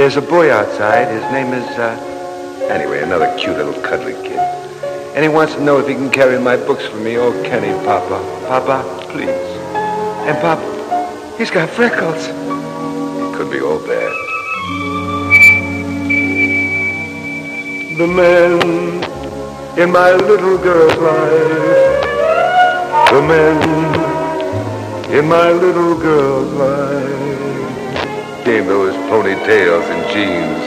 There's a boy outside. His name is, uh, anyway, another cute little cuddly kid. And he wants to know if he can carry my books for me. Oh, can he, Papa? Papa, please. And Papa, he's got freckles. It could be all bad. The man in my little girl's life. The man in my little girl's life. Came those ponytails and jeans.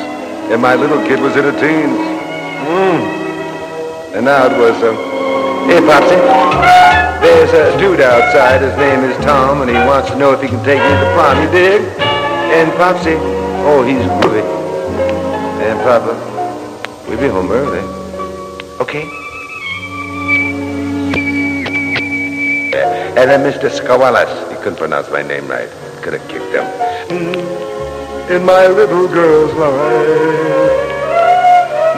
And my little kid was in her teens. Mm. And now it was, um, hey, Popsy, there's a dude outside. His name is Tom, and he wants to know if he can take me to the prom. You dig? And Popsy, oh, he's groovy. And Papa, we'll be home early. Okay? And then Mr. Skawalas, he couldn't pronounce my name right. Could have kicked him. In my little girl's life,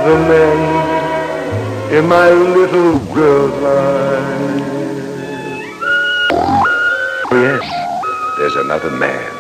the men in my little girl's life. Yes, there's another man.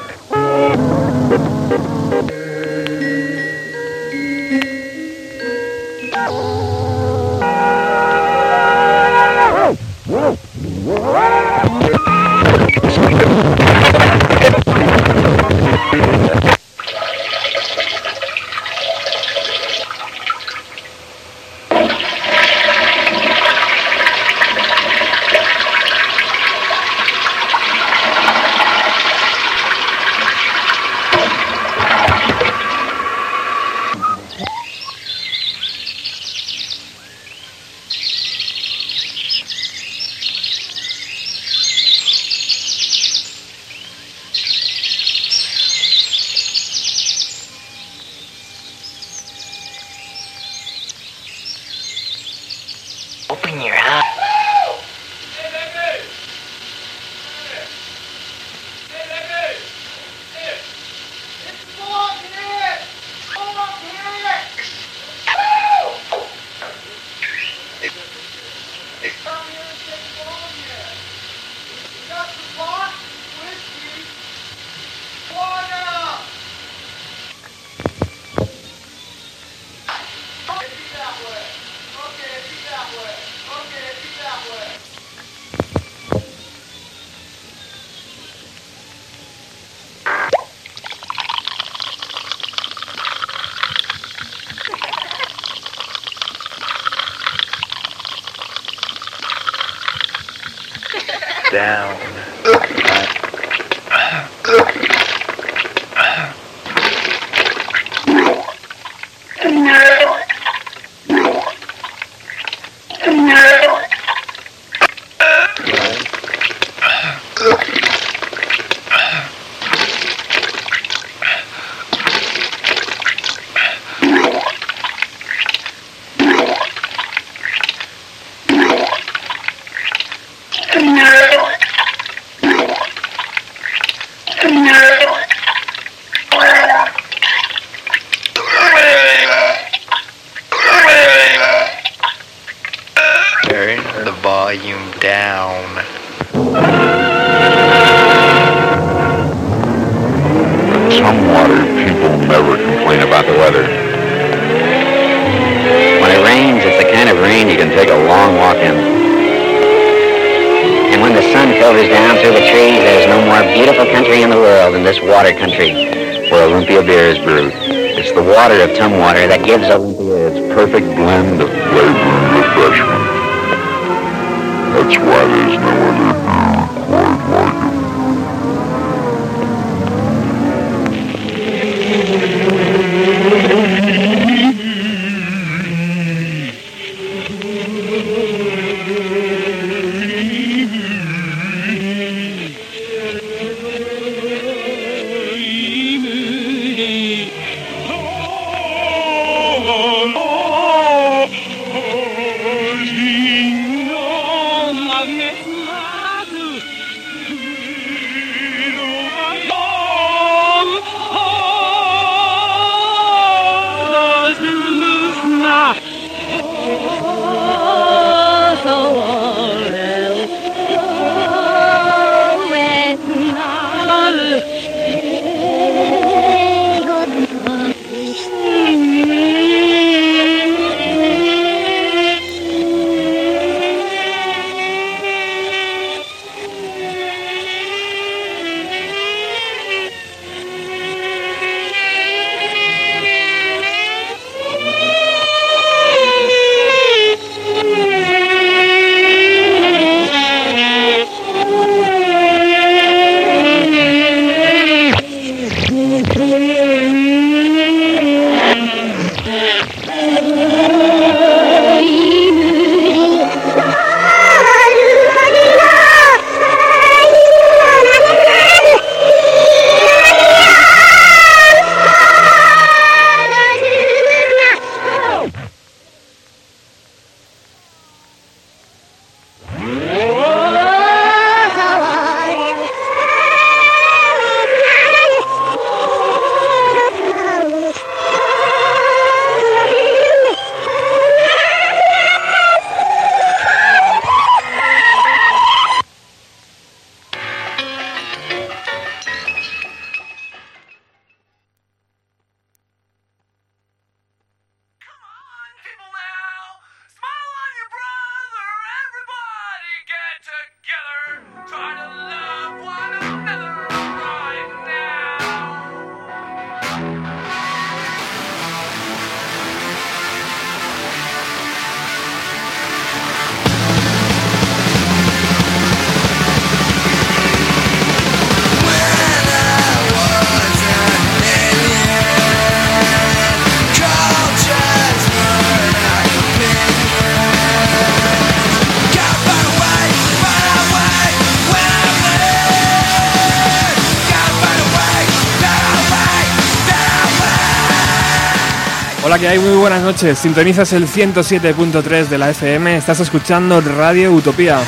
Noches. Sintonizas el 107.3 de la FM. Estás escuchando Radio Utopía.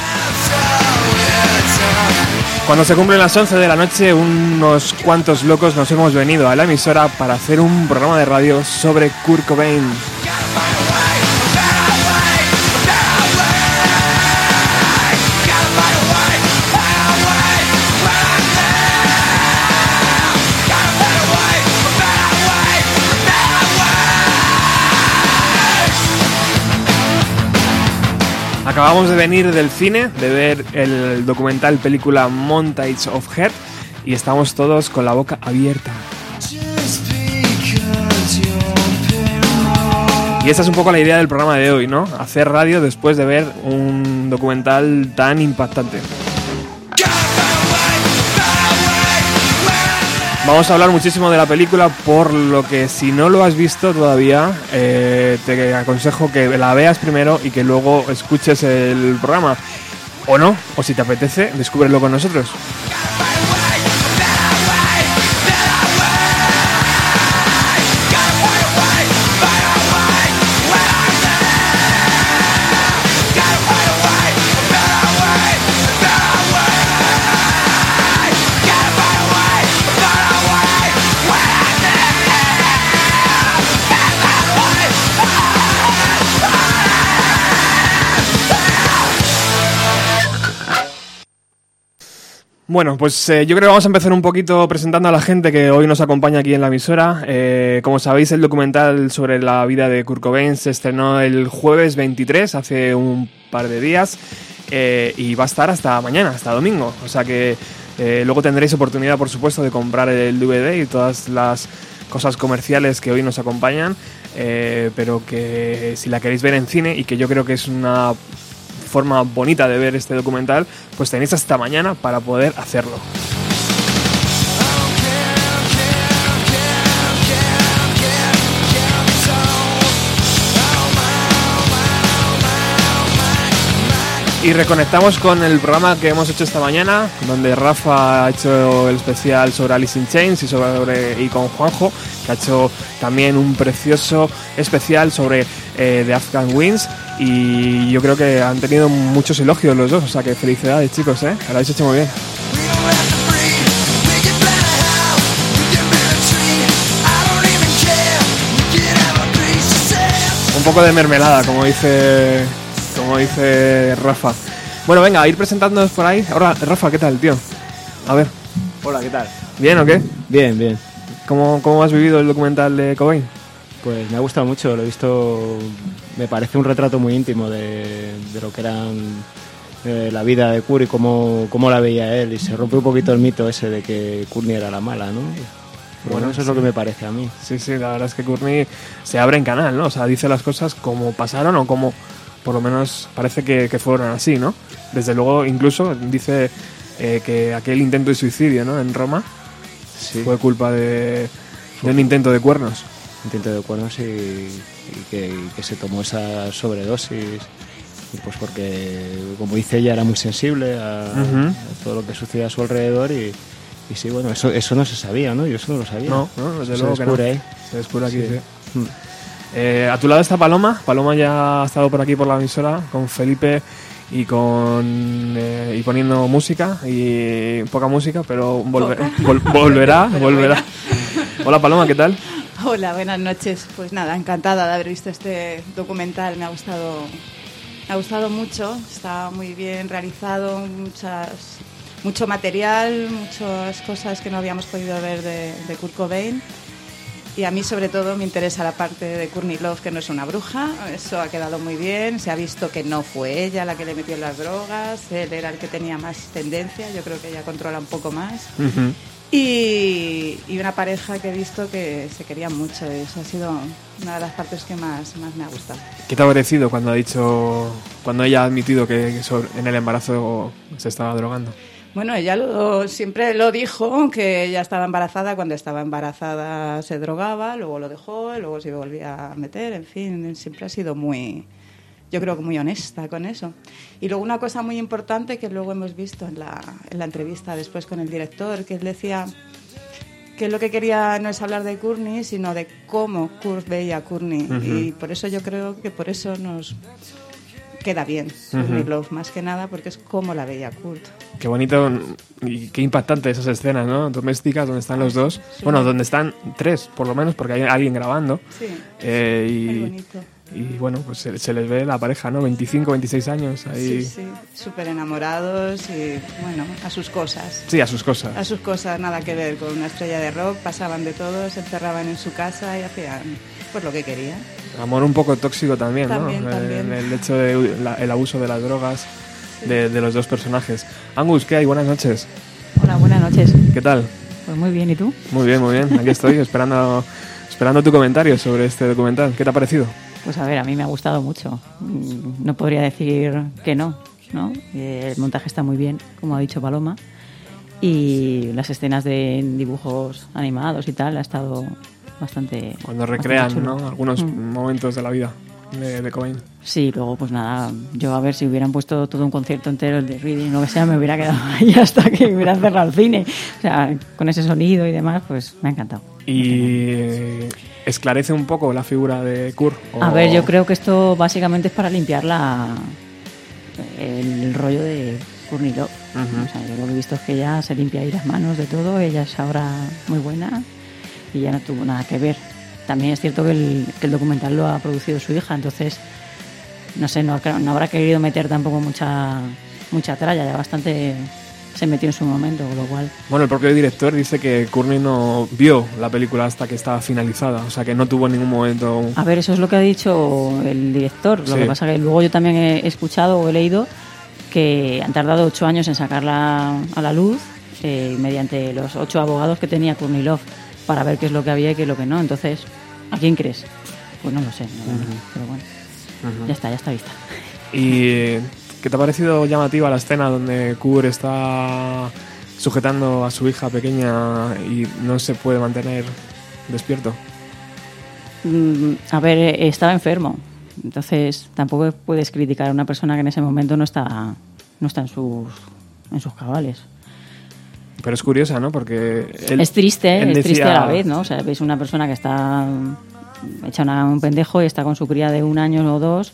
Cuando se cumplen las 11 de la noche, unos cuantos locos nos hemos venido a la emisora para hacer un programa de radio sobre Kurt Cobain. Acabamos de venir del cine, de ver el documental película Montage of Heart y estamos todos con la boca abierta. Y esa es un poco la idea del programa de hoy, ¿no? Hacer radio después de ver un documental tan impactante. Vamos a hablar muchísimo de la película, por lo que si no lo has visto todavía, eh, te aconsejo que la veas primero y que luego escuches el programa. O no, o si te apetece, descúbrelo con nosotros. Bueno, pues eh, yo creo que vamos a empezar un poquito presentando a la gente que hoy nos acompaña aquí en la emisora. Eh, como sabéis, el documental sobre la vida de Kurt Cobain se estrenó el jueves 23, hace un par de días, eh, y va a estar hasta mañana, hasta domingo. O sea que luego tendréis oportunidad, por supuesto, de comprar el DVD y todas las cosas comerciales que hoy nos acompañan, pero que si la queréis ver en cine y que yo creo que es una forma bonita de ver este documental, pues tenéis hasta mañana para poder hacerlo. Y reconectamos con el programa que hemos hecho esta mañana, donde Rafa ha hecho el especial sobre Alice in Chains y, sobre, y con Juanjo, que ha hecho también un precioso especial sobre eh, The Afghan Wings y yo creo que han tenido muchos elogios los dos, o sea que felicidades chicos, ¿eh? Lo habéis hecho muy bien. Un poco de mermelada, como dice, como dice Rafa. Bueno, venga, a ir presentándonos por ahí. Ahora, Rafa, ¿qué tal, tío? A ver. Hola, ¿qué tal? ¿Bien o qué? Bien, bien. ¿Cómo, cómo has vivido el documental de Cobain? Pues me ha gustado mucho, lo he visto, me parece un retrato muy íntimo de, lo que era eh, la vida de Kurt y cómo, cómo, la veía él. Y se rompe un poquito el mito ese de que Courtney era la mala, ¿no? Bueno, eso es lo que me parece a mí. Sí, sí, la verdad es que Courtney se abre en canal, ¿no? O sea, dice las cosas como pasaron o como, por lo menos, parece que, fueron así, ¿no? Desde luego, incluso dice eh, que aquel intento de suicidio, ¿no? En Roma fue culpa de, de un intento de cuernos intento de cuernos y, que, se tomó esa sobredosis. Y pues porque, como dice ella, era muy sensible a, todo lo que sucedía a su alrededor y, y sí, bueno, eso, eso no se sabía, ¿no? Yo eso no lo sabía. No, no desde se luego descubre Ahí. Se descubre aquí, sí. Mm. Eh, a tu lado está Paloma. Paloma ya ha estado por aquí por la emisora con Felipe y con eh, y poniendo música y poca música, pero volverá, volverá. Hola Paloma, ¿qué tal? Hola, buenas noches. Pues nada, encantada de haber visto este documental. Me ha gustado, me ha gustado mucho. Está muy bien realizado, muchas, mucho material, muchas cosas que no habíamos podido ver de, de Kurt Cobain. Y a mí sobre todo me interesa la parte de Courtney Love, que no es una bruja. Eso ha quedado muy bien. Se ha visto que no fue ella la que le metió las drogas. Él era el que tenía más tendencia. Yo creo que ella controla un poco más. Y, una pareja que he visto que se querían mucho. Eso ha sido una de las partes que más, más me ha gustado. ¿Qué te ha parecido cuando ha dicho, cuando ella ha admitido que en el embarazo se estaba drogando? Bueno, ella lo, siempre lo dijo, que ella estaba embarazada, cuando estaba embarazada se drogaba, luego lo dejó, luego se volvía a meter, en fin, siempre ha sido muy, yo creo que muy honesta con eso. Y luego una cosa muy importante que luego hemos visto en la, en la entrevista después con el director, que él decía que lo que quería no es hablar de Courtney, sino de cómo Kurt veía a Courtney. Y por eso yo creo que por eso nos queda bien Courtney Love, más que nada porque es como la veía Kurt. Qué bonito y qué impactante esas escenas, ¿no? Domésticas donde están los dos. Bueno, donde están tres, por lo menos, porque hay alguien grabando. Sí, Eh, muy y, bonito. Y bueno, pues se, se les ve la pareja, ¿no? 25, 26 años ahí. Sí, sí, súper enamorados y bueno, a sus cosas. Sí, a sus cosas. A sus cosas, nada que ver con una estrella de rock, pasaban de todo, se encerraban en su casa y hacían pues lo que querían. Amor un poco tóxico también, También, ¿no? también. El, el hecho de la- el abuso de las drogas de, de los dos personajes. Angus, ¿qué hay? Buenas noches. Hola, buenas noches. ¿Qué tal? Pues muy bien, ¿y tú? Muy bien, muy bien. Aquí estoy esperando, esperando tu comentario sobre este documental. ¿Qué te ha parecido? Pues a ver, a mí me ha gustado mucho. Mm, No podría decir que no, ¿no? Eh, El montaje está muy bien, como ha dicho Paloma. Y las escenas de dibujos animados y tal ha estado bastante. Cuando bastante recrean chulo. ¿no? algunos Mm. momentos de la vida de, de Cobain. Sí, luego pues nada, yo a ver si hubieran puesto todo un concierto entero, el de Reading, lo que sea, me hubiera quedado ahí hasta que hubiera cerrado el cine. O sea, con ese sonido y demás, pues me ha encantado. Y esclarece un poco la figura de Kurt. o- A ver, yo creo que esto básicamente es para limpiar la, el rollo de Love. Ujú. O sea, yo lo que he visto es que ella se limpia ahí las manos de todo, ella es ahora muy buena y ya no tuvo nada que ver. También es cierto que el, que el documental lo ha producido su hija, entonces, no sé, no, no habrá querido meter tampoco mucha, mucha tralla, ya bastante se metió en su momento, con lo cual... Bueno, el propio director dice que Courtney no vio la película hasta que estaba finalizada, o sea que no tuvo en ningún momento... A ver, eso es lo que ha dicho el director. Lo Sí. que pasa que luego yo también he escuchado o he leído que han tardado ocho años en sacarla a la luz eh, mediante los ocho abogados que tenía Courtney Love para ver qué es lo que había y qué es lo que no. Entonces, ¿a quién crees? Pues no lo sé, no, pero bueno, ya está, ya está vista. ¿Y qué te ha parecido llamativa la escena donde Kurt está sujetando a su hija pequeña y no se puede mantener despierto? Mm, A ver, eh, estaba enfermo, entonces tampoco puedes criticar a una persona que en ese momento no está, no está en sus, en sus cabales. Pero es curiosa, ¿no? Porque él- es triste, él es triste decía- a la vez, ¿no? O sea, ves una persona que está mm, hecha una- un pendejo y está con su cría de un año o dos,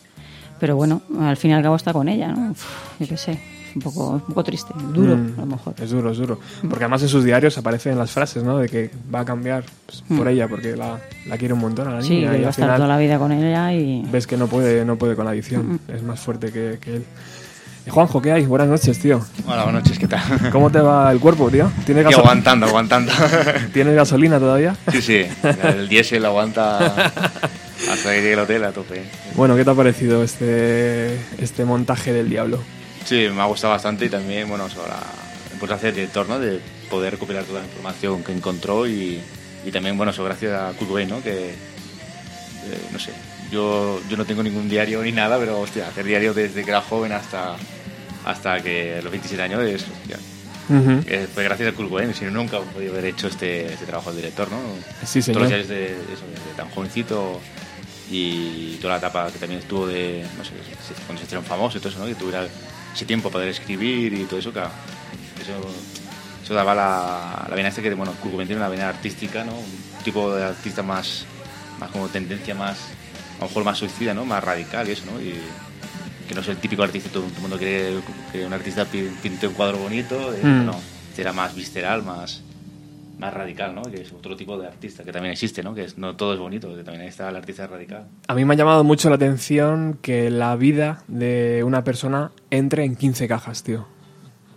pero bueno, al fin y al cabo está con ella, ¿no? Uf, Yo qué sé, es un poco, un poco triste, duro Mm, a lo mejor. Es duro, es duro. Porque además en sus diarios aparecen las frases, ¿no? De que va a cambiar pues, por ella porque la, la quiere un montón a la Mm. Sí, niña. y va a estar toda la vida con ella y... ves que no puede, no puede con la adicción. Es más fuerte que, que él. Y Juanjo, ¿qué hay? Buenas noches, tío. Hola, buenas noches, ¿qué tal? ¿Cómo te va el cuerpo, tío? ¿Tienes, Aquí gaso- aguantando, aguantando. ¿Tienes gasolina todavía? Sí, sí, el diésel aguanta hotel a tope. Bueno, ¿qué te ha parecido este, este montaje del diablo? Sí, me ha gustado bastante y también, bueno, sobre la importancia del director, ¿no? De poder recopilar toda la información que encontró y, y también, bueno, eso gracias a Kurt ¿no? Que, eh, no sé, yo, yo no tengo ningún diario ni nada, pero, hostia, hacer diario desde que era joven hasta, hasta que los 27 años es, hostia, eh, fue gracias a Kurt Cobain, si no, nunca podría haber hecho este, este trabajo el director, ¿no? Sí, señor. Todos los días de, desde tan jovencito y toda la etapa que también estuvo de, no sé, se- cuando se hicieron famosos y todo eso, ¿no? Que tuviera ese tiempo para poder escribir y todo eso, claro. Eso, eso daba la, la vena este que, bueno, Kurt tiene una vena artística, ¿no? Un tipo de artista más, más como tendencia más, a lo mejor más suicida, ¿no? Más radical y eso, ¿no? Y que no es el típico artista, todo el mundo quiere que un artista pi- pinte un cuadro bonito, eh, Mm. no, era más visceral, más, más radical, ¿no? Que es otro tipo de artista que también existe, ¿no? Que es- no todo es bonito, que también está el artista radical. A mí me ha llamado mucho la atención que la vida de una persona entre en 15 cajas, tío.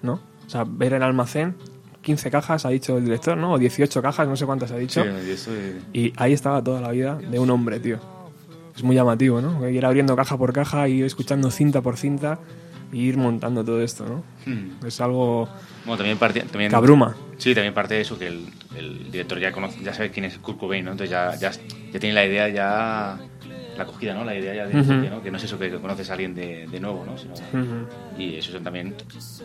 ¿No? O sea, ver el almacén, 15 cajas, ha dicho el director, ¿no? O 18 cajas, no sé cuántas ha dicho. Sí, y eso, eh, Y ahí estaba toda la vida de un hombre, tío. Es muy llamativo, ¿no? Ir abriendo caja por caja y escuchando cinta por cinta ir montando todo esto, ¿no? hmm. Es algo Bueno, también parte, también, que abruma. Sí, también parte de eso, que el, el director ya conoce, ya sabe quién es Kurt Cobain, ¿no? Entonces ya, ya, ya tiene la idea ya, la acogida, ¿no? La idea ya de. ¿no? Que no es eso que conoces a alguien de, de nuevo, ¿no? Sino, Ujú. Y eso también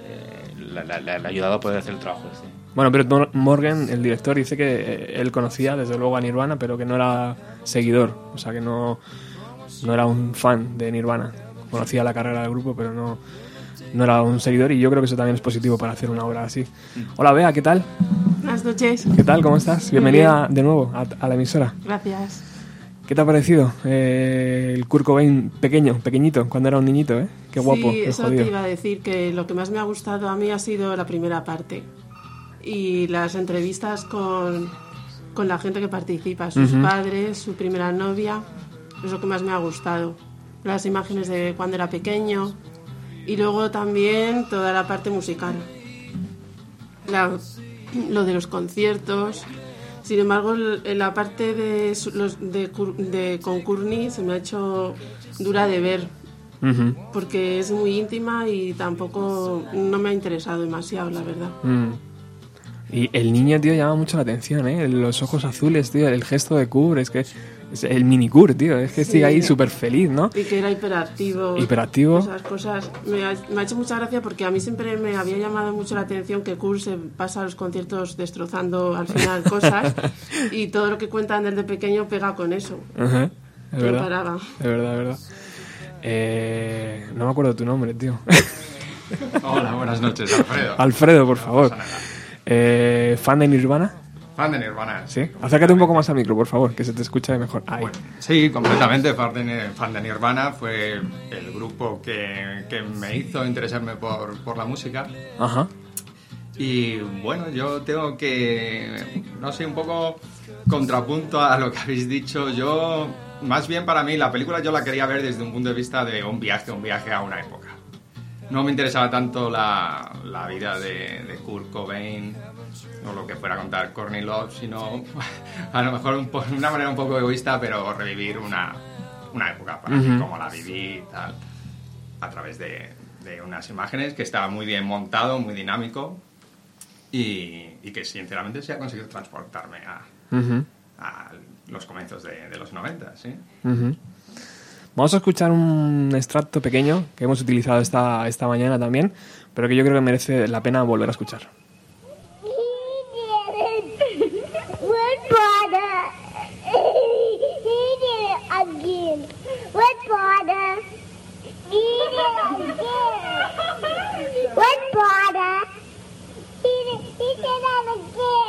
eh, la- ayudado a poder hacer el trabajo este. Bueno, pero Mor- Morgan, el director, dice que eh, él conocía desde luego a Nirvana, pero que no era seguidor, o sea que no, no era un fan de Nirvana. Conocía la carrera del grupo, pero no, no era un seguidor y yo creo que eso también es positivo para hacer una obra así. Hola Bea, ¿qué tal? Buenas noches. ¿Qué tal? ¿Cómo estás? Bienvenida de nuevo a, a la emisora. Gracias. ¿Qué te ha parecido eh, el Kurt Cobain pequeño, pequeñito, cuando era un niñito, eh? Qué guapo, Sí, eso jodido. te iba a decir, que lo que más me ha gustado a mí ha sido la primera parte. Y las entrevistas con, con la gente que participa, sus Ujú. padres, su primera novia, es lo que más me ha gustado. Las imágenes de cuando era pequeño y luego también toda la parte musical. La- lo de los conciertos. Sin embargo, la parte de, los, de, de con Courtney se me ha hecho dura de ver porque es muy íntima y tampoco no me ha interesado demasiado, la verdad. Mm. Y el niño, tío, llama mucho la atención, ¿eh? Los ojos azules, tío, el gesto de Kurt, es que el mini Kurt, tío, es que Sí. sigue ahí súper feliz, ¿no? Y que era hiperactivo. Hiperactivo. Esas cosas. Me ha, me ha hecho mucha gracia porque a mí siempre me había llamado mucho la atención que Kurt se pasa los conciertos destrozando al final cosas y todo lo que cuentan desde pequeño pega con eso. Ajá, Es No verdad. paraba. Es verdad, es verdad. Eh, no me acuerdo tu nombre, tío. Hola, buenas noches, Alfredo. Alfredo, por favor. Eh, ¿Fan de Nirvana? Fan de Nirvana. Sí. Acércate un poco más al micro, por favor, que se te escucha mejor. Ahí. Sí, completamente fan de, fan de Nirvana. Fue el grupo que, que me hizo interesarme por, por la música. Ajá. Y bueno, yo tengo que, no sé, un poco contrapunto a lo que habéis dicho. Yo, más bien para mí, la película yo la quería ver desde un punto de vista de un viaje, un viaje a una época. No me interesaba tanto la, la vida de, de Kurt Cobain o lo que fuera a contar Courtney Love, sino a lo mejor un po- de una manera un poco egoísta, pero revivir una, una época para mí, como la viví y tal, a través de, de unas imágenes que estaba muy bien montado, muy dinámico y, y que sinceramente se ha conseguido transportarme a, los comienzos de, de los 90, ¿sí? Vamos a escuchar un extracto pequeño que hemos utilizado esta, esta mañana también, pero que yo creo que merece la pena volver a escuchar. border? Eat it again. What border? Eat it, eat it again.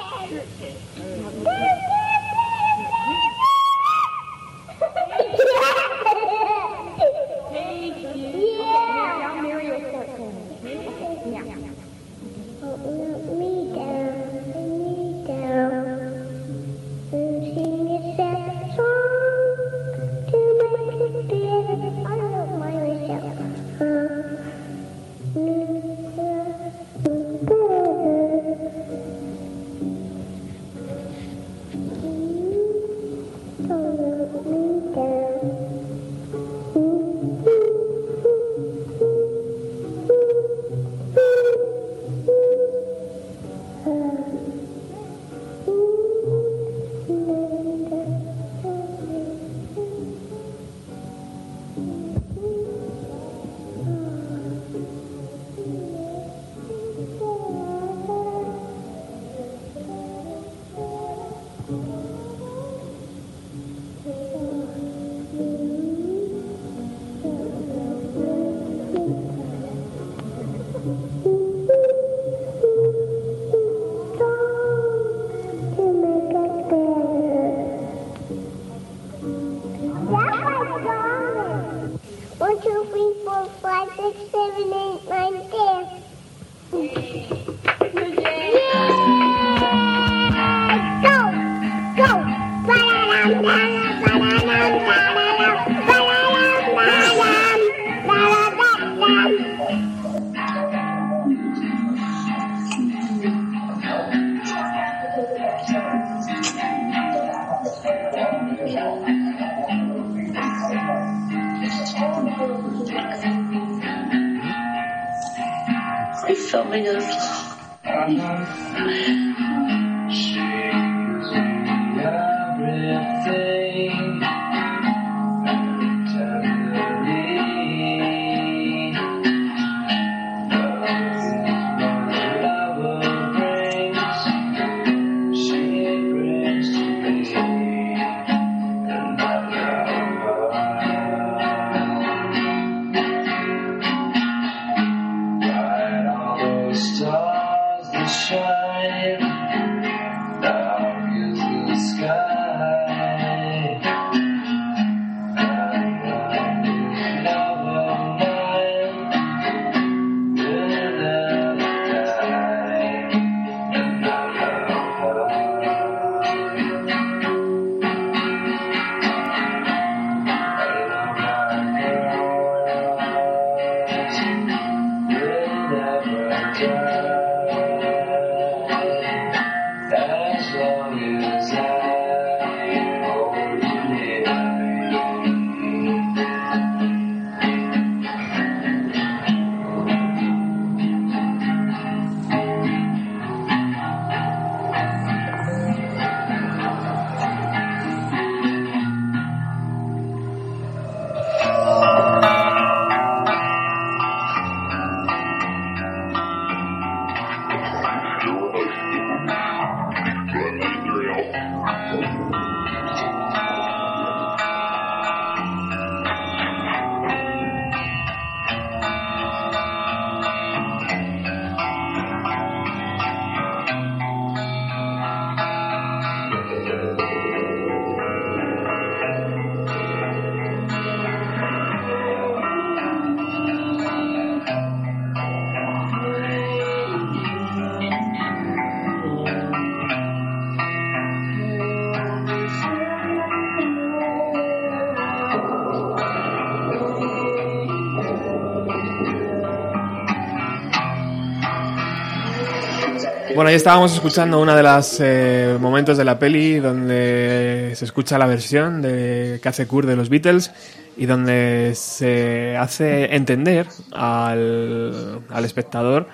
Estábamos escuchando uno de los eh, momentos de la peli donde se escucha la versión de que hace Kurt de los Beatles y donde se hace entender al, al espectador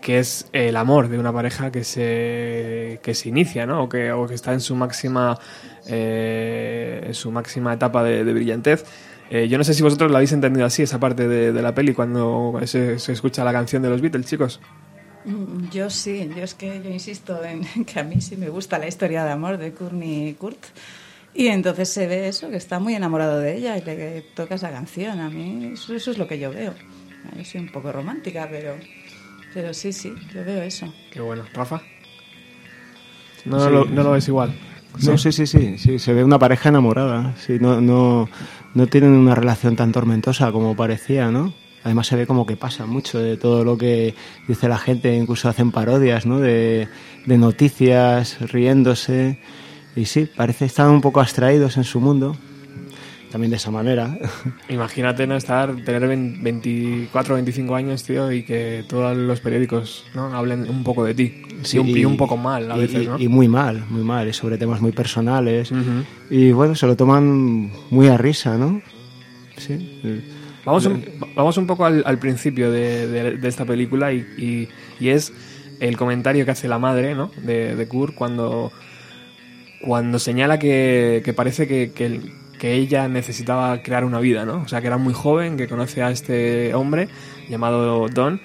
que es el amor de una pareja que se, que se inicia, ¿no? O que, o que está en su máxima, eh, en su máxima etapa de, brillantez. Eh, yo no sé si vosotros lo habéis entendido así, esa parte de, de la peli, cuando se, se escucha la canción de los Beatles, chicos. Yo sí, yo es que yo insisto en que a mí sí me gusta la historia de amor de Courtney y Kurt. Y entonces se ve eso, que está muy enamorado de ella y le toca esa canción. A mí eso, eso es lo que yo veo. Yo soy un poco romántica, pero, pero sí, sí, yo veo eso. Qué bueno. Rafa. No, Sí. lo, no lo ves igual. No, sí, sí, sí, sí, se ve una pareja enamorada, sí, no, no, no tienen una relación tan tormentosa como parecía, ¿no? Además se ve como que pasa mucho de todo lo que dice la gente, incluso hacen parodias, ¿no? De, de noticias, riéndose, y sí, parece estar un poco abstraídos en su mundo, también de esa manera. Imagínate no estar, tener 20 24 25 años, tío, y que todos los periódicos ¿no? hablen un poco de ti. Sí, y, un, y un poco mal a y- veces, ¿no? y muy mal, muy mal, y sobre temas muy personales. Ujú. Y bueno, se lo toman muy a risa, ¿no? Sí. Vamos un, vamos un poco al, al principio de, de- de esta película y, y- y es el comentario que hace la madre ¿no? de, de Kurt cuando, cuando señala que, que parece que, que, el- que ella necesitaba crear una vida, ¿no? O sea, que era muy joven, que conoce a este hombre llamado Don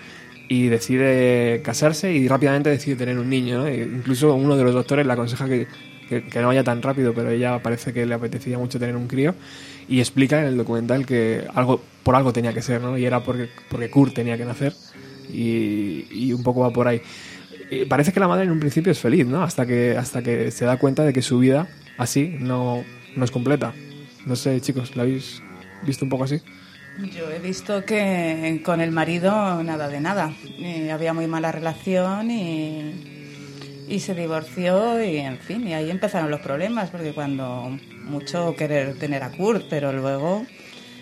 y decide casarse y rápidamente decide tener un niño, ¿no? E incluso uno de los doctores le aconseja que, que- que no vaya tan rápido, pero ella parece que le apetecía mucho tener un crío y explica en el documental que algo por algo tenía que ser, ¿no? Y era porque, porque Kurt tenía que nacer y, y un poco va por ahí. Y parece que la madre en un principio es feliz, ¿no? Hasta que, hasta que se da cuenta de que su vida así no, no es completa. No sé, chicos, ¿la habéis visto un poco así? Yo he visto que con el marido nada de nada. Eh, había muy mala relación y, y se divorció y en fin, y ahí empezaron los problemas, porque cuando mucho querer tener a Kurt, pero luego,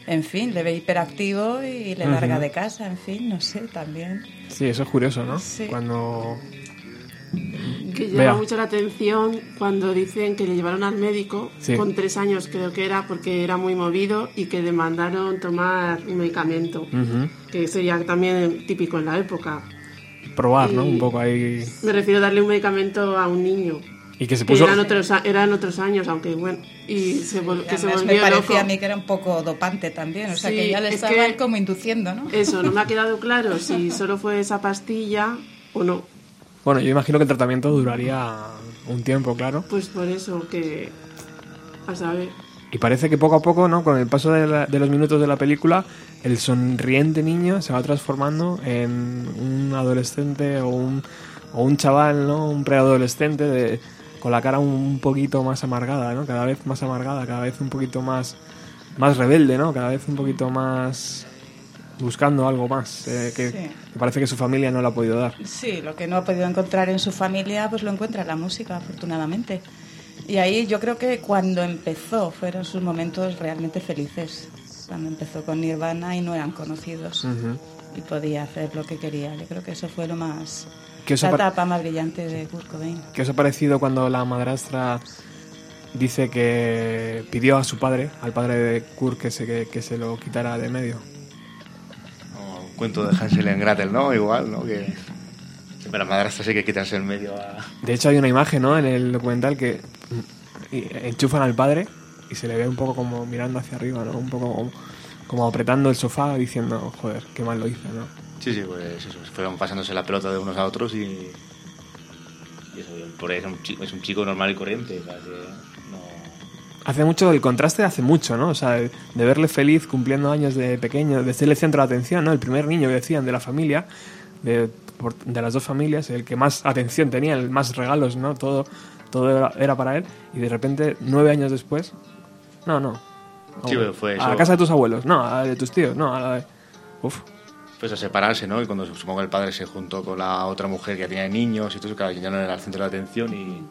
en fin, le ve hiperactivo y le larga de casa, en fin, no sé, también. Sí, eso es curioso, ¿no? Sí. Cuando... Que Vea. llama mucho la atención cuando dicen que le llevaron al médico Sí. con tres años, creo que era, porque era muy movido y que le mandaron tomar un medicamento, que sería también típico en la época. Probar, ¿no? Y- Un poco ahí... Me refiero a darle un medicamento a un niño. Y que se Que puso... eran otros, eran otros años, aunque bueno, y se, vol- que se volvió me parecía loco. a mí que era un poco dopante también, o sea Sí, que ya le es estaban que- como induciendo, ¿no? Eso, no me ha quedado claro si solo fue esa pastilla o no. Bueno, yo imagino que el tratamiento duraría un tiempo, claro. Pues por eso que... A saber. Y parece que poco a poco, ¿no? Con el paso de, la- de los minutos de la película, el sonriente niño se va transformando en un adolescente o un, o un chaval, ¿no? Un preadolescente de, con la cara un poquito más amargada, ¿no? Cada vez más amargada, cada vez un poquito más, más rebelde, ¿no? Cada vez un poquito más buscando algo más eh, que, Sí. que parece que su familia no le ha podido dar. Sí, lo que no ha podido encontrar en su familia, pues lo encuentra en la música, afortunadamente. Y ahí yo creo que cuando empezó fueron sus momentos realmente felices. Cuando empezó con Nirvana y no eran conocidos. Ujú. Y podía hacer lo que quería. Yo creo que eso fue lo más. ¿Qué os la etapa más brillante de Kurt Cobain. ¿Qué os ha parecido cuando la madrastra dice que pidió a su padre, al padre de Kurt, que se, que, que se lo quitara de medio? Un cuento de Hansel y Gretel, ¿no? Igual, ¿no? Que siempre las madrastras hay que quitarse el medio a... De hecho, hay una imagen ¿no? en el documental que enchufan al padre y se le ve un poco como mirando hacia arriba, ¿no? Un poco como, como apretando el sofá diciendo, joder, qué mal lo hice, ¿no? Sí, sí, pues eso. Fueron pasándose la pelota de unos a otros y... Y eso, por ahí es un chico, es un chico normal y corriente, o sea, que no... Hace mucho, el contraste hace mucho, ¿no? O sea, de, de verle feliz cumpliendo años de pequeño, de ser el centro de atención, ¿no? El primer niño que decían de la familia, de, por- de las dos familias, el que más atención tenía, el más regalos, ¿no? Todo, todo era, era para él. Y de repente, nueve años después, no, no. Sí, pero fue A eso. la casa de tus abuelos, no, a la de tus tíos, no, a la de... Uf. pues a separarse, ¿no? Y cuando supongo que el padre se juntó con la otra mujer que ya tenía niños y todo eso, claro, ya no era el centro de atención y,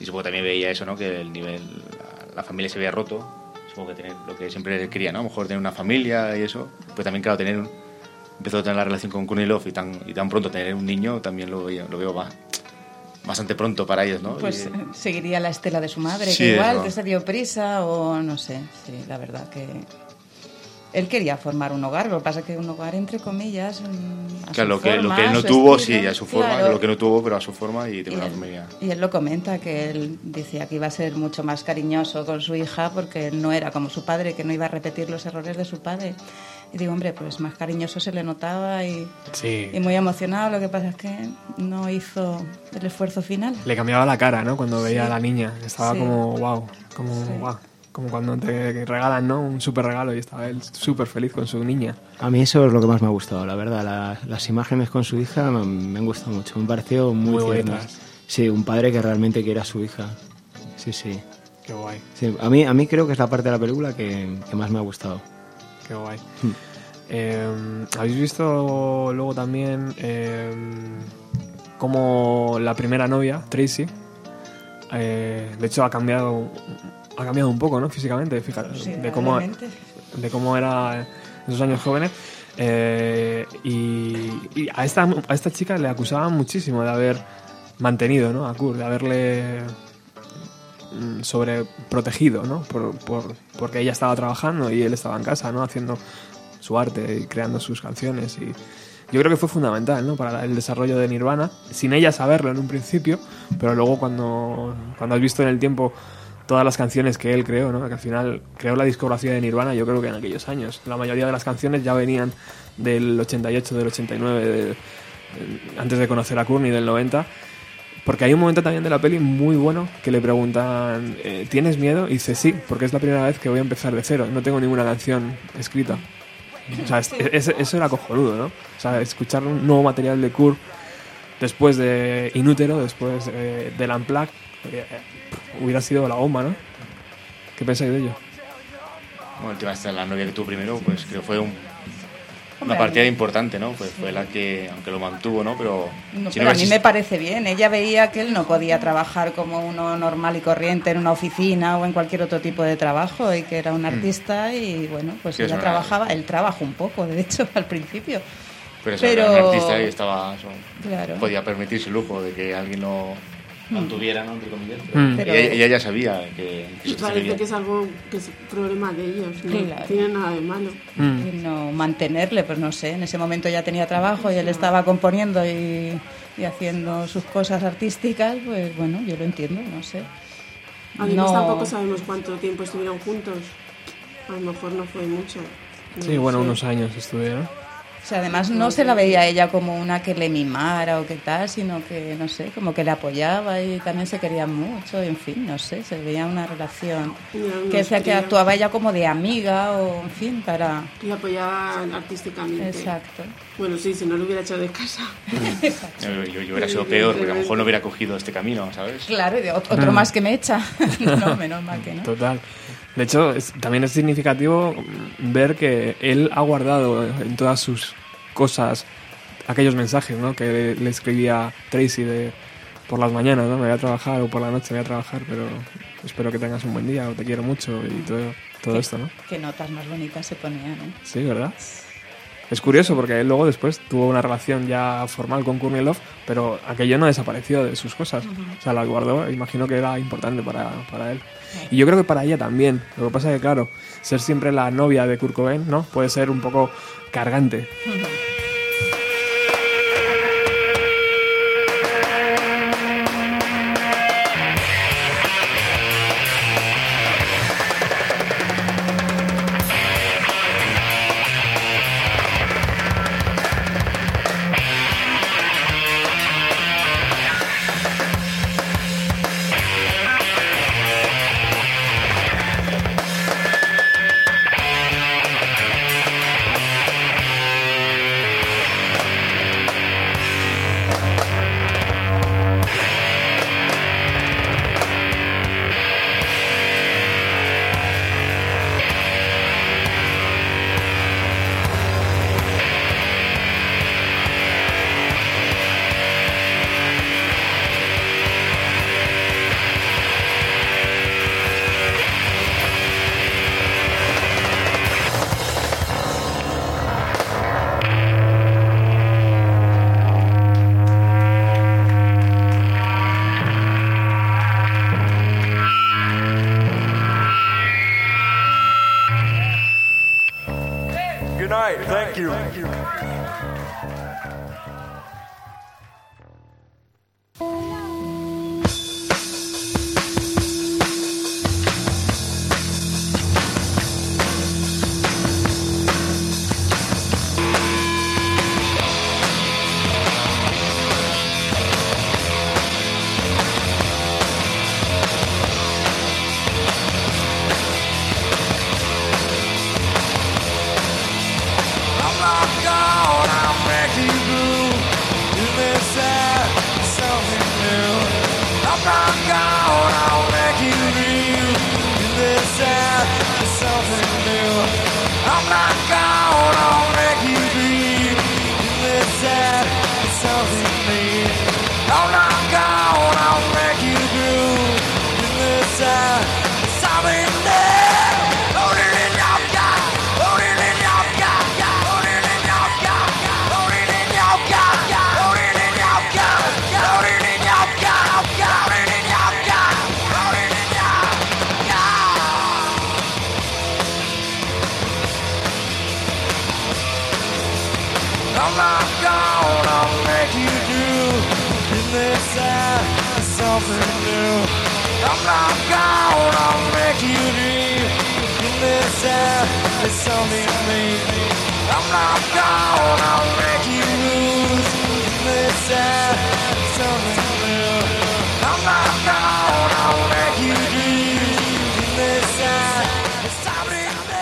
y supongo que también veía eso, ¿no? Que el nivel, la, la familia se había roto, supongo que tener lo que siempre quería, ¿no? A lo mejor tener una familia y eso, pues también, claro, tener, un- empezó a tener la relación con Love y tan, y tan pronto tener un niño también lo, lo veo ba- bastante pronto para ellos, ¿no? Pues Y- eh, seguiría la estela de su madre, Sí, que igual eso. que se dio prisa o no sé. Sí, la verdad que él quería formar un hogar, lo que pasa es que un hogar entre comillas. mm, a Claro, su lo que, lo forma, que él no tuvo, estilo. sí, a su forma, Claro. lo que no tuvo, pero a su forma y Y tener una él, familia. y él lo comenta, que él decía que iba a ser mucho más cariñoso con su hija porque él no era como su padre, que no iba a repetir los errores de su padre. Y digo, hombre, pues más cariñoso se le notaba y, Sí. y muy emocionado. Lo que pasa es que no hizo el esfuerzo final. Le cambiaba la cara, ¿no? Cuando veía a la niña. Estaba Sí. como, wow, como, Sí. wow. Como cuando te regalan, ¿no? Un súper regalo y estaba él súper feliz con su niña. A mí eso es lo que más me ha gustado, la verdad. Las, las imágenes con su hija me, me han gustado mucho. Me han parecido muy, Muy bonitas. Sí, un padre que realmente quiere a su hija. Sí, sí. Qué guay, Sí, a, mí, a mí creo que es la parte de la película que, que más me ha gustado. Qué guay. Hmm. Eh, ¿Habéis visto luego también eh, cómo la primera novia, Tracy, eh, de hecho ha cambiado ha cambiado un poco, ¿no? Físicamente, fíjate, Sí, de cómo de cómo era en esos años jóvenes. Eh, y y a, esta, a esta chica le acusaban muchísimo de haber mantenido ¿no? a Kurt, de haberle sobreprotegido, ¿no? Por, por- porque ella estaba trabajando y él estaba en casa, ¿no? Haciendo su arte y creando sus canciones. Y yo creo que fue fundamental, ¿no? Para el desarrollo de Nirvana, sin ella saberlo en un principio, pero luego cuando, cuando has visto en el tiempo todas las canciones que él creó, ¿no? Que al final creó la discografía de Nirvana, yo creo que en aquellos años. La mayoría de las canciones ya venían del 88, del 89, del- antes de conocer a Courtney, del 90. Porque hay un momento también de la peli muy bueno que le preguntan, eh, ¿tienes miedo? Y dice, sí, porque es la primera vez que voy a empezar de cero, no tengo ninguna canción escrita. O sea, es- es- eso era cojonudo, ¿no? O sea, escuchar un nuevo material de Kurt después de Inútero, después eh, del Unplugged, eh, hubiera sido la bomba, ¿no? ¿Qué pensáis de ello? Bueno, el tema de la novia que tuvo primero, pues creo que fue un- Hombre, una partida importante, ¿no? Pues fue la que, aunque lo mantuvo, ¿no? Pero, No, si pero no a mí me parece bien. Ella veía que él no podía trabajar como uno normal y corriente en una oficina o en cualquier otro tipo de trabajo y que era un artista y bueno, pues. Sí, ella trabajaba, él trabajó un poco, de hecho, al principio. Pero, eso, Pero- era un artista y estaba, eso, Claro. podía permitirse el lujo de que alguien lo mantuviera, ¿no? Entre comillas. Mm. Pero- ella, ella ya sabía que, Y parece que es algo que es problema de ellos, no Claro. tiene nada de malo. Mm. No mantenerle, pues no sé, en ese momento ya tenía trabajo y él estaba componiendo y, y haciendo sus cosas artísticas, pues bueno, yo lo entiendo, no sé. Además No- tampoco sabemos cuánto tiempo estuvieron juntos. A lo mejor no fue mucho. No Sí, bueno, sé. unos años estuvieron. O sea, además no se la veía a ella como una que le mimara o qué tal, sino que, no sé, como que le apoyaba y también se querían mucho, y en fin, no sé, se veía una relación que decía que actuaba ella como de amiga o, en fin, para... Y apoyaba artísticamente. Exacto. Bueno, sí, si no lo hubiera echado de casa. Yo, yo- yo hubiera sido peor, porque a lo mejor no hubiera cogido este camino, ¿sabes? Claro, y de ot- otro Mm. más que me echa. no, menos mal que no. Total. De hecho, es- también es significativo ver que él ha guardado en todas sus cosas aquellos mensajes ¿no? que le escribía Tracy de por las mañanas, ¿no? Me voy a trabajar o por la noche me voy a trabajar, pero espero que tengas un buen día o te quiero mucho y todo, todo esto, ¿no? Qué notas más bonitas se ponían. Sí, ¿verdad? Es curioso porque él luego después tuvo una relación ya formal con Courtney Love, pero aquello no desapareció de sus cosas. O sea, las guardó, imagino que era importante para, para él. Y yo creo que para ella también. Lo que pasa es que, claro, ser siempre la novia de Kurt Cobain, ¿no? Puede ser un poco cargante. Good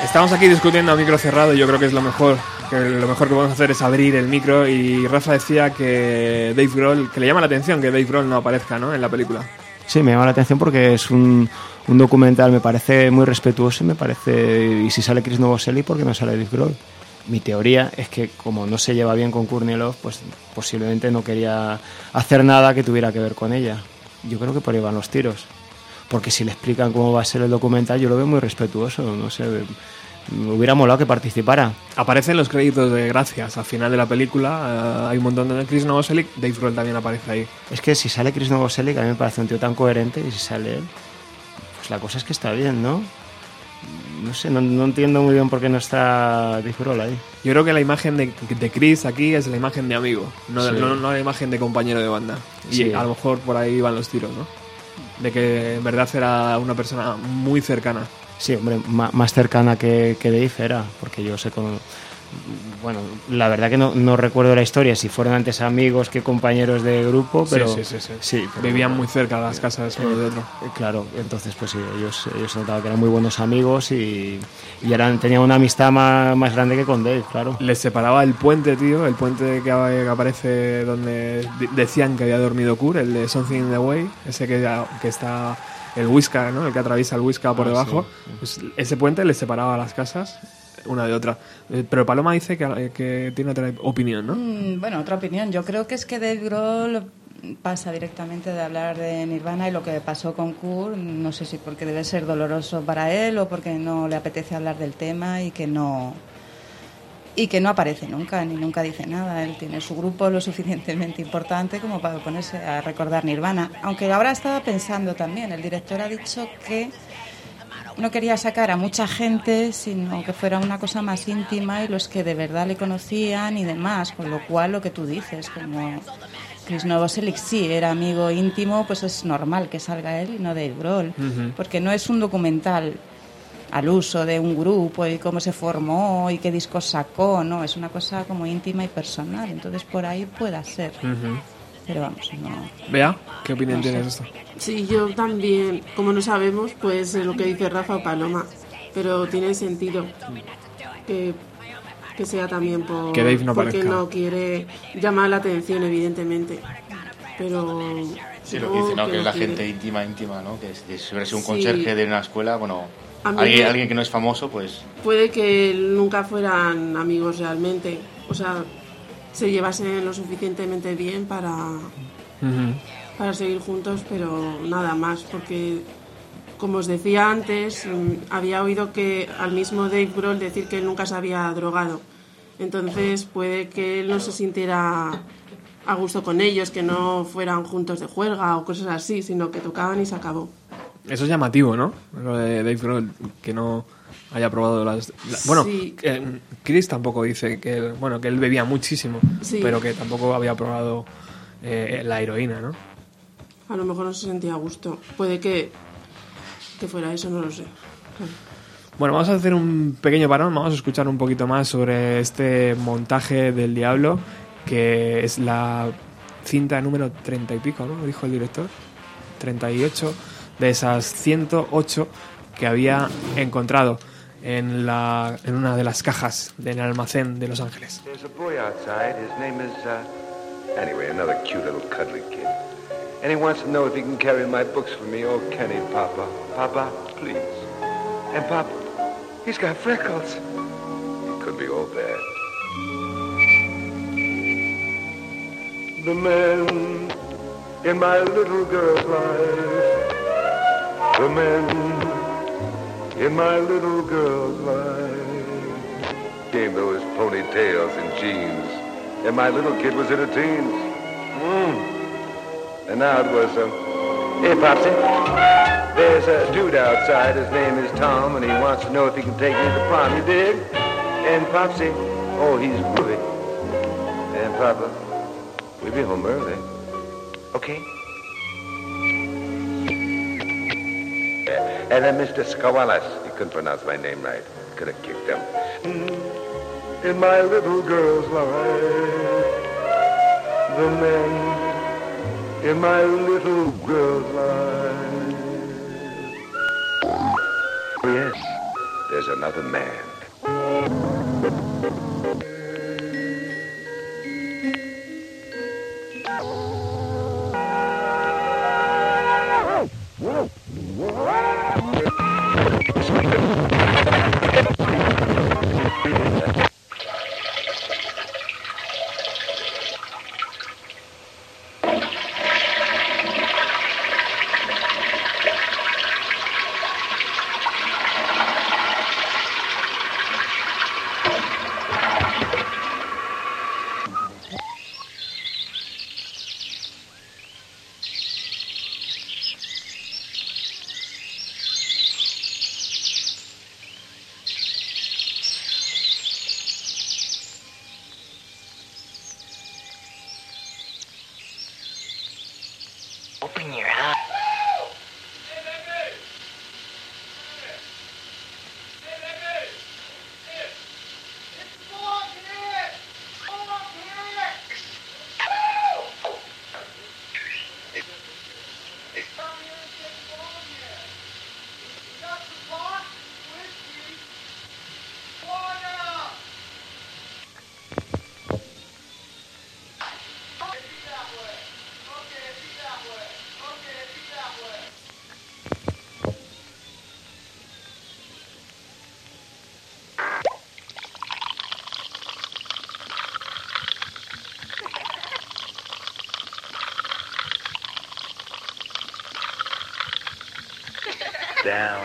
Estamos aquí discutiendo a micro cerrado y yo creo que es lo mejor. Que lo mejor que podemos hacer es abrir el micro y Rafa decía que Dave Grohl, que le llama la atención que Dave Grohl no aparezca ¿no? en la película. Sí, me llama la atención porque es un, un documental, me parece muy respetuoso y me parece... Y si sale Chris Novoselic, ¿por qué no sale Dave Grohl? Mi teoría es que como no se lleva bien con Courtney Love, pues posiblemente no quería hacer nada que tuviera que ver con ella. Yo creo que por ahí van los tiros. Porque si le explican cómo va a ser el documental, yo lo veo muy respetuoso. No sé, me hubiera molado que participara. Aparecen los créditos de gracias al final de la película. eh, hay un montón de Chris Novoselic, Dave Grohl también aparece ahí. Es que si sale Chris Novoselic, a mí me parece un tío tan coherente, y si sale él, pues la cosa es que está bien, ¿no? No sé, no, no entiendo muy bien por qué no está Dave Grohl ahí. Yo creo que la imagen de, de Chris aquí es la imagen de amigo, no, Sí. no, no la imagen de compañero de banda. Y Sí. a lo mejor por ahí van los tiros, ¿no? De que en verdad era una persona muy cercana. Sí, hombre, más cercana que, que Dave era, porque yo sé con, bueno, la verdad que no, no recuerdo la historia, si fueron antes amigos que compañeros de grupo, Sí, pero sí, sí, sí. pero- Vivían muy cerca las casas uno de otro. Eh, Claro, entonces pues sí, ellos, ellos se notaba que eran muy buenos amigos y, y eran, tenían una amistad más, más grande que con Dave, claro. Les separaba el puente, tío, el puente que, aparece donde decían que había dormido Kurt, el de Something in the Way, ese que, que está el Whisca, ¿no? El que atraviesa el Whisca por Ah, debajo. sí. Pues ese puente les separaba las casas una de otra. Eh, Pero Paloma dice que, que tiene otra opinión, ¿no? Mm, Bueno, otra opinión. Yo creo que es que Dave Grohl pasa directamente de hablar de Nirvana y lo que pasó con Kurt. No sé si porque debe ser doloroso para él o porque no le apetece hablar del tema y que no y que no aparece nunca ni nunca dice nada. Él tiene su grupo lo suficientemente importante como para ponerse a recordar Nirvana. Aunque ahora estaba pensando también, el director ha dicho que no quería sacar a mucha gente, sino que fuera una cosa más íntima y los que de verdad le conocían y demás, con lo cual lo que tú dices, como Chris Novoselic sí era amigo íntimo, pues es normal que salga él y no Dave Grohl, Ujú. porque no es un documental al uso de un grupo y cómo se formó y qué discos sacó, no, es una cosa como íntima y personal, entonces por ahí pueda ser, pero vamos, no. Bea, ¿qué opinión No tienes de esto? Sí, yo también, como no sabemos, pues es lo que dice Rafa o Paloma, pero tiene sentido que, que sea también por, Que Dave no porque no quiere llamar la atención, evidentemente. Pero Sí, lo que dice, ¿no? Que es la quiere. gente íntima, íntima, ¿no? Que si hubiera sido un Sí. conserje de una escuela, bueno, alguien, que no es famoso, pues Puede que nunca fueran amigos realmente, o sea, se llevasen lo suficientemente bien para, para seguir juntos, pero nada más, porque como os decía antes, mm, había oído que al mismo Dave Grohl decir que él nunca se había drogado. Entonces puede que él no se sintiera a gusto con ellos, que no fueran juntos de juerga o cosas así, sino que tocaban y se acabó. Eso es llamativo, ¿no? Lo de Dave Grohl, que no haya probado las... la- bueno, Sí. Chris tampoco dice que, bueno, que él bebía muchísimo, Sí. pero que tampoco había probado eh, la heroína, ¿no? A lo mejor no se sentía a gusto. Puede que, que fuera eso, no lo sé. Claro. Bueno, vamos a hacer un pequeño parón, vamos a escuchar un poquito más sobre este montaje del diablo, que es la cinta número 30 y pico, ¿no? Dijo el director. 38 de esas 108 que había encontrado en, una de las cajas del almacén de Los Ángeles. Uh. And he wants to know if he can carry my books for me. Oh, can he, Papa? Papa, please. And Papa, he's got freckles. He could be all bad. The men in my little girl's. The men in my little girl's life. Came those ponytails and jeans. And my little kid was in her teens. Mm. And now it was, um, hey, Popsy, there's a dude outside. His name is Tom, and he wants to know if he can take me to prom. You dig? And Popsy, oh, he's groovy. And Papa, we'll be home early. Okay? And then Mr. Skawalas, he couldn't pronounce my name right. Could have kicked him. Mm, in my little girl's life, the men in my little girl's life. Oh, yes, there's another man. Open Thank you. down.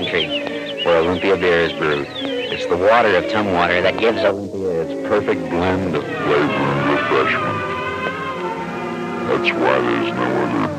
country where Olympia beer is brewed. It's the water of Tumwater that gives Olympia its perfect blend of flavor and refreshment. That's why there's no other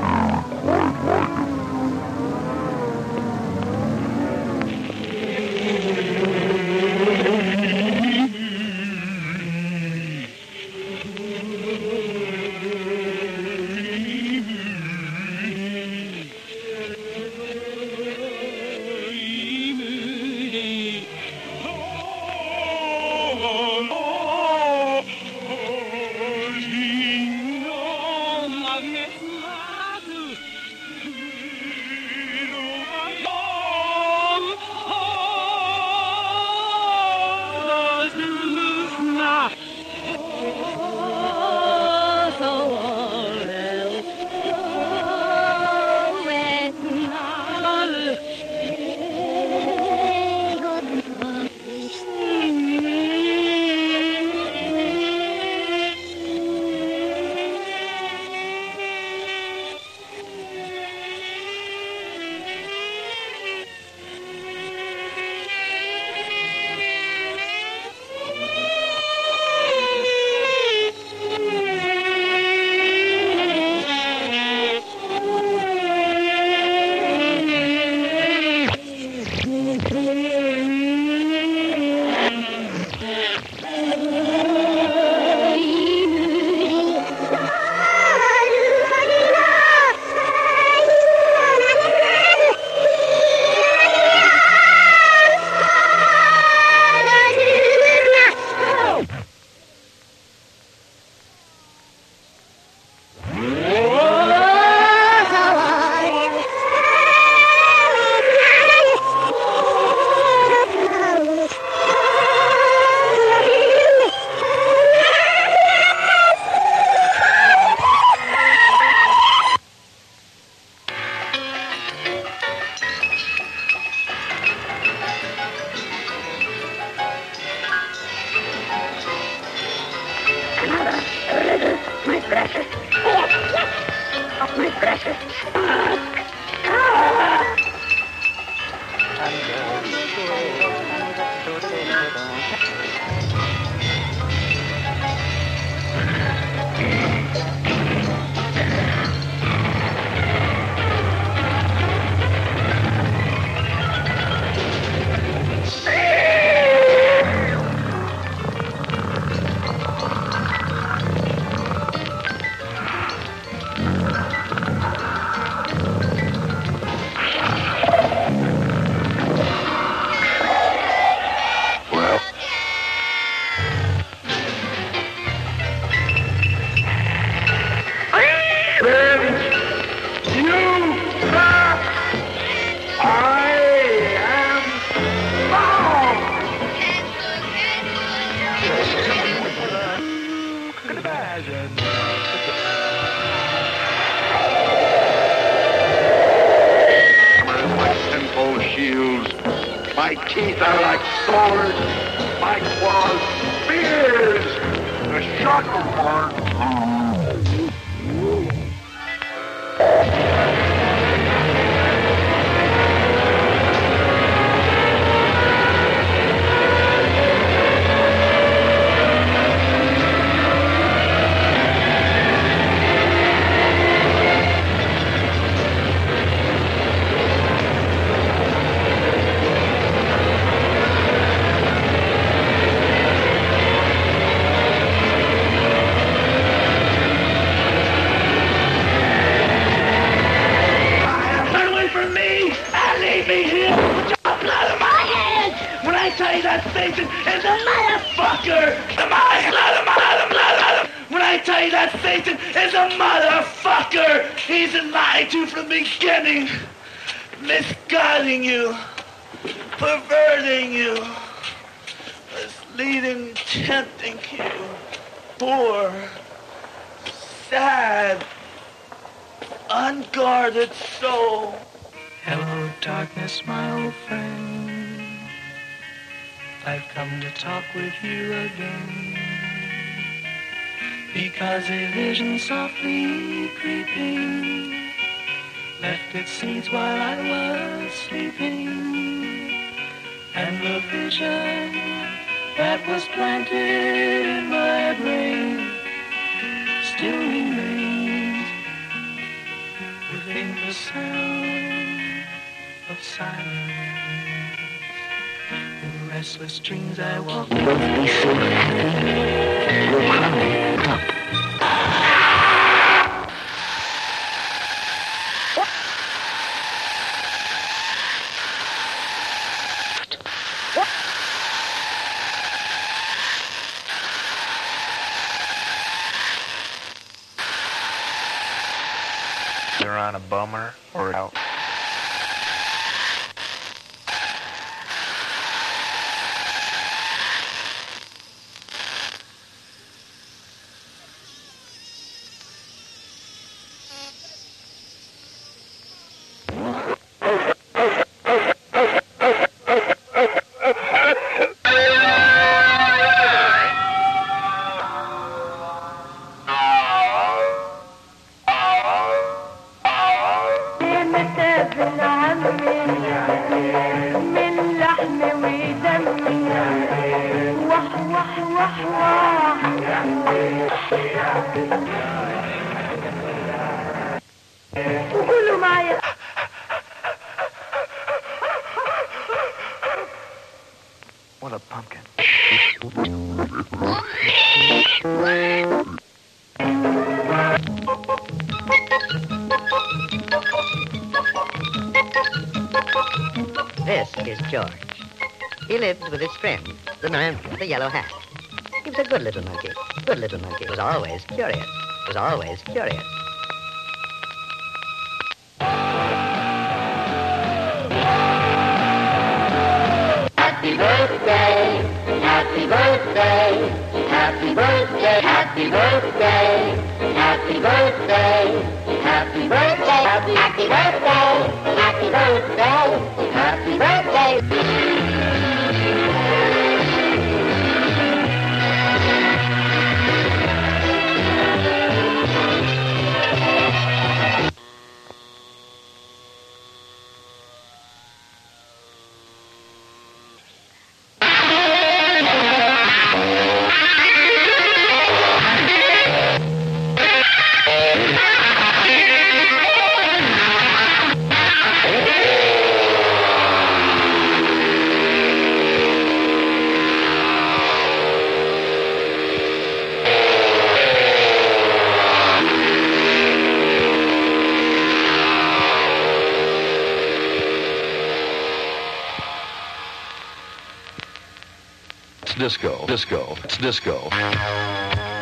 This is George. He lives with his friend, the man with the yellow hat. He was a good little monkey. Good little monkey. He Was always curious. Was always curious. Happy birthday, happy birthday, happy birthday, happy birthday, happy, happy birthday, happy birthday, happy birthday. disco. It's disco.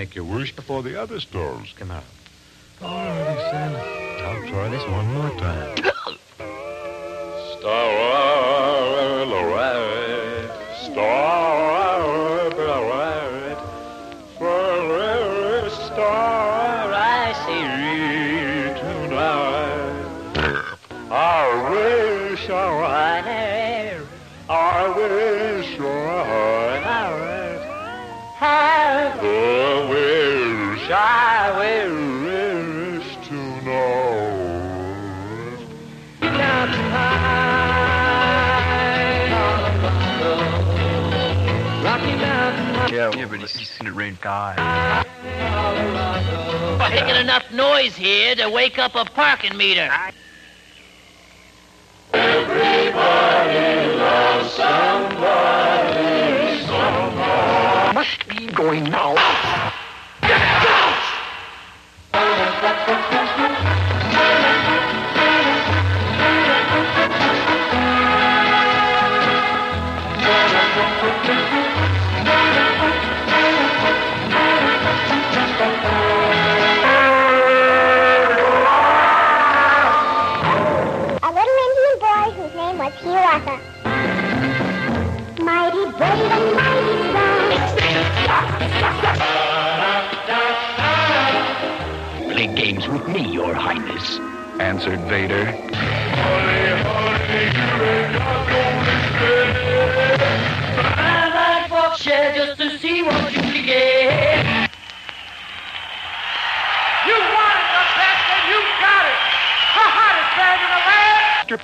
Make your wish to wake up a parking meter. Must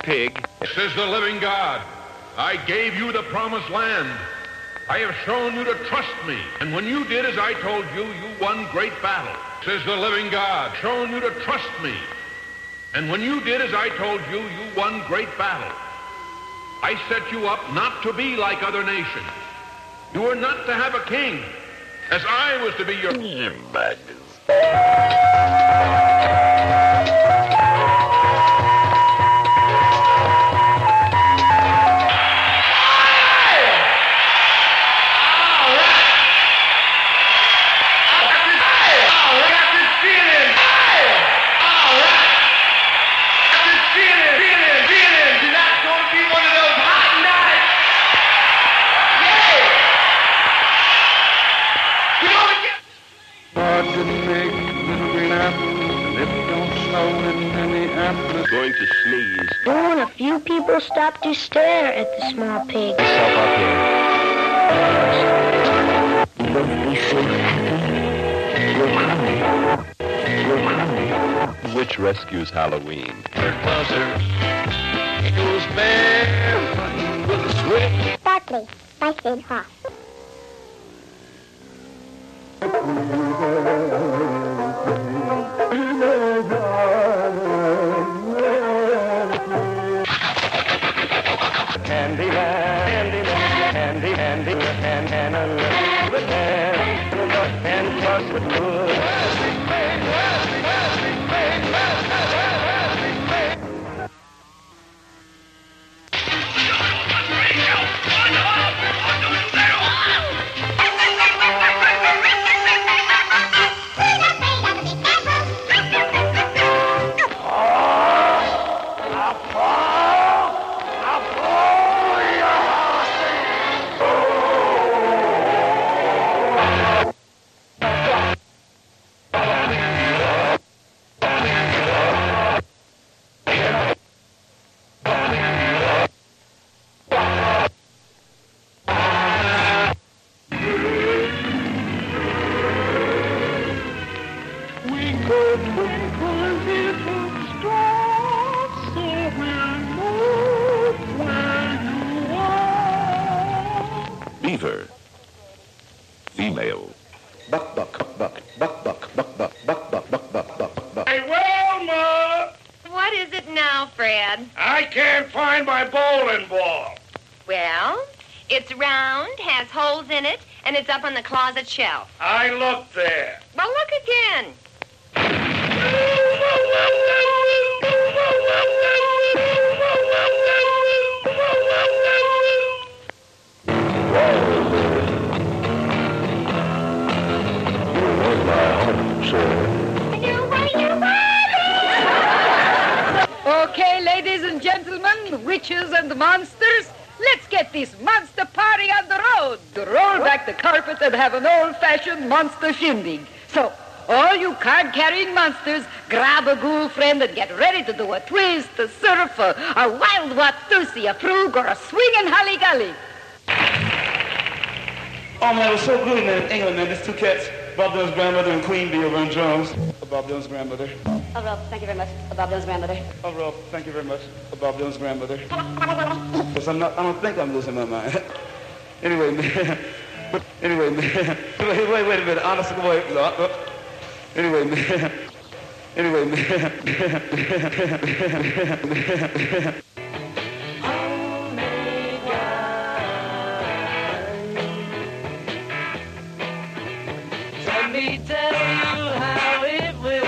Pig. Says the living God, I gave you the promised land. I have shown you to trust me. And when you did as I told you, you won great battle. Says the living God, shown you to trust me. And when you did as I told you, you won great battle. I set you up not to be like other nations. You were not to have a king, as I was to be your... Going to sneeze. Soon a few people stopped to stare at the small pig. Myself up here. Don't be so happy. You'll cry. You'll cry. Which rescues Halloween? It goes barefoot with a switch. Barkley by Sid Hoff. But. Shelf. I looked there. Shindig. So, all you card-carrying monsters, grab a ghoul friend and get ready to do a twist, a surf, a, a wild watusi, a frug, or a swinging holly-golly. Oh man, it was so good in England, man. These two cats, Bob Dylan's grandmother and Queen Bee over on drums. Bob Dylan's grandmother. Oh, Rob, thank you very much. Bob Dylan's grandmother. Oh, Rob, thank you very much. Bob Dylan's grandmother. Because I'm not, I don't think I'm losing my mind. anyway, man. But anyway, man. Wait, wait, wait a minute. Honestly, wait. No, no. Anyway, man. Anyway, man. Let me tell you how it will be.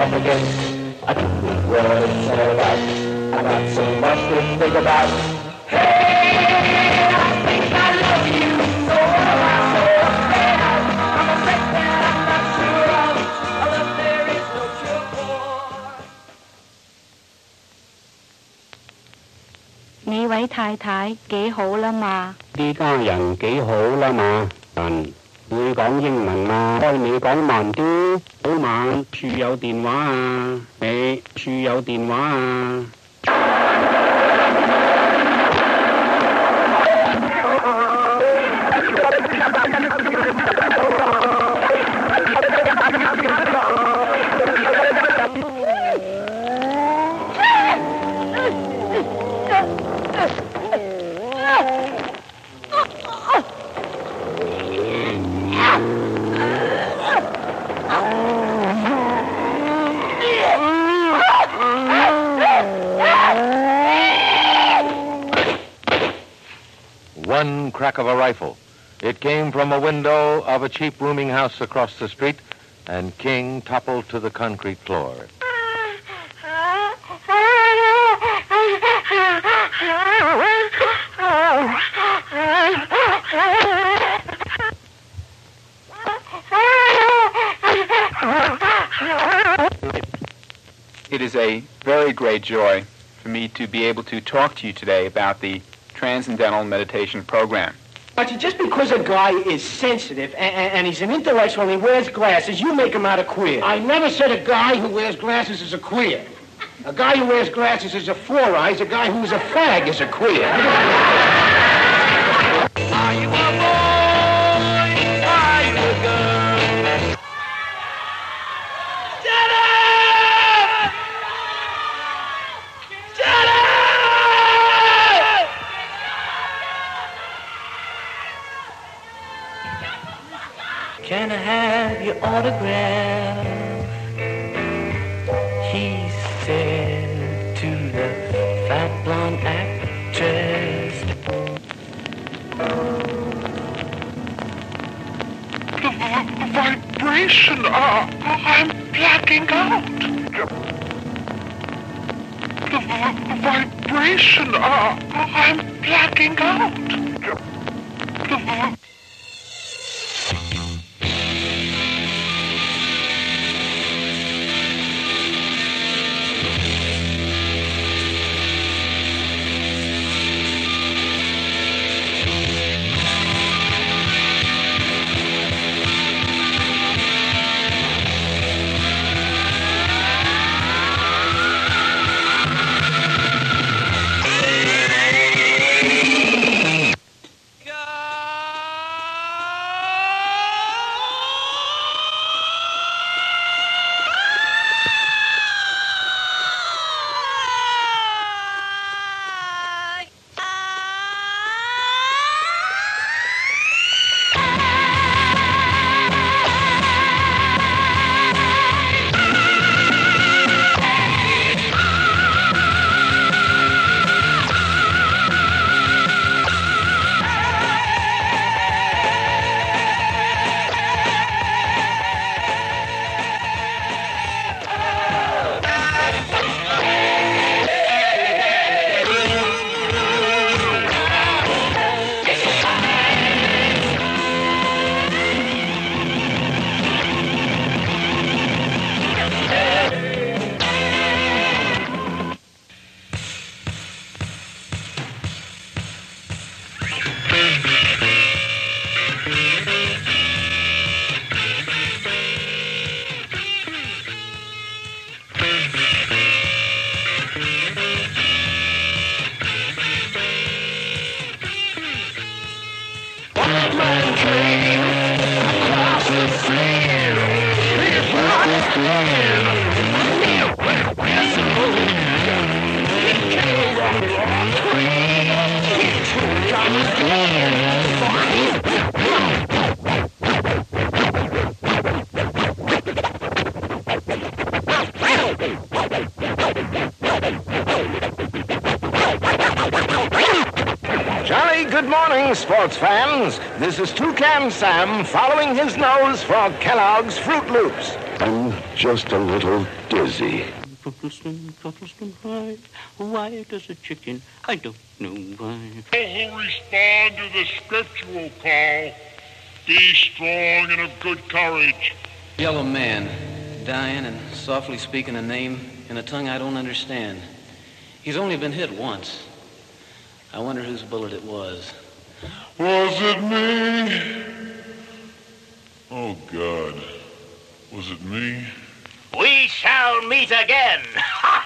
up against. I don't know what it's all about. I got so much to think about. 位太太幾好啦嘛？呢家人幾好啦嘛，人會講英文嘛，開你講慢啲，好慢，處有電話啊，你處有電話啊。 One crack of a rifle. It came from a window of a cheap rooming house across the street, and King toppled to the concrete floor. It is a very great joy for me to be able to talk to you today about the Transcendental Meditation Program. But just because a guy is sensitive and, and, and he's an intellectual and he wears glasses, you make him out a queer. I never said a guy who wears glasses is a queer. A guy who wears glasses is a four eyes. A guy who's a fag is a queer. He said to the fat blonde actress. The vibration, uh, I'm blacking out. The vi- vibration, uh, I'm blacking out. The vi- Sam Sam following his nose for Kellogg's Fruit Loops. I'm just a little dizzy. Cottleston, Cottleston, why? Why does a chicken? I don't know why. Oh, who respond to the scriptural call, be strong and of good courage. Yellow man, dying and softly speaking a name in a tongue I don't understand. He's only been hit once. I wonder whose bullet it was. Is it me? We shall meet again.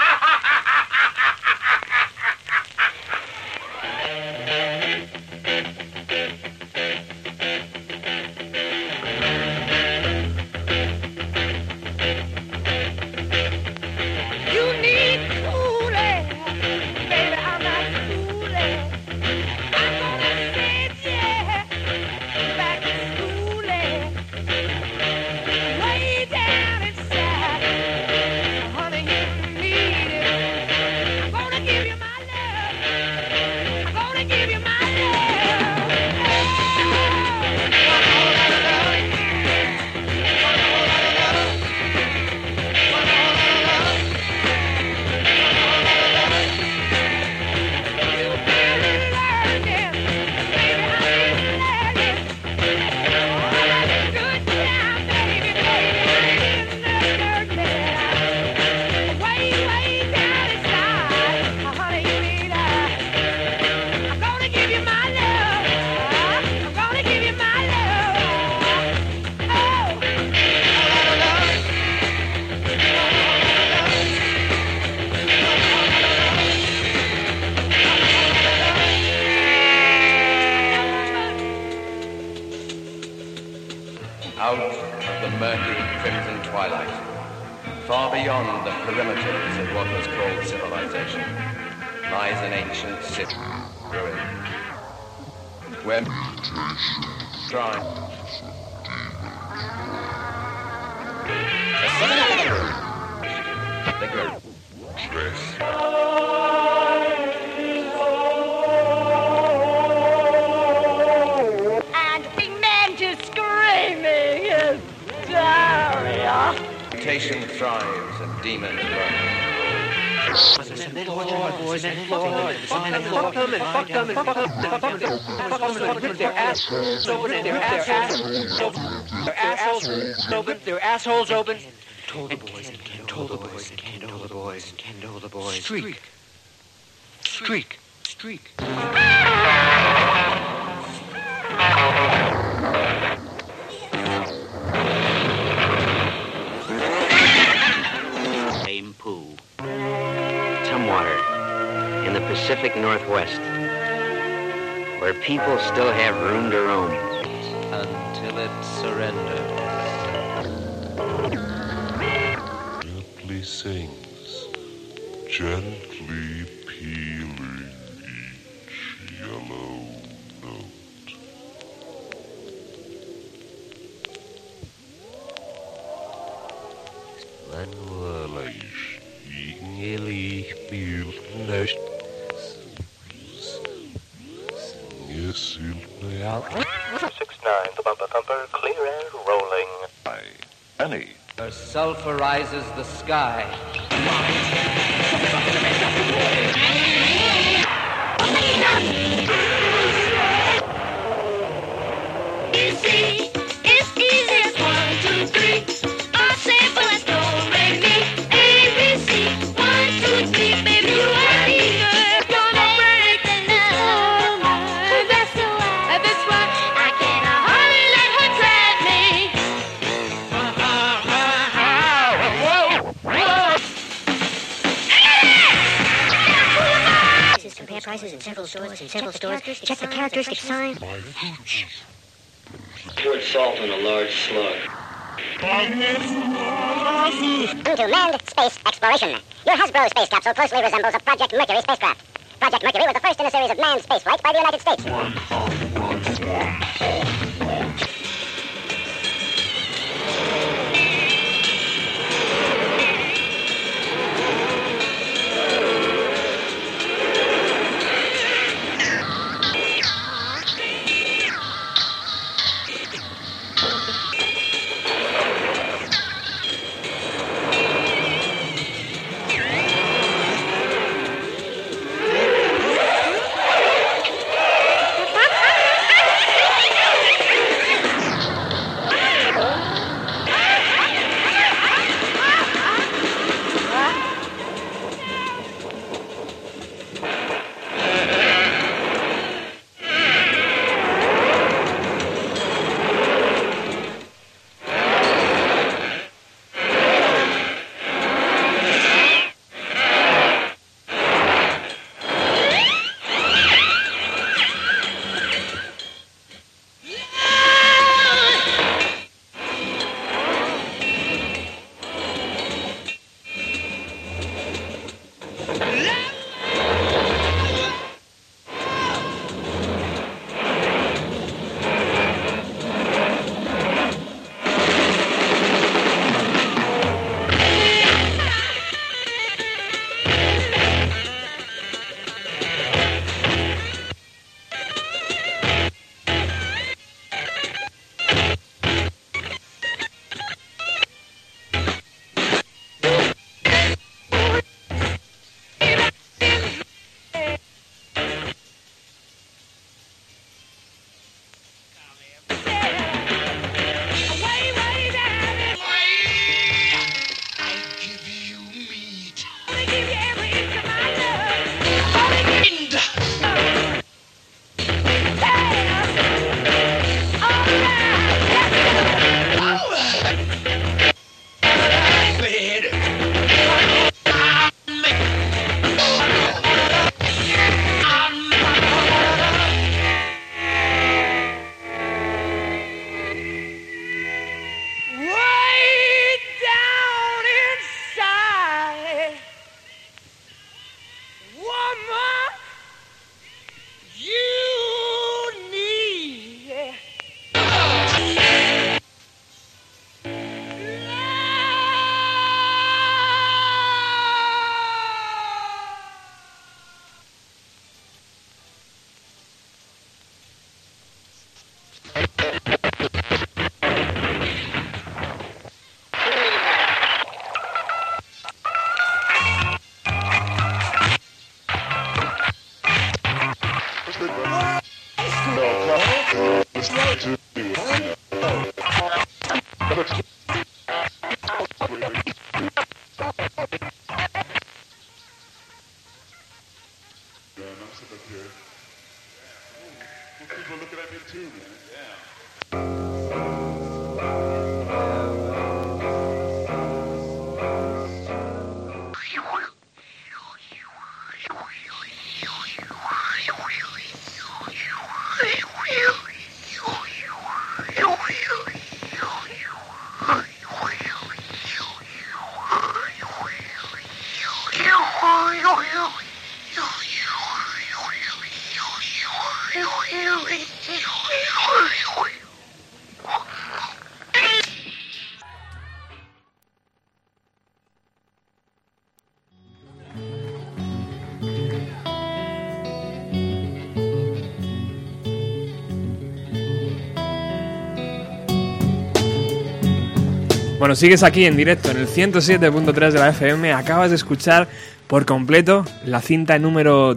Bueno, sigues aquí en directo en el 107.3 de la FM. Acabas de escuchar por completo la cinta número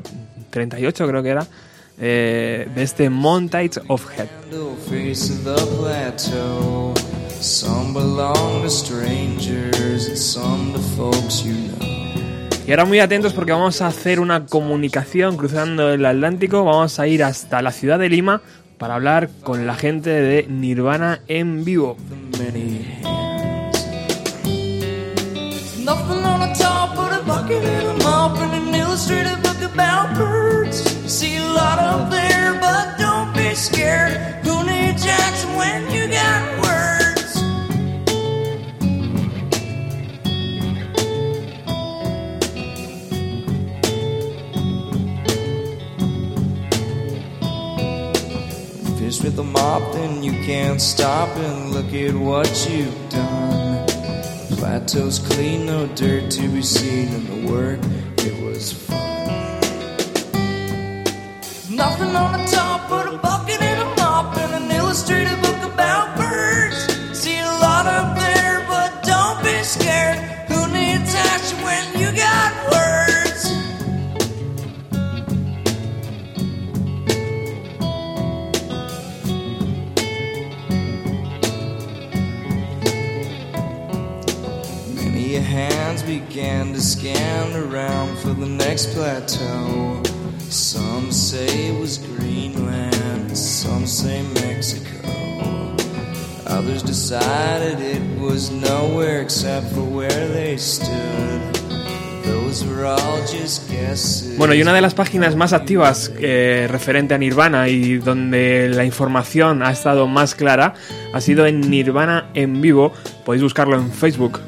38, creo que era, eh, de este Montage of Head. Y ahora muy atentos porque vamos a hacer una comunicación cruzando el Atlántico. Vamos a ir hasta la ciudad de Lima para hablar con la gente de Nirvana en vivo. pocket and a mop an illustrated book about birds. You see a lot up there, but don't be scared. Who needs Jackson when you got words? Fish with a mop, then you can't stop and look at what you've done. Plateau's clean, no dirt to be seen, and the work, it was fun. Nothing on the top but a bucket and a mop and an illustrated book about began say Mexico. Bueno, y una de las páginas más activas eh, referente a Nirvana y donde la información ha estado más clara ha sido en Nirvana en vivo. Podéis buscarlo en Facebook.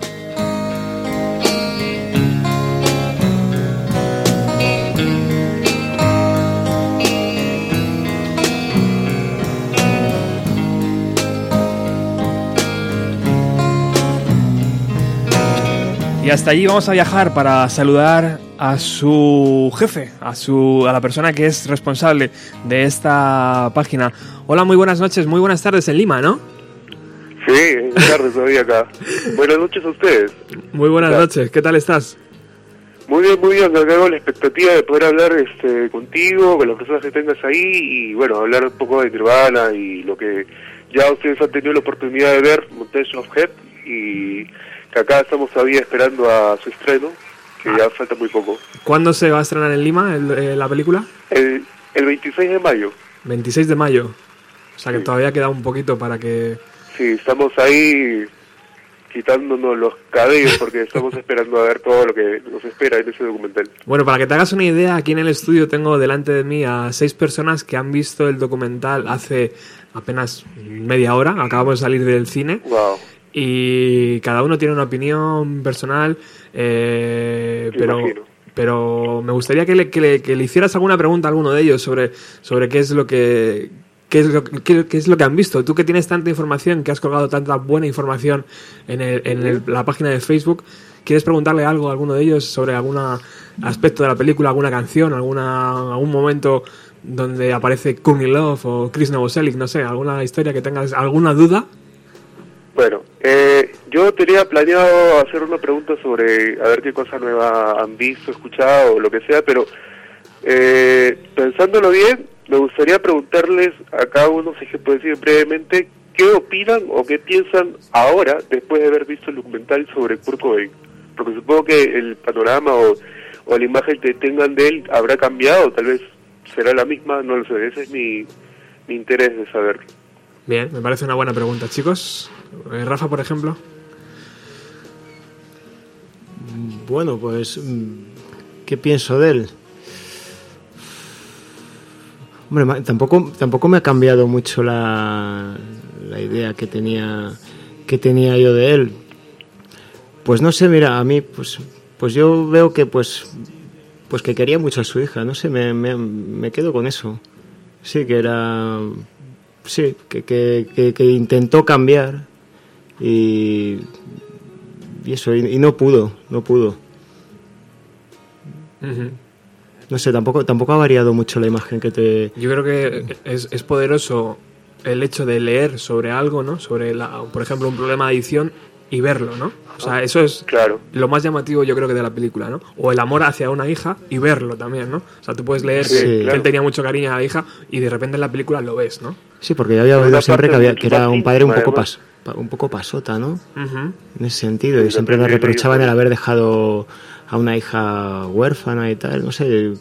Y hasta allí vamos a viajar para saludar a su jefe, a su a la persona que es responsable de esta página. Hola, muy buenas noches, muy buenas tardes en Lima, ¿no? Sí, buenas tardes todavía acá. Buenas noches a ustedes. Muy buenas noches, ¿qué tal estás? Muy bien, muy bien. Acá la expectativa de poder hablar este, contigo, con las personas que tengas ahí y bueno, hablar un poco de Nirvana y lo que ya ustedes han tenido la oportunidad de ver, Montation of Head, y que acá estamos todavía esperando a su estreno, que ya falta muy poco. ¿Cuándo se va a estrenar en Lima el- eh, la película? El, el 26 de mayo. 26 de mayo. O sea que todavía queda un poquito para que... Sí, estamos ahí quitándonos los cabellos porque estamos esperando a ver todo lo que nos espera en ese documental. Bueno, para que te hagas una idea, aquí en el estudio tengo delante de mí a seis personas que han visto el documental hace apenas media hora. Acabamos de salir del cine. Wow. Y cada uno tiene una opinión personal, eh, pero, imagino. pero me gustaría que le, que, le, que le hicieras alguna pregunta a alguno de ellos sobre, sobre qué es lo que qué es lo, qué, qué es lo que han visto. Tú que tienes tanta información, que has colgado tanta buena información en, el- en el- la página de Facebook, ¿quieres preguntarle algo a alguno de ellos sobre algún aspecto de la película, alguna canción, alguna, algún momento donde aparece Courtney Love o Chris Novoselic, no sé, alguna historia que tengas, alguna duda? Bueno, eh, yo tenía planeado hacer una pregunta sobre a ver qué cosa nueva han visto, escuchado o lo que sea, pero eh, pensándolo bien, me gustaría preguntarles a cada uno, si que puede decir brevemente, qué opinan o qué piensan ahora después de haber visto el documental sobre Kurt Cobain. Porque supongo que el panorama o, o la imagen que tengan de él habrá cambiado, tal vez será la misma, no lo sé, ese es mi, mi interés de saber. Bien, me parece una buena pregunta, chicos. Eh, Rafa, por ejemplo. Bueno, pues, mm, ¿qué pienso de él? Hombre, tampoco, tampoco me ha cambiado mucho la, la idea que tenía, que tenía yo de él. Pues no sé, mira, a mí, pues, pues yo veo que, pues, pues que quería mucho a su hija, no sé, me, me, me quedo con eso. Sí, que era, sí, que, que, que, que intentó cambiar y, y eso, y, y no pudo, no pudo. No sé, tampoco, tampoco ha variado mucho la imagen que te... Yo creo que es, es poderoso el hecho de leer sobre algo, ¿no? Sobre, la, por ejemplo, un problema de adicción y verlo, ¿no? O sea, eso es lo más llamativo yo creo que de la película, ¿no? O el amor hacia una hija y verlo también, ¿no? O sea, tú puedes leer Sí, que, claro. él tenía mucho cariño a la hija y de repente en la película lo ves, ¿no? Sí, porque yo había oído siempre que, había, que era un padre un poco, pas- pa- un poco pasota, ¿no? Ujú. En ese sentido, y siempre le reprochaban el haber dejado a una hija huérfana y tal, no sé.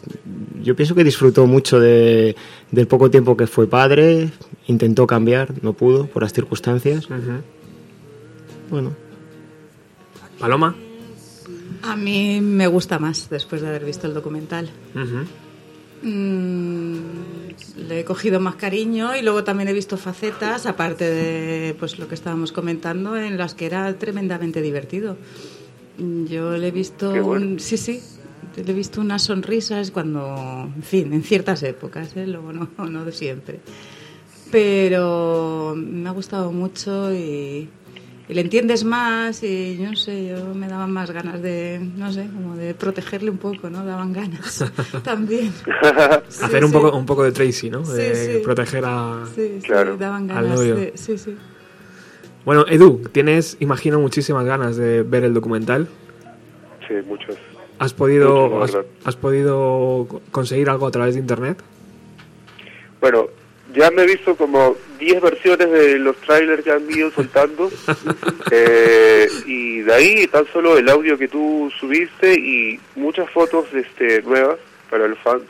Yo pienso que disfrutó mucho de, del poco tiempo que fue padre, intentó cambiar, no pudo por las circunstancias. Ujú. Bueno, Paloma. A mí me gusta más después de haber visto el documental. Mm, le he cogido más cariño y luego también he visto facetas, aparte de pues lo que estábamos comentando, en las que era tremendamente divertido. Yo le he visto, Qué bueno. un- sí, sí, le he visto unas sonrisas cuando, en fin, en ciertas épocas, ¿eh? luego no, no de siempre. pero me ha gustado mucho y, y le entiendes más y yo no sé, yo me daban más ganas de, no sé, como de protegerle un poco, ¿no? Daban ganas también. Sí, Hacer un sí. poco, un poco de Tracy, ¿no? Sí, de sí. proteger a... Sí, sí, daban al ganas novio. de- sí, sí. Bueno, Edu, tienes, imagino, muchísimas ganas de ver el documental. Sí, muchos. ¿Has podido, has, podido co- conseguir algo a través de internet? Bueno, ya me he visto como 10 versiones de los trailers que han ido soltando. eh, y de ahí tan solo el audio que tú subiste y muchas fotos este, nuevas para los fans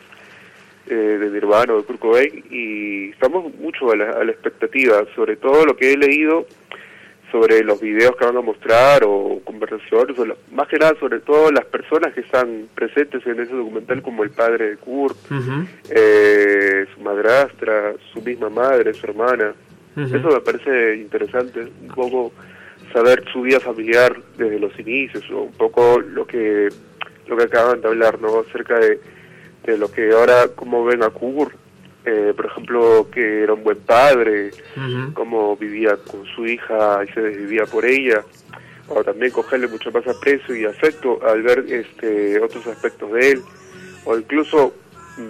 eh, de Nirvana o de Kurt Cobain. Y estamos mucho a la, a la expectativa, sobre todo lo que he leído sobre los videos que van a mostrar o conversaciones, o la- más que nada sobre todo las personas que están presentes en ese documental como el padre de Kurt, eh, su madrastra, su misma madre, su hermana. Eso me parece interesante, un poco saber su vida familiar desde los inicios, o un poco lo que lo que acaban de hablar, ¿no? Acerca de, de lo que ahora, como ven a Kurt, eh, por ejemplo, que era un buen padre, cómo vivía con su hija y se desvivía por ella, o también cogerle mucho más aprecio y afecto al ver este otros aspectos de él, o incluso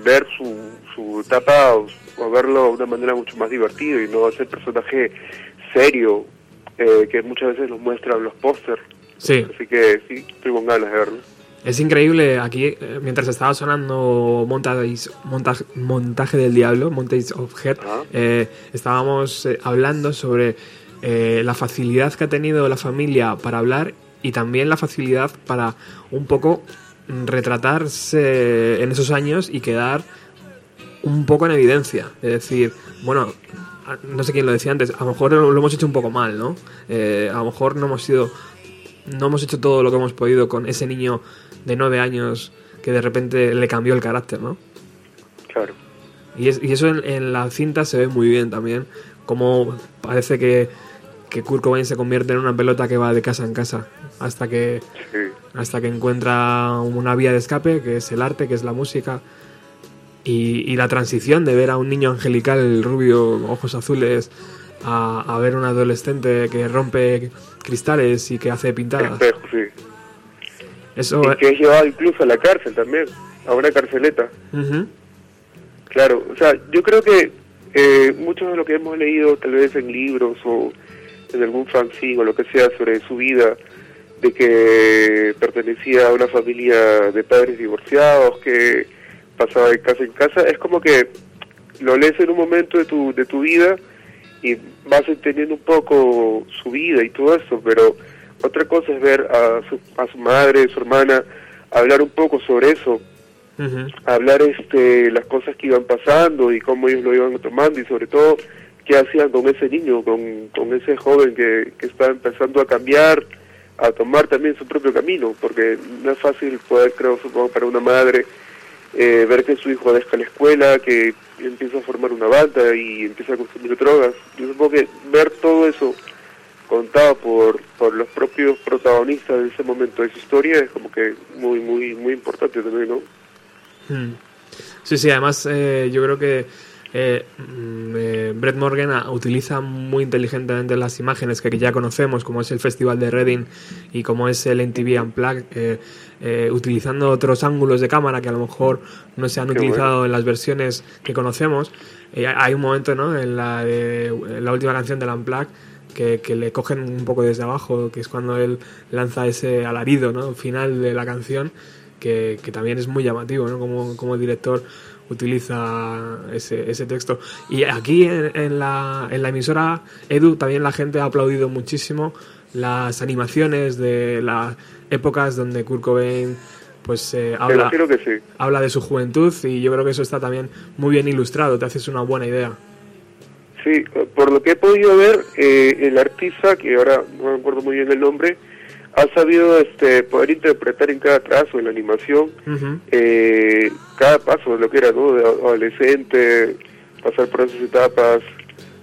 ver su, su etapa o, o verlo de una manera mucho más divertida y no ese personaje serio eh, que muchas veces nos muestran los pósters. Sí. Así que sí, estoy con ganas de verlo. Es increíble, aquí eh, mientras estaba sonando Montage, montaje, montaje del Diablo, Montage of Head, eh, estábamos eh, hablando sobre eh, la facilidad que ha tenido la familia para hablar y también la facilidad para un poco retratarse en esos años y quedar un poco en evidencia. Es decir, bueno, no sé quién lo decía antes, a lo mejor lo, lo hemos hecho un poco mal, ¿no? Eh, a lo mejor no hemos sido no hemos hecho todo lo que hemos podido con ese niño de nueve años que de repente le cambió el carácter, ¿no? Claro. Y, es- y eso en, en la cinta se ve muy bien también, como parece que, que Kurt Cobain se convierte en una pelota que va de casa en casa hasta que, hasta que encuentra una vía de escape, que es el arte, que es la música. Y, y la transición de ver a un niño angelical, rubio, ojos azules, a, a ver un adolescente que rompe cristales y que hace pintadas. Espejo, sí. Eso, Y que es llevado incluso a la cárcel también, a una carceleta. Ujú. Claro, o sea, yo creo que eh, mucho de lo que hemos leído, tal vez en libros o en algún fanzine o lo que sea sobre su vida, de que pertenecía a una familia de padres divorciados, que pasaba de casa en casa, es como que lo lees en un momento de tu, de tu vida y vas entendiendo un poco su vida y todo eso, pero otra cosa es ver a su, a su madre, su hermana, hablar un poco sobre eso, hablar este las cosas que iban pasando y cómo ellos lo iban tomando y sobre todo qué hacían con ese niño, con, con ese joven que, que está empezando a cambiar, a tomar también su propio camino, porque no es fácil poder, creo, supongo, para una madre eh, ver que su hijo deja la escuela, que empieza a formar una banda y empieza a consumir drogas. Yo supongo que ver todo eso contado por, por los propios protagonistas de ese momento de su historia es como que muy, muy, muy importante también, ¿no? Mm. Sí, sí, además eh, yo creo que eh, mm, eh, Brett Morgan ah, utiliza muy inteligentemente las imágenes que ya conocemos, como es el Festival de Reading y como es el MTV Unplugged, eh, eh, utilizando otros ángulos de cámara que a lo mejor no se han Qué utilizado en las versiones que conocemos. Hay un momento ¿no? en, la de- en la última canción del Unplugged que, que le cogen un poco desde abajo, que es cuando él lanza ese alarido ¿no? final de la canción, que, que también es muy llamativo, ¿no? como, como el director utiliza ese, ese texto. Y aquí en, en la, en la emisora Edu también la gente ha aplaudido muchísimo las animaciones de las épocas donde Kurt Cobain pues eh, habla, imagino que sí. habla de su juventud y yo creo que eso está también muy bien ilustrado, te haces una buena idea. Sí, por lo que he podido ver, eh, el artista, que ahora no me acuerdo muy bien el nombre, ha sabido este poder interpretar en cada trazo, en la animación, eh, cada paso de lo que era, ¿no? De adolescente, pasar por esas etapas,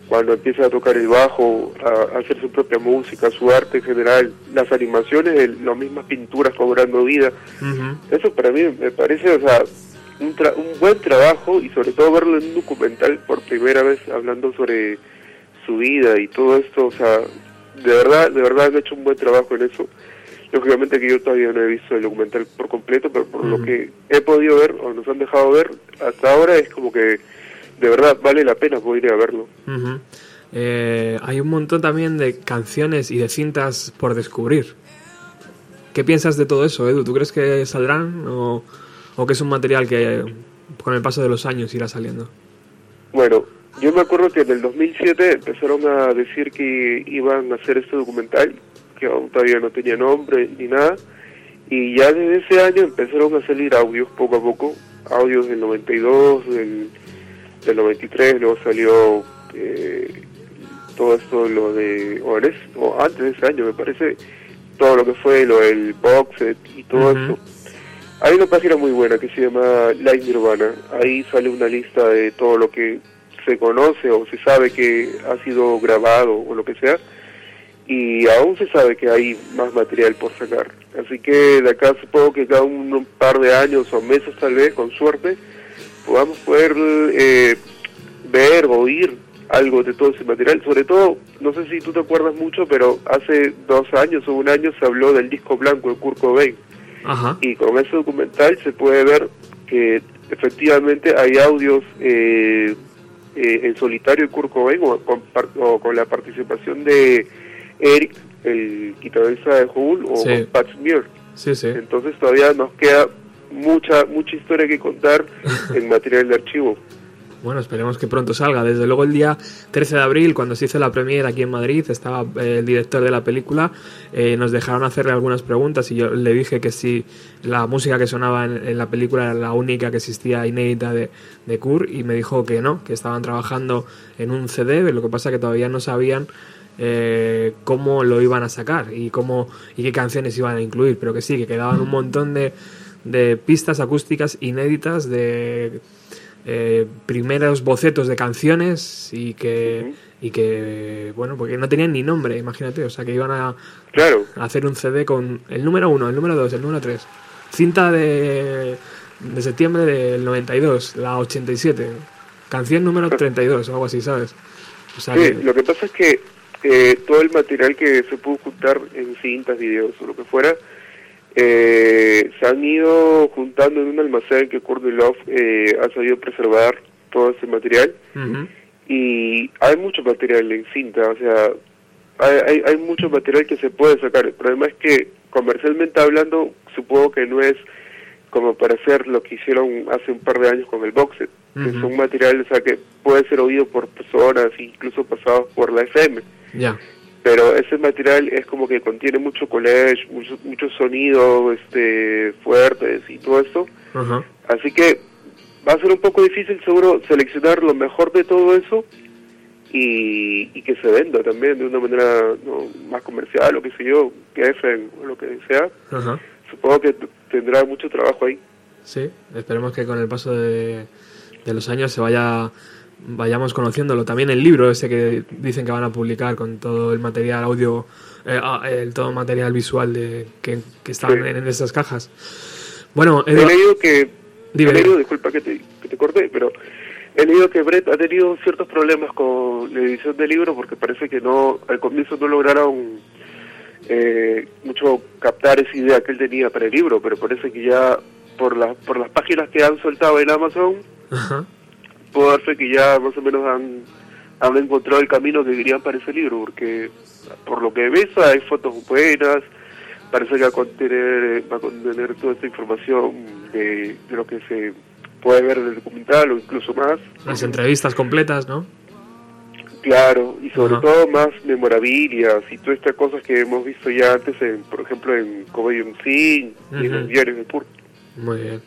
cuando empieza a tocar el bajo, a, a hacer su propia música, su arte en general, las animaciones, el- las mismas pinturas cobrando vida. Eso para mí me parece, o sea, un, tra- un buen trabajo y sobre todo verlo en un documental por primera vez hablando sobre su vida y todo esto, o sea, de verdad, de verdad han hecho un buen trabajo en eso. Lógicamente que yo todavía no he visto el documental por completo, pero por lo Ujú. que he podido ver o nos han dejado ver hasta ahora es como que de verdad vale la pena poder ir a verlo. Eh, hay un montón también de canciones y de cintas por descubrir. ¿Qué piensas de todo eso, Edu? ¿Tú crees que saldrán o, o que es un material que con el paso de los años irá saliendo? Bueno, yo me acuerdo que en el 2007 empezaron a decir que iban a hacer este documental, que aún todavía no tenía nombre ni nada, y ya desde ese año empezaron a salir audios poco a poco, audios del 92, del, del 93, luego salió eh, todo esto, lo de, o, en ese- o antes de ese año me parece, todo lo que fue lo del box set y todo eso. Hay una página muy buena que se llama Live Nirvana. Ahí sale una lista de todo lo que se conoce o se sabe que ha sido grabado o lo que sea. Y aún se sabe que hay más material por sacar. Así que de acá supongo que cada un, par de años o meses tal vez, con suerte, podamos poder eh, ver o oír algo de todo ese material. Sobre todo, no sé si tú te acuerdas mucho, pero hace dos años o un año se habló del disco blanco de Kurt Cobain. Ajá. Y con ese documental se puede ver que efectivamente hay audios eh, eh, en solitario de Kurt Cobain o con, par- o con la participación de Eric, el guitarrista de Hole, o Sí. Pat Smear. Sí, sí. Entonces todavía nos queda mucha mucha historia que contar en material de archivo. Bueno, esperemos que pronto salga. Desde luego el día 13 de abril, cuando se hizo la premiere aquí en Madrid, estaba eh, el director de la película, eh, nos dejaron hacerle algunas preguntas y yo le dije que si la música que sonaba en, la película era la única que existía inédita de, de Kurt y me dijo que no, que estaban trabajando en un CD, lo que pasa que todavía no sabían eh, cómo lo iban a sacar y cómo y qué canciones iban a incluir, pero que sí, que quedaban un montón de, de pistas acústicas inéditas de eh, primeros bocetos de canciones y que y que bueno porque no tenían ni nombre imagínate o sea que iban a, Claro. a hacer un CD con el número uno el número dos el número tres. Cinta de de septiembre del 92 la 87 canción número 32 o algo así sabes o sea Sí, que- lo que pasa es que eh, todo el material que se pudo juntar en cintas, videos o lo que fuera, eh, se han ido juntando en un almacén que Courtney Love eh, ha sabido preservar todo ese material y hay mucho material en cinta, o sea, hay, hay, hay mucho material que se puede sacar. El problema es que comercialmente hablando, supongo que no es como para hacer lo que hicieron hace un par de años con el box set, que Ujú. son materiales o sea, que puede ser oído por personas, incluso pasados por la FM. ya Pero ese material es como que contiene mucho collage, mucho, mucho sonido este, fuertes y todo esto. Ajá. Así que va a ser un poco difícil seguro seleccionar lo mejor de todo eso y, y que se venda también de una manera ¿no? más comercial o qué sé yo, que o lo que sea. Ajá. Supongo que tendrá mucho trabajo ahí. Sí, esperemos que con el paso de, de los años se vaya vayamos conociéndolo. También el libro ese que dicen que van a publicar con todo el material audio, eh, ah, el todo material visual de que, que están Sí. en, en esas cajas. Bueno, He Edu- leído que, Dime, he leído, disculpa que te, que te corté, pero he leído que Brett ha tenido ciertos problemas con la edición del libro porque parece que no al comienzo no lograron eh, mucho captar esa idea que él tenía para el libro, pero parece que ya por las por las páginas que han soltado en Amazon Ajá. Puedo darse que ya más o menos han han encontrado el camino que querían para ese libro, porque por lo que ves hay fotos buenas, parece que va a contener, va a contener toda esta información de, de lo que se puede ver en el documental o incluso más. las entrevistas completas, ¿no? Claro, y sobre todo más memorabilias y todas estas cosas que hemos visto ya antes, en, por ejemplo, en Cowboy MC y en los diarios de Pur. Muy bien.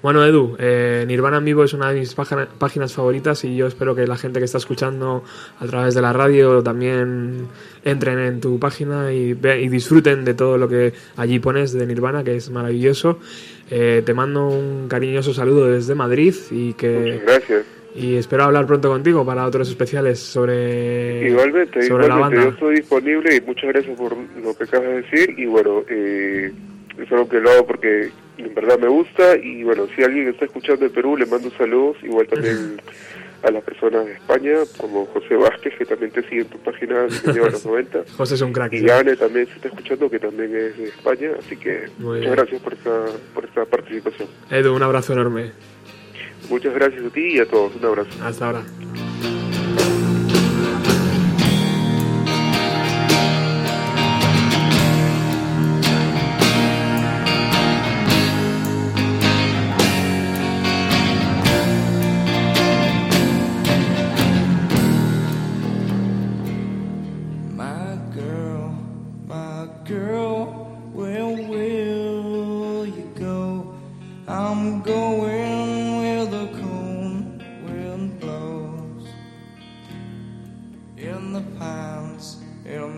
Bueno, Edu, eh, Nirvana en vivo es una de mis página- páginas favoritas y yo espero que la gente que está escuchando a través de la radio también entren en tu página y, y disfruten de todo lo que allí pones de Nirvana, que es maravilloso. Eh, te mando un cariñoso saludo desde Madrid y que Muchas gracias. y espero hablar pronto contigo para otros especiales sobre, Igualmente, sobre la igualmente, yo banda. estoy disponible y muchas gracias por lo que acabas de decir y bueno, eh, es algo que lo hago porque en verdad me gusta y bueno, si alguien está escuchando de Perú, le mando saludos, igual también a las personas de España, como José Vázquez, que también te sigue en tu página que lleva los 90. José es un crack. Y. Gane también se está escuchando, que también es de España, así que Muy muchas bien. gracias por esta, por esta participación. Edu, un abrazo enorme. Muchas gracias a ti y a todos, un abrazo. Hasta ahora.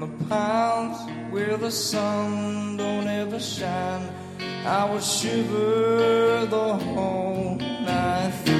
In the pines, where the sun don't ever shine, I would shiver the whole night through.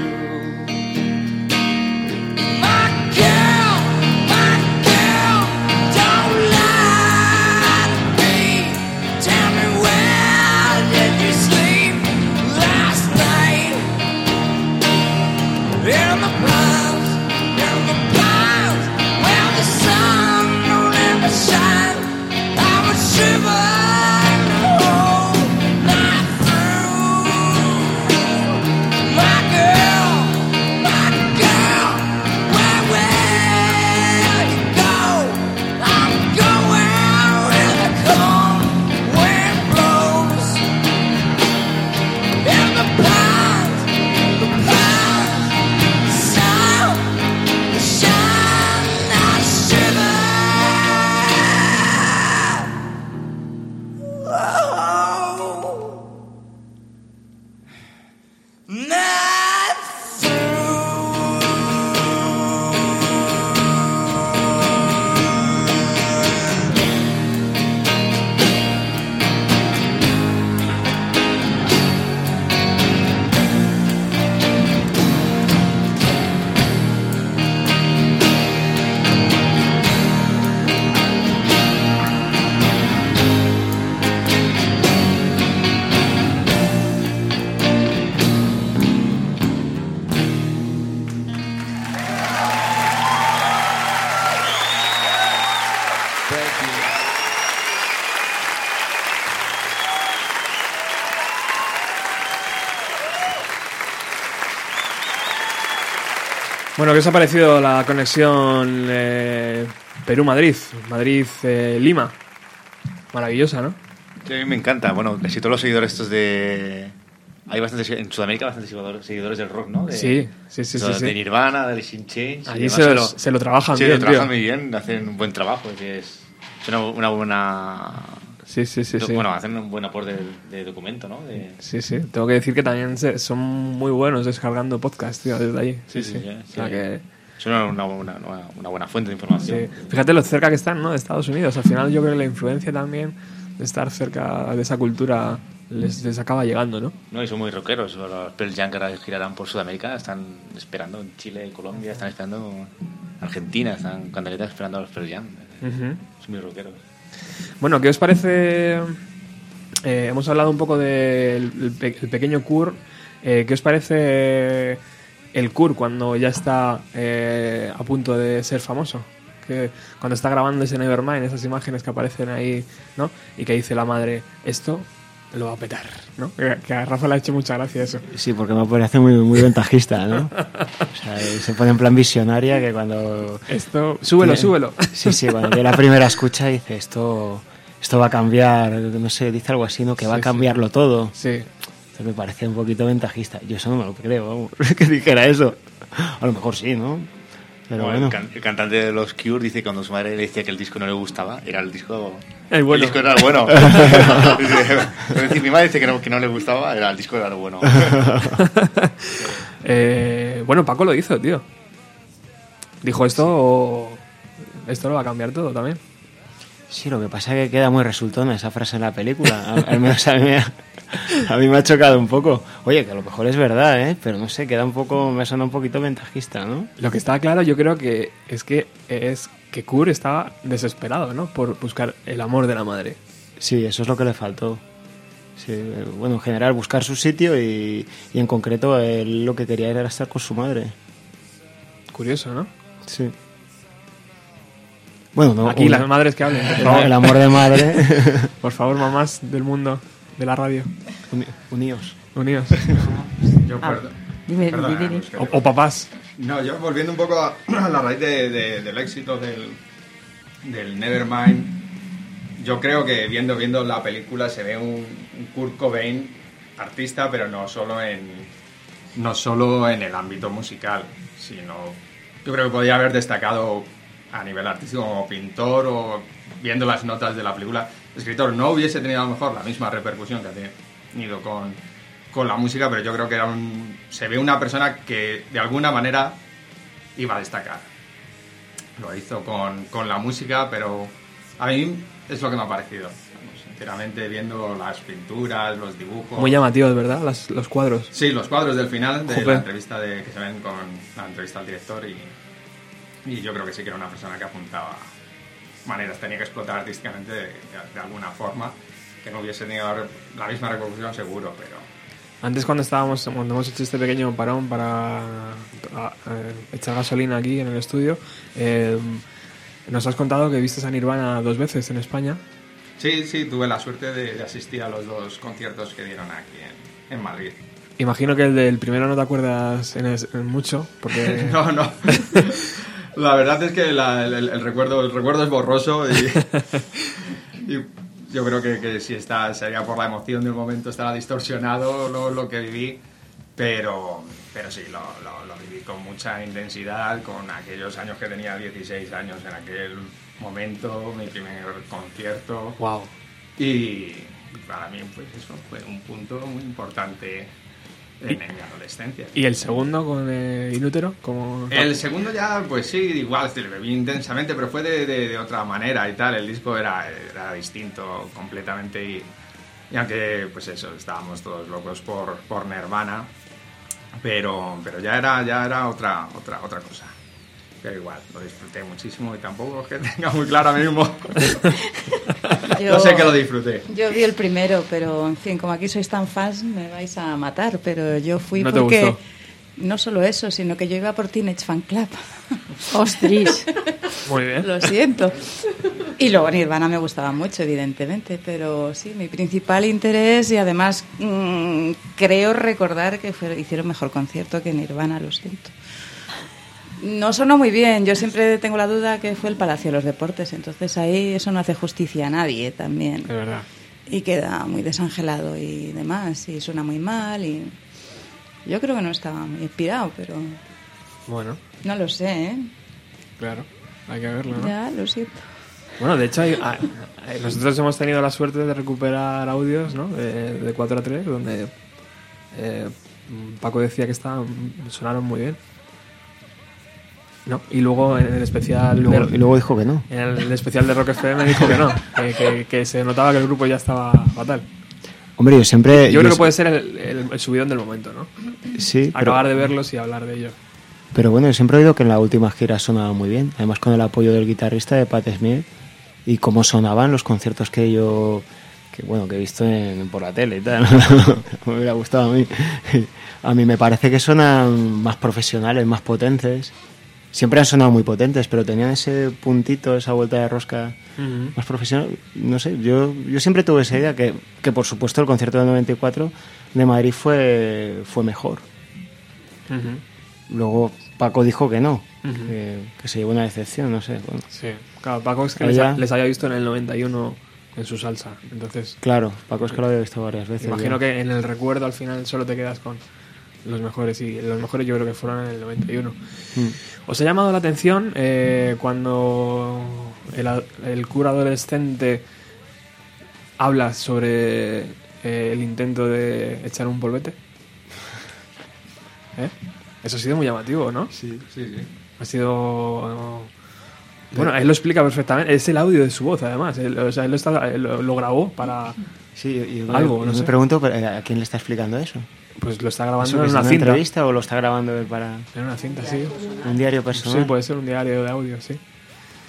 Bueno, ¿qué os ha parecido la conexión eh, Perú-Madrid? Madrid-Lima. Maravillosa, ¿no? Sí, a mí me encanta. Bueno, casi todos los seguidores estos de... Hay bastantes, en Sudamérica bastantes seguidores, del rock, ¿no? De, Sí, sí, sí, de- sí. De Nirvana, de Alice in Chains. Allí se lo- se lo trabajan sí, bien, lo trabajan tío. muy bien, hacen un buen trabajo, que es, es una, una buena... Sí, sí, sí, sí. Bueno, hacen un buen aporte de, de documento, ¿no? De, Sí, sí. Tengo que decir que también se- son muy buenos descargando podcast, tío, desde allí. Sí, sí, sí, O sí. sea que... Es una, una, una- una- buena fuente de información. Fíjate lo cerca que están, ¿no? De Estados Unidos. Al final yo creo que la influencia también de estar cerca de esa cultura les, les acaba llegando, ¿no? No, y son muy rockeros. Los Pearl Jam que ahora girarán por Sudamérica están esperando en Chile, Colombia, están esperando Argentina, están candeletas esperando a los Pearl Jam. Ujú. Son muy rockeros. Bueno, ¿qué os parece? eh, hemos hablado un poco del el pe- el pequeño Kur. Eh, ¿Qué os parece el Kur cuando ya está eh, a punto de ser famoso? Cuando está grabando ese Nevermind, esas imágenes que aparecen ahí, ¿no? Y que dice la madre, esto lo va a petar, ¿no? Que a Rafa le ha hecho mucha gracia eso. Sí, porque me parece muy, muy ventajista, ¿no? O sea, se pone en plan visionaria que cuando... Esto, súbelo, tiene- súbelo. Sí, sí, cuando tiene la primera escucha dice esto, esto va a cambiar, no sé, dice algo así, ¿no? Que va a Sí, sí. cambiarlo todo. Sí. Entonces me parece un poquito ventajista. Yo eso no me lo creo, vamos, que dijera eso. A lo mejor sí, ¿no? Pero Bueno, bueno. El, can- el cantante de los Cure dice que cuando su madre le decía que el disco no le gustaba, era el disco. El bueno. disco era el bueno. Dice, es decir, mi madre dice que no, que no le gustaba, era el disco era el bueno. Eh, bueno, Paco lo hizo, tío. Dijo esto, esto lo va a cambiar todo también. Sí, lo que pasa es que queda muy resultona esa frase en la película. A- Al menos a mí, me ha, a mí me ha chocado un poco. Oye, que a lo mejor es verdad, ¿eh? Pero no sé, queda un poco, me suena un poquito ventajista, ¿no? Lo que está claro, yo creo que es que es que Kur estaba desesperado, ¿no? Por buscar el amor de la madre. Sí, eso es lo que le faltó. Sí, bueno, en general buscar su sitio y, y en concreto él lo que quería era estar con su madre. Curioso, ¿no? Sí. Bueno, no, Aquí un- las madres que hablen, por el- favor. el amor de madre. por favor, mamás del mundo, de la radio. uníos. Uníos. Yo, Ah, dime, Perdona, dime, dime. O- o papás. No, yo volviendo un poco a, a la raíz de- de- del éxito del, del Nevermind, yo creo que viendo, viendo la película se ve un, un Kurt Cobain artista, pero no solo en no solo en el ámbito musical, sino yo creo que podría haber destacado a nivel artístico como pintor o viendo las notas de la película, escritor no hubiese tenido a lo mejor la misma repercusión que ha tenido con, con la música, pero yo creo que era un, se ve una persona que de alguna manera iba a destacar. Lo hizo con, con la música, pero a mí es lo que me ha parecido. Sinceramente, viendo las pinturas, los dibujos. Muy llamativos, ¿verdad? Las- los cuadros. Sí, los cuadros del final de Jope. la entrevista de, que se ven con la entrevista al director y, y yo creo que sí que era una persona que apuntaba maneras, tenía que explotar artísticamente de, de- de alguna forma, que no hubiese tenido la misma repercusión seguro, pero Antes cuando estábamos, cuando hemos hecho este pequeño parón para a- eh, echar gasolina aquí en el estudio, eh, nos has contado que viste a Nirvana dos veces en España. sí, sí, tuve la suerte de, de asistir a los dos conciertos que dieron aquí en, en Madrid. Imagino que el del primero no te acuerdas en, es- en mucho, porque... no, no. La verdad es que la- el, el recuerdo, el recuerdo es borroso y, y yo creo que, que si está, sería por la emoción del momento, estará distorsionado lo, lo que viví, pero, pero sí, lo, lo- lo viví con mucha intensidad, con aquellos años que tenía 16 años en aquel momento, mi primer concierto. Wow. Y para mí, pues eso fue un punto muy importante en, en mi adolescencia. ¿Y el segundo con eh, Inútero? Como... El segundo ya, pues sí, igual, sí, lo bebí intensamente, pero fue de, de- de otra manera y tal. El disco era, era distinto completamente y, y aunque, pues eso, estábamos todos locos por, por Nirvana, pero, pero ya era, ya era otra, otra, otra cosa. Pero igual, lo disfruté muchísimo y tampoco es que tenga muy claro ahora mismo. Yo- no sé que lo disfruté. Yo vi el primero, pero en fin, como aquí sois tan fans, me vais a matar. Pero yo fui ¿No te porque. gustó? No solo eso, sino que yo iba por Teenage Fan Club. Ostris. Muy bien. Lo siento. Y luego Nirvana me gustaba mucho, evidentemente, pero sí, mi principal interés y además mm, creo recordar que fue- hicieron mejor concierto que Nirvana, lo siento. No sonó muy bien, yo siempre tengo la duda que fue el Palacio de los Deportes, entonces ahí eso no hace justicia a nadie también. Es verdad. Y queda muy desangelado y demás, y suena muy mal y yo creo que no estaba muy inspirado, pero Bueno, no lo sé, ¿eh? claro. Hay que verlo, ¿no? Ya, lo siento. Bueno, de hecho, hay- ah, nosotros hemos tenido la suerte de recuperar audios ¿no? de, de 4 a 3, donde eh, Paco decía que estaban, sonaron muy bien. ¿No? Y luego en el especial. Y luego- de- y luego dijo que no. En el especial de Rock FM dijo que no, que, que- que se notaba que el grupo ya estaba fatal. Hombre, yo siempre... Yo creo que yo- puede ser el, el- el subidón del momento, ¿no? Sí, pero- Acabar de verlos y hablar de ellos. Pero bueno, yo siempre he oído que en la última gira sonaba muy bien. Además con el apoyo del guitarrista de Pat Smith y cómo sonaban los conciertos que yo que bueno que he visto en- por la tele y tal. me hubiera gustado a mí. A mí me parece que suenan más profesionales, más potentes. Siempre han sonado muy potentes, pero tenían ese puntito, esa vuelta de rosca más profesional. No sé, yo, yo siempre tuve esa idea que, que por supuesto el concierto del 94 de Madrid fue, fue mejor. Luego Paco dijo que no, que, que se llevó una decepción, no sé. Bueno. Sí. Claro, Paco es que les, Ella- ha- les había visto en el 91 en su salsa. Entonces, Claro, Paco es que lo había visto varias veces. imagino ya. que en el recuerdo al final solo te quedas con los mejores. Y los mejores yo creo que fueron en el 91. Mm. ¿Os ha llamado la atención eh, cuando el, el cura adolescente habla sobre eh, el intento de echar un polvete? ¿Eh? Eso ha sido muy llamativo, ¿no? Sí, sí, sí. Ha sido... Bueno, él lo explica perfectamente. Es el audio de su voz, además. Él, o sea, él lo, está- él lo, lo grabó para Sí, me- algo, yo no me sé. pregunto ¿a quién le está explicando eso? Pues lo está grabando ¿Eso que en es una una cinta. entrevista o lo está grabando para En una cinta, sí. un diario personal? Sí, puede ser un diario de audio, sí.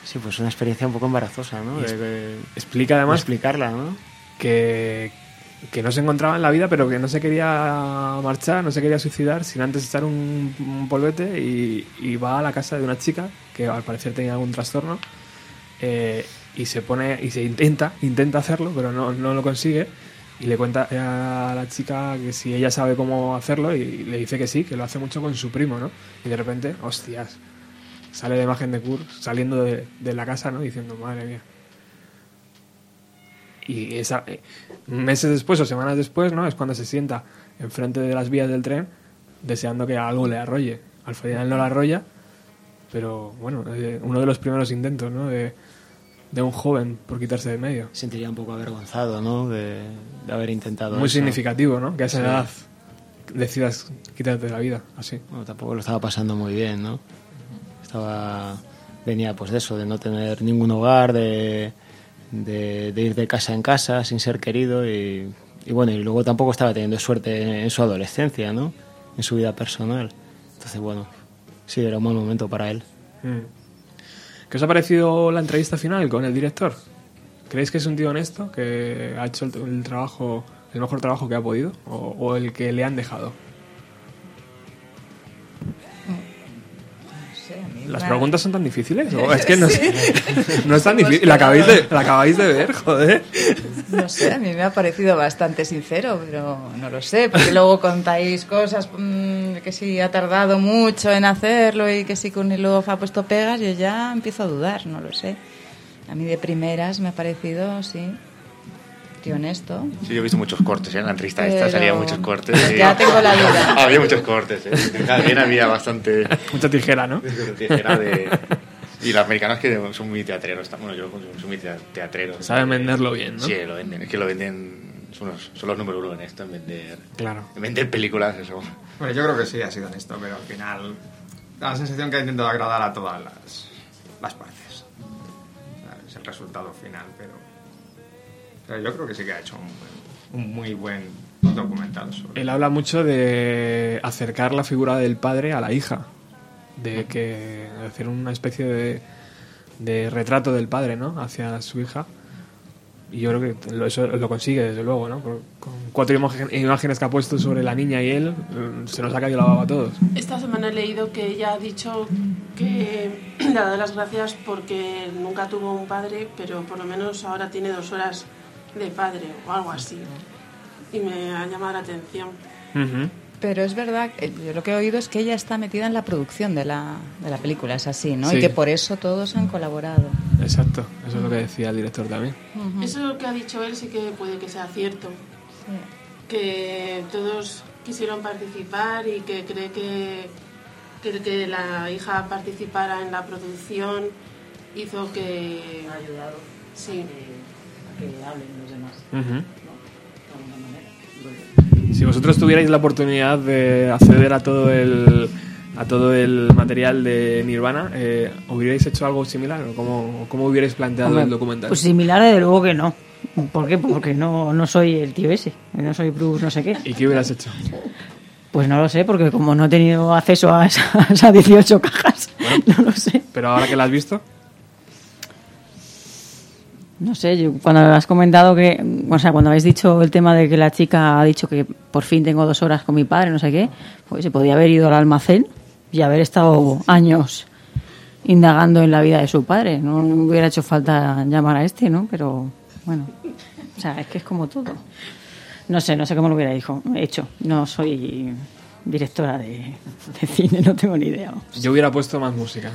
Sí, pues una experiencia un poco embarazosa, ¿no? De- de- Explica además de explicarla, ¿no? que, que no se encontraba en la vida, pero que no se quería marchar, no se quería suicidar sin antes echar un, un polvete y, y va a la casa de una chica que al parecer tenía algún trastorno eh, y se pone y se intenta intenta hacerlo, pero no, no lo consigue y le cuenta a la chica que si ella sabe cómo hacerlo y le dice que sí, que lo hace mucho con su primo, ¿no? Y de repente, hostias, sale la imagen de Kurt saliendo de, la casa, ¿no? Diciendo, madre mía. Y esa, eh, meses después o semanas después, ¿no? Es cuando se sienta enfrente de las vías del tren deseando que algo le arrolle. Al final no la arrolla, pero bueno, eh, uno de los primeros intentos, ¿no? De, de un joven por quitarse de medio. Sentiría un poco avergonzado, ¿no? De, de haber intentado Muy eso. significativo, ¿no? Que a esa Sí. edad decidas quitarte la vida, así. Bueno, tampoco lo estaba pasando muy bien, ¿no? Estaba venía pues de eso, de no tener ningún hogar, de, de, de ir de casa en casa sin ser querido y, y bueno, y luego tampoco estaba teniendo suerte en, su adolescencia, ¿no? En su vida personal. Entonces, bueno, sí, era un buen momento para él. Mm. ¿Qué os ha parecido la entrevista final con el director? ¿Creéis que es un tío honesto, que ha hecho el, el trabajo, el mejor trabajo que ha podido, o, o el que le han dejado? ¿Las preguntas son tan difíciles? ¿O es que no, Sí. no es tan difícil. La acabáis, de, la acabáis de ver, joder. No sé, a mí me ha parecido bastante sincero, pero no lo sé, porque luego contáis cosas mm, que si ha tardado mucho en hacerlo y que si con el love ha puesto pegas, yo ya empiezo a dudar, no lo sé. A mí de primeras me ha parecido, sí, tío honesto. Sí, yo he visto muchos cortes, ¿eh? En la entrevista esta Pero- salían muchos cortes. y- Ya tengo la duda. había muchos cortes, ¿eh? También había bastante... Mucha tijera, ¿no? tijera de... Y los americanos que son muy teatreros, bueno, yo soy muy tea- teatreros. Saben venderlo bien, ¿no? Sí, lo venden, es que lo venden, son los, son los número uno en esto, en vender, Claro. en vender películas, eso. Bueno, yo creo que sí ha sido honesto, pero al final da la sensación que ha intentado agradar a todas las, las partes. Es el resultado final, pero, pero yo creo que sí que ha hecho un, un muy buen documental sobre Él habla mucho de acercar la figura del padre a la hija, de que hacer una especie de, de retrato del padre, ¿no? Hacia su hija. Y yo creo que lo- eso lo consigue, desde luego, ¿no? Por- con cuatro imágenes que ha puesto sobre la niña y él, eh, se nos ha caído la baba a todos. Esta semana he leído que ella ha dicho que le ha dado las gracias porque nunca tuvo un padre, pero por lo menos ahora tiene dos horas de padre o algo así. Y me ha llamado la atención. Pero es verdad, eh, yo lo que he oído es que ella está metida en la producción de la, de la película, es así, ¿no? Sí. Y que por eso todos han colaborado. Exacto, eso es lo que decía el director también. Eso que ha dicho él sí que puede que sea cierto. Que todos quisieron participar y que cree que, que, que la hija participara en la producción hizo que... Ha ayudado. Sí. A que hablen los demás. Ujú. Si vosotros tuvierais la oportunidad de acceder a todo el a todo el material de Nirvana, eh, ¿hubierais hecho algo similar o cómo, cómo hubierais planteado Hombre, el documental? Pues similar, desde luego que no. ¿Por qué? Porque no, no soy el tío ese, no soy Bruce no sé qué. ¿Y qué hubieras hecho? Pues no lo sé, porque como no he tenido acceso a esa- a esas 18 cajas, no lo sé. Pero ahora que la has visto, No sé, yo cuando has comentado que, o sea, cuando habéis dicho el tema de que la chica ha dicho que por fin tengo dos horas con mi padre, no sé qué, pues se podía haber ido al almacén y haber estado años indagando en la vida de su padre. No hubiera hecho falta llamar a este, ¿no? Pero bueno, o sea, es que es como todo. No sé, no sé cómo lo hubiera dijo, hecho. No soy directora de cine, no tengo ni idea. yo hubiera puesto más música.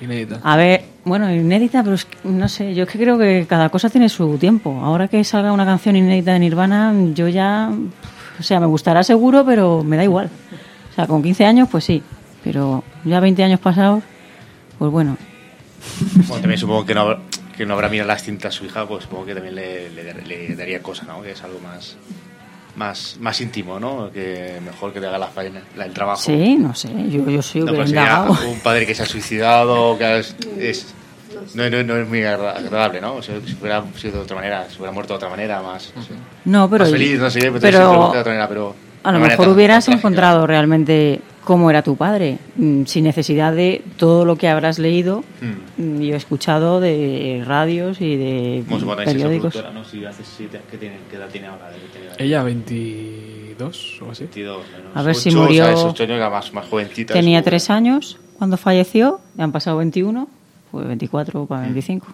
Inédita. A ver, bueno, inédita, pero es que, no sé, yo es que creo que cada cosa tiene su tiempo. Ahora que salga una canción inédita de Nirvana, yo ya, o sea, me gustará seguro, pero me da igual. O sea, con 15 años, pues sí, pero ya 20 años pasados, pues bueno. Bueno, también supongo que no, que no habrá mirado las cintas a su hija, pues supongo que también le, le, le daría cosa, ¿no? Que es algo más, más, más íntimo, ¿no? Que mejor que te haga la faena, la- el trabajo. Sí, no sé, yo, yo soy No, un padre que se ha suicidado, que es, es- no, no, no es muy agra- agradable, ¿no? Sea, si hubiera sido de otra manera, si hubiera muerto de otra manera, más, no sé, No, pero- más feliz, no sé, pero, pero- de otra manera, pero a lo No mejor hubieras encontrado realmente cómo era tu padre, mm, sin necesidad de todo lo que habrás leído mm, y escuchado de radios y de periódicos. ¿no? Si hace siete, ¿qué, tiene, ¿Qué edad tiene ahora? Ella 22 o así. 22, menos A ver si murió- o sea, era más, más jovencita. Tenía seguro. tres años cuando falleció, ya han pasado 21, pues 24 para 25.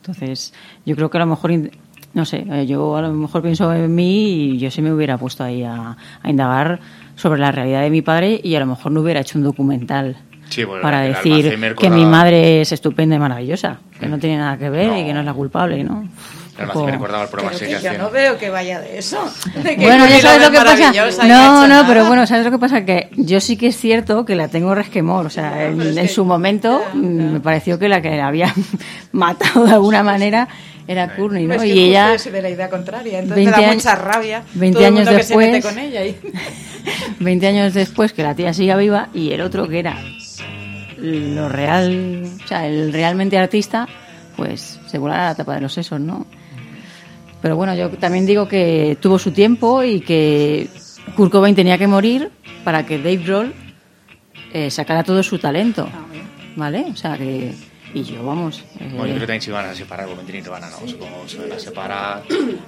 Entonces, yo creo que a lo mejor, no sé, eh, yo a lo mejor pienso en mí y yo sí me hubiera puesto ahí a, a indagar sobre la realidad de mi padre y a lo mejor no hubiera hecho un documental Sí, bueno, para decir que mi madre es estupenda y maravillosa, que no tiene nada que ver y que no es la culpable, ¿no? El poco- Alzheimer me recordaba el programa Pero ese que que yo no veo que vaya de eso. De que Bueno, ya sabes lo que pasa. No, no, pero bueno, ¿sabes lo que pasa? Que yo sí que es cierto que la tengo resquemor. O sea, en, en su momento mm, me pareció que la que la había matado de alguna manera era Courtney, ¿no? Es que y ella, es de la idea contraria. Entonces 20 me da años- mucha rabia 20 todo el años mundo que se mete después- con ella. Y... 20 años después, que la tía siga viva, y el otro que era lo real, o sea, el realmente artista, pues se volará la tapa de los sesos, ¿no? Pero bueno, yo también digo que tuvo su tiempo y que Kurt Cobain tenía que morir para que Dave Grohl eh, sacara todo su talento, ¿vale? O sea que... Y yo, vamos... eh, Bueno, yo creo que también se iban a separar, como y Nirvana, ¿no? Supongo que se van a separar.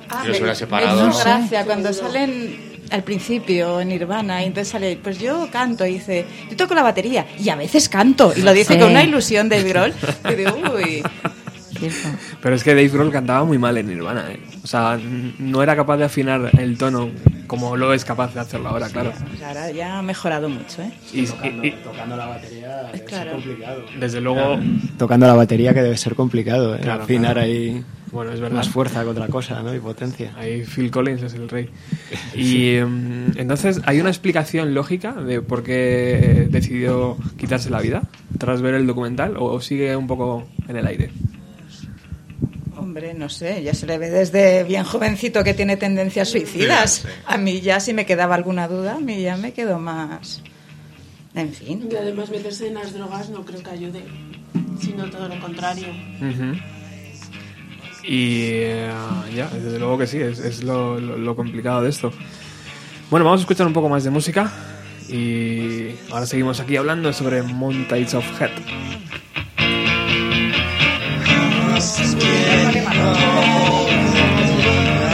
Ah, yo se hubiera separado. Me ¿no? hizo gracia cuando salen al principio en Nirvana y entonces sale, pues yo canto y dice, yo toco la batería y a veces canto y lo dice Sí. con una ilusión de Grohl y digo, uy, Pero es que Dave Grohl cantaba muy mal en Nirvana, ¿eh? O sea, no era capaz de afinar el tono como lo es capaz de hacerlo ahora, claro. ahora ya ha mejorado mucho, ¿eh? Y, Tocando, y- y- tocando la batería debe Claro. ser complicado. desde luego, Tocando la batería que debe ser complicado, ¿eh? Claro, Afinar claro. ahí Bueno, es verdad. más fuerza que otra cosa, ¿no? Y potencia. ahí Phil Collins es el rey. Y em, entonces, ¿hay una explicación lógica de por qué decidió quitarse la vida tras ver el documental o sigue un poco en el aire? Hombre, no sé, ya se le ve desde bien jovencito que tiene tendencias suicidas. Sí, sí. A mí ya si me quedaba alguna duda, a mí ya me quedó más... En fin. Y además meterse en las drogas no creo que ayude, sino todo lo contrario. Ujú. Y eh, ya, desde luego que sí, es, es lo, lo- lo complicado de esto. Bueno, vamos a escuchar un poco más de música y ahora seguimos aquí hablando sobre Montage of Head. almost as good.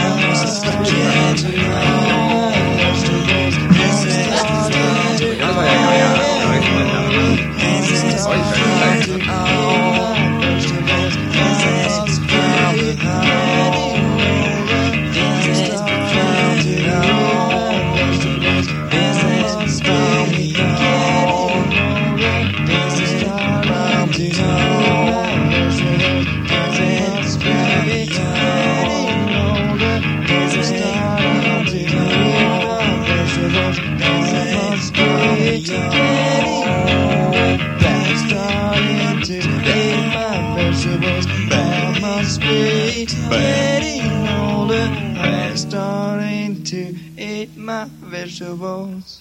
Almost as good. Getting older, I'm starting to eat my vegetables.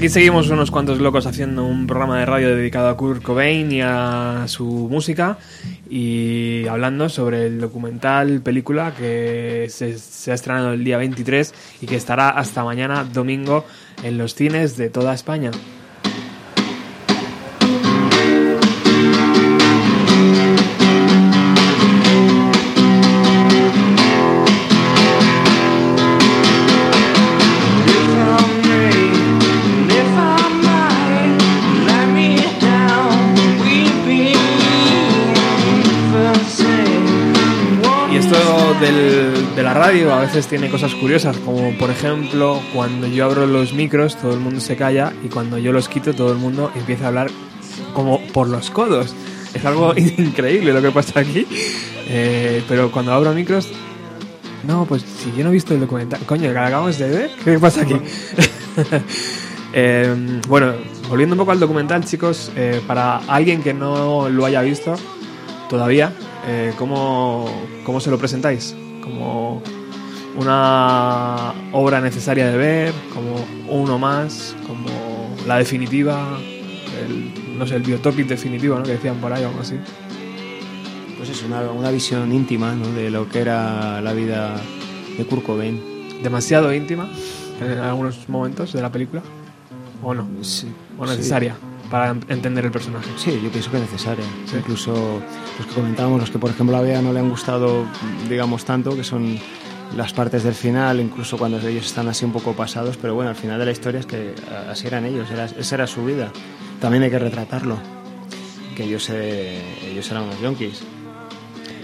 Aquí seguimos unos cuantos locos haciendo un programa de radio dedicado a Kurt Cobain y a su música y hablando sobre el documental película que se, se ha estrenado el día 23 y que estará hasta mañana domingo en los cines de toda España. A veces tiene cosas curiosas, como por ejemplo cuando yo abro los micros todo el mundo se calla y cuando yo los quito todo el mundo empieza a hablar como por los codos. Es algo increíble lo que pasa aquí. Eh, pero cuando abro micros... No, pues si yo no he visto el documental... Coño, que acabamos de ver. ¿Qué pasa aquí? Eh, bueno, volviendo un poco al documental, chicos, eh, para alguien que no lo haya visto todavía, eh, ¿cómo, ¿cómo se lo presentáis? ¿Como una obra necesaria de ver? ¿Como uno más? ¿Como la definitiva? El, no sé, el biotopic definitivo, ¿no? Que decían por ahí o algo así. Pues es una, una visión íntima ¿no? de lo que era la vida de Kurt Cobain. Demasiado íntima en algunos momentos de la película. ¿O no? ¿O necesaria para entender el personaje? Sí, yo pienso que es necesaria. Incluso los que comentábamos, los que por ejemplo a Bea no le han gustado, digamos, tanto, que son las partes del final, incluso cuando ellos están así un poco pasados, pero bueno, al final de la historia es que así eran ellos, era- esa era su vida. También hay que retratarlo, que ellos, eh, ellos eran unos yonkis.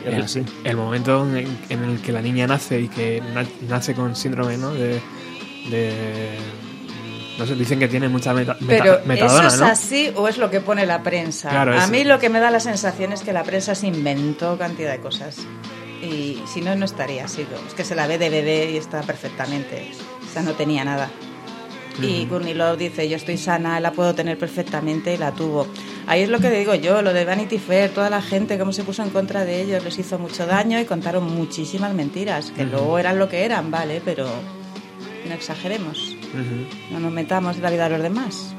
Eran el, así. el momento en, en el que la niña nace y que na- nace con síndrome ¿no? de, de- no sé dicen que tiene mucha meta- meta- Pero metadona ¿eso es ¿no? así o es lo que pone la prensa? Claro, a mí lo que me da la sensación es que la prensa se inventó cantidad de cosas. Y si no, no estaría así. Es que se la ve de bebé y está perfectamente. O sea, no tenía nada. Y Ujú. Courtney Love dice, yo estoy sana, la puedo tener perfectamente y la tuvo. Ahí es lo que digo yo, lo de Vanity Fair, toda la gente, cómo se puso en contra de ellos, les hizo mucho daño y contaron muchísimas mentiras, que Ujú. luego eran lo que eran, vale, pero no exageremos, Ujú, no nos metamos en la vida de los demás.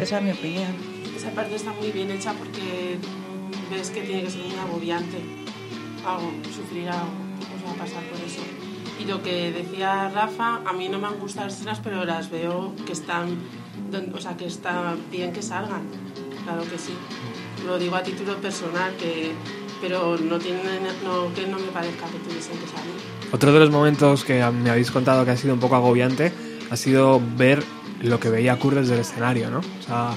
Esa es mi opinión. Esa parte está muy bien hecha porque ves que tiene que ser muy agobiante algo, sufrir algo, o sea, pasar por eso. Y lo que decía Rafa, a mí no me han gustado las escenas, pero las veo que están, o sea, que está bien que salgan, claro que sí. Lo digo a título personal, que, pero no tiene, no, que no me parezca que tuviesen que salir. Otro de los momentos que me habéis contado que ha sido un poco agobiante ha sido ver lo que veía Kurt desde el escenario, ¿no? O sea,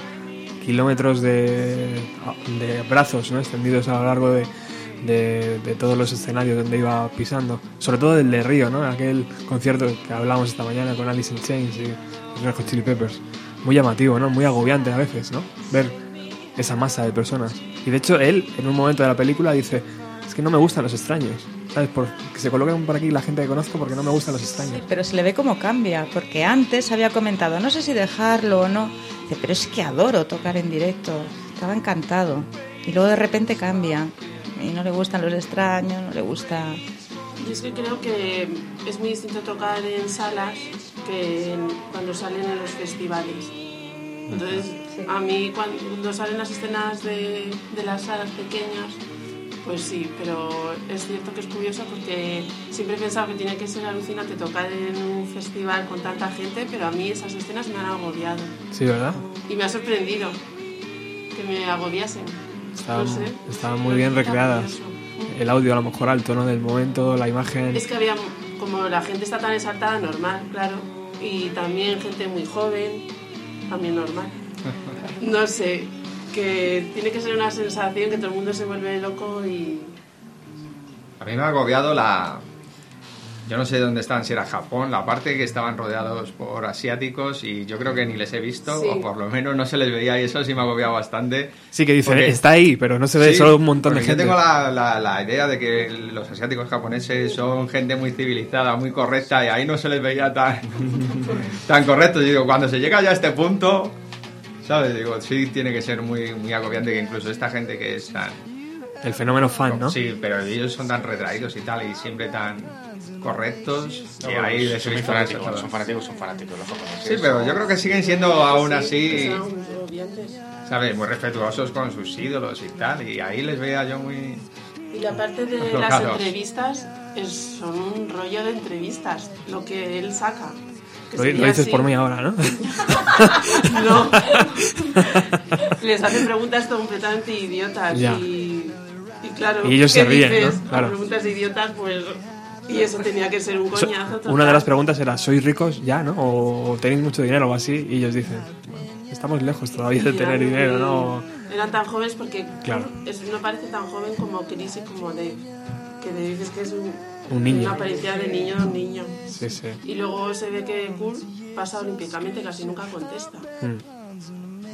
kilómetros de, de brazos ¿no? extendidos a lo largo de, de- de todos los escenarios donde iba pisando. Sobre todo el de Río, ¿no? Aquel concierto que hablamos esta mañana con Alice in Chains y los Red Hot Chili Peppers. Muy llamativo, ¿no? Muy agobiante a veces, ¿no? Ver esa masa de personas. Y de hecho él, en un momento de la película, dice, es que no me gustan los extraños. ¿Sabes? Por, que se coloquen por aquí la gente que conozco porque no me gustan los extraños. Pero se le ve cómo cambia, porque antes había comentado, no sé si dejarlo o no, Dice, pero es que adoro tocar en directo, estaba encantado. Y luego de repente cambia, y no le gustan los extraños, no le gusta... Yo es que creo que es muy distinto tocar en salas que en- cuando salen en los festivales. Entonces, a mí cuando salen las escenas de, de las salas pequeñas, pues sí, pero es cierto que es curioso porque siempre he pensado que tiene que ser alucinante tocar en un festival con tanta gente, pero a mí esas escenas me han agobiado. Sí, ¿verdad? Y me ha sorprendido que me agobiasen. Estaban, No sé. estaban muy bien recreadas. El audio a lo mejor al tono del momento, la imagen. Es que había, como la gente está tan exaltada, normal, claro. Y también gente muy joven, también normal. No sé, que tiene que ser una sensación que todo el mundo se vuelve loco y... A mí me ha agobiado la... Yo no sé dónde estaban, si era Japón, la parte que estaban rodeados por asiáticos y yo creo que ni les he visto, Sí. o por lo menos no se les veía y eso sí me ha agobiado bastante. Sí, que dice, Porque- está ahí, pero no se ve Sí, solo un montón de gente. Yo tengo la, la- la idea de que los asiáticos japoneses son gente muy civilizada, muy correcta y ahí no se les veía tan, tan correcto. Digo, cuando se llega ya a este punto, ¿sabes? Digo, sí tiene que ser muy, muy agobiante que incluso esta gente que es tan... El fenómeno fan, ¿no? Sí, pero ellos son tan retraídos y tal y siempre tan... correctos y No, son he muy visto fanáticos, son fanáticos, son fanáticos los japoneses. Sí, pero yo creo que siguen siendo aún así, Son. ¿sabes? Muy respetuosos con sus ídolos y tal. Y ahí les veía yo muy... Y la parte de las Locados. entrevistas es, son un rollo de entrevistas, lo que él saca. que Lo, lo dices así. por mí ahora, ¿no? No. Les hacen preguntas completamente idiotas Ya. y, y claro, Y ellos ¿qué se ríen, ¿no? dices? A Claro. preguntas idiotas, pues... Y eso tenía que ser un coñazo total. Una de las preguntas era, ¿sois ricos ya, no? ¿O tenéis mucho dinero o así? Y ellos dicen, estamos lejos todavía de tener dinero, ¿no? Eran tan jóvenes porque Claro. es- no parece tan joven como Chris y como Dave. Que Dave es que es un, Un niño. una apariencia de niño a un niño. Sí, sí. Y luego se ve que Kurt pasa olímpicamente, casi nunca contesta. Mm.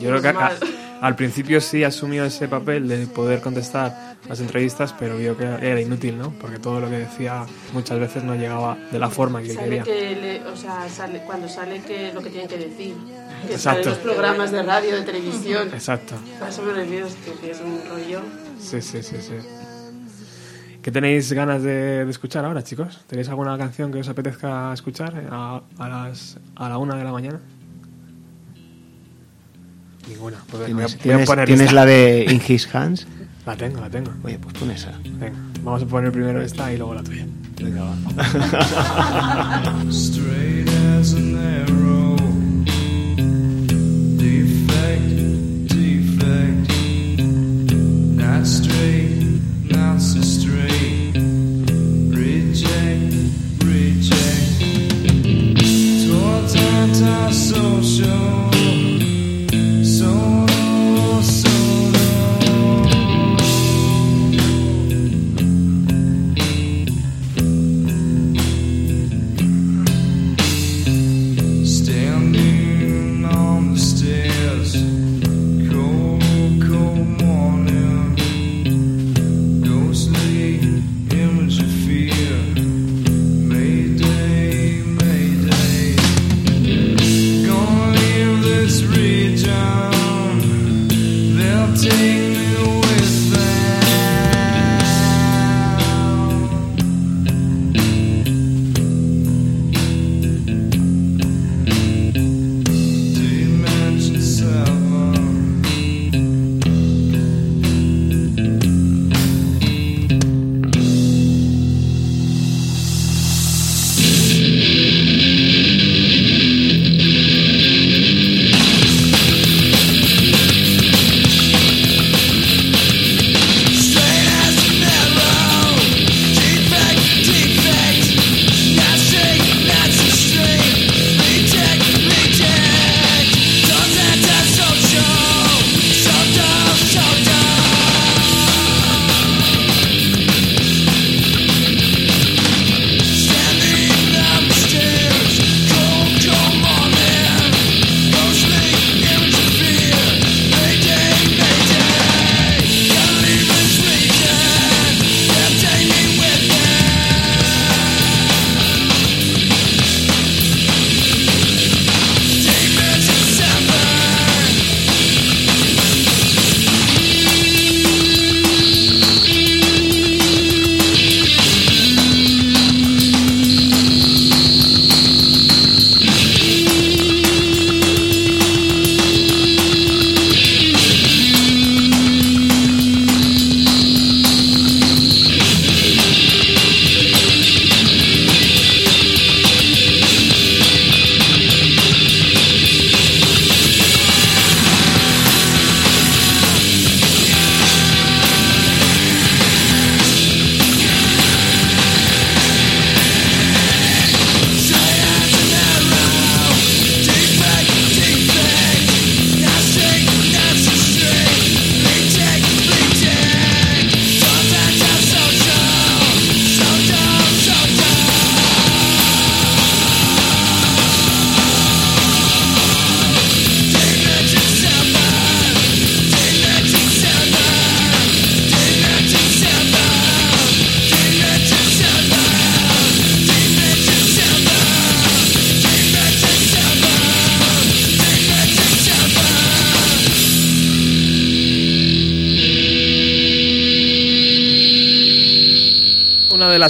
Yo creo que a- al principio sí asumió ese papel de poder contestar las entrevistas, pero vio que era inútil, ¿no? Porque todo lo que decía muchas veces no llegaba de la forma que Sale quería. que le- o sea, sale, cuando sale que lo que tienen que decir. Que Exacto. los programas de radio, de televisión. Exacto. Que, que es un rollo. Sí, sí, sí, sí. ¿Qué tenéis ganas de, de escuchar ahora, chicos? ¿Tenéis alguna canción que os apetezca escuchar a, a las, a la una de la mañana? Ninguna. Pues ¿Tienes, voy a tienes- poner tienes esta. la de In His Hands? La tengo, la tengo. Oye, pues pon esa. Venga, vamos a poner primero esta y luego la tuya. Venga, va. Straight as an arrow. Defect, defect. Not straight,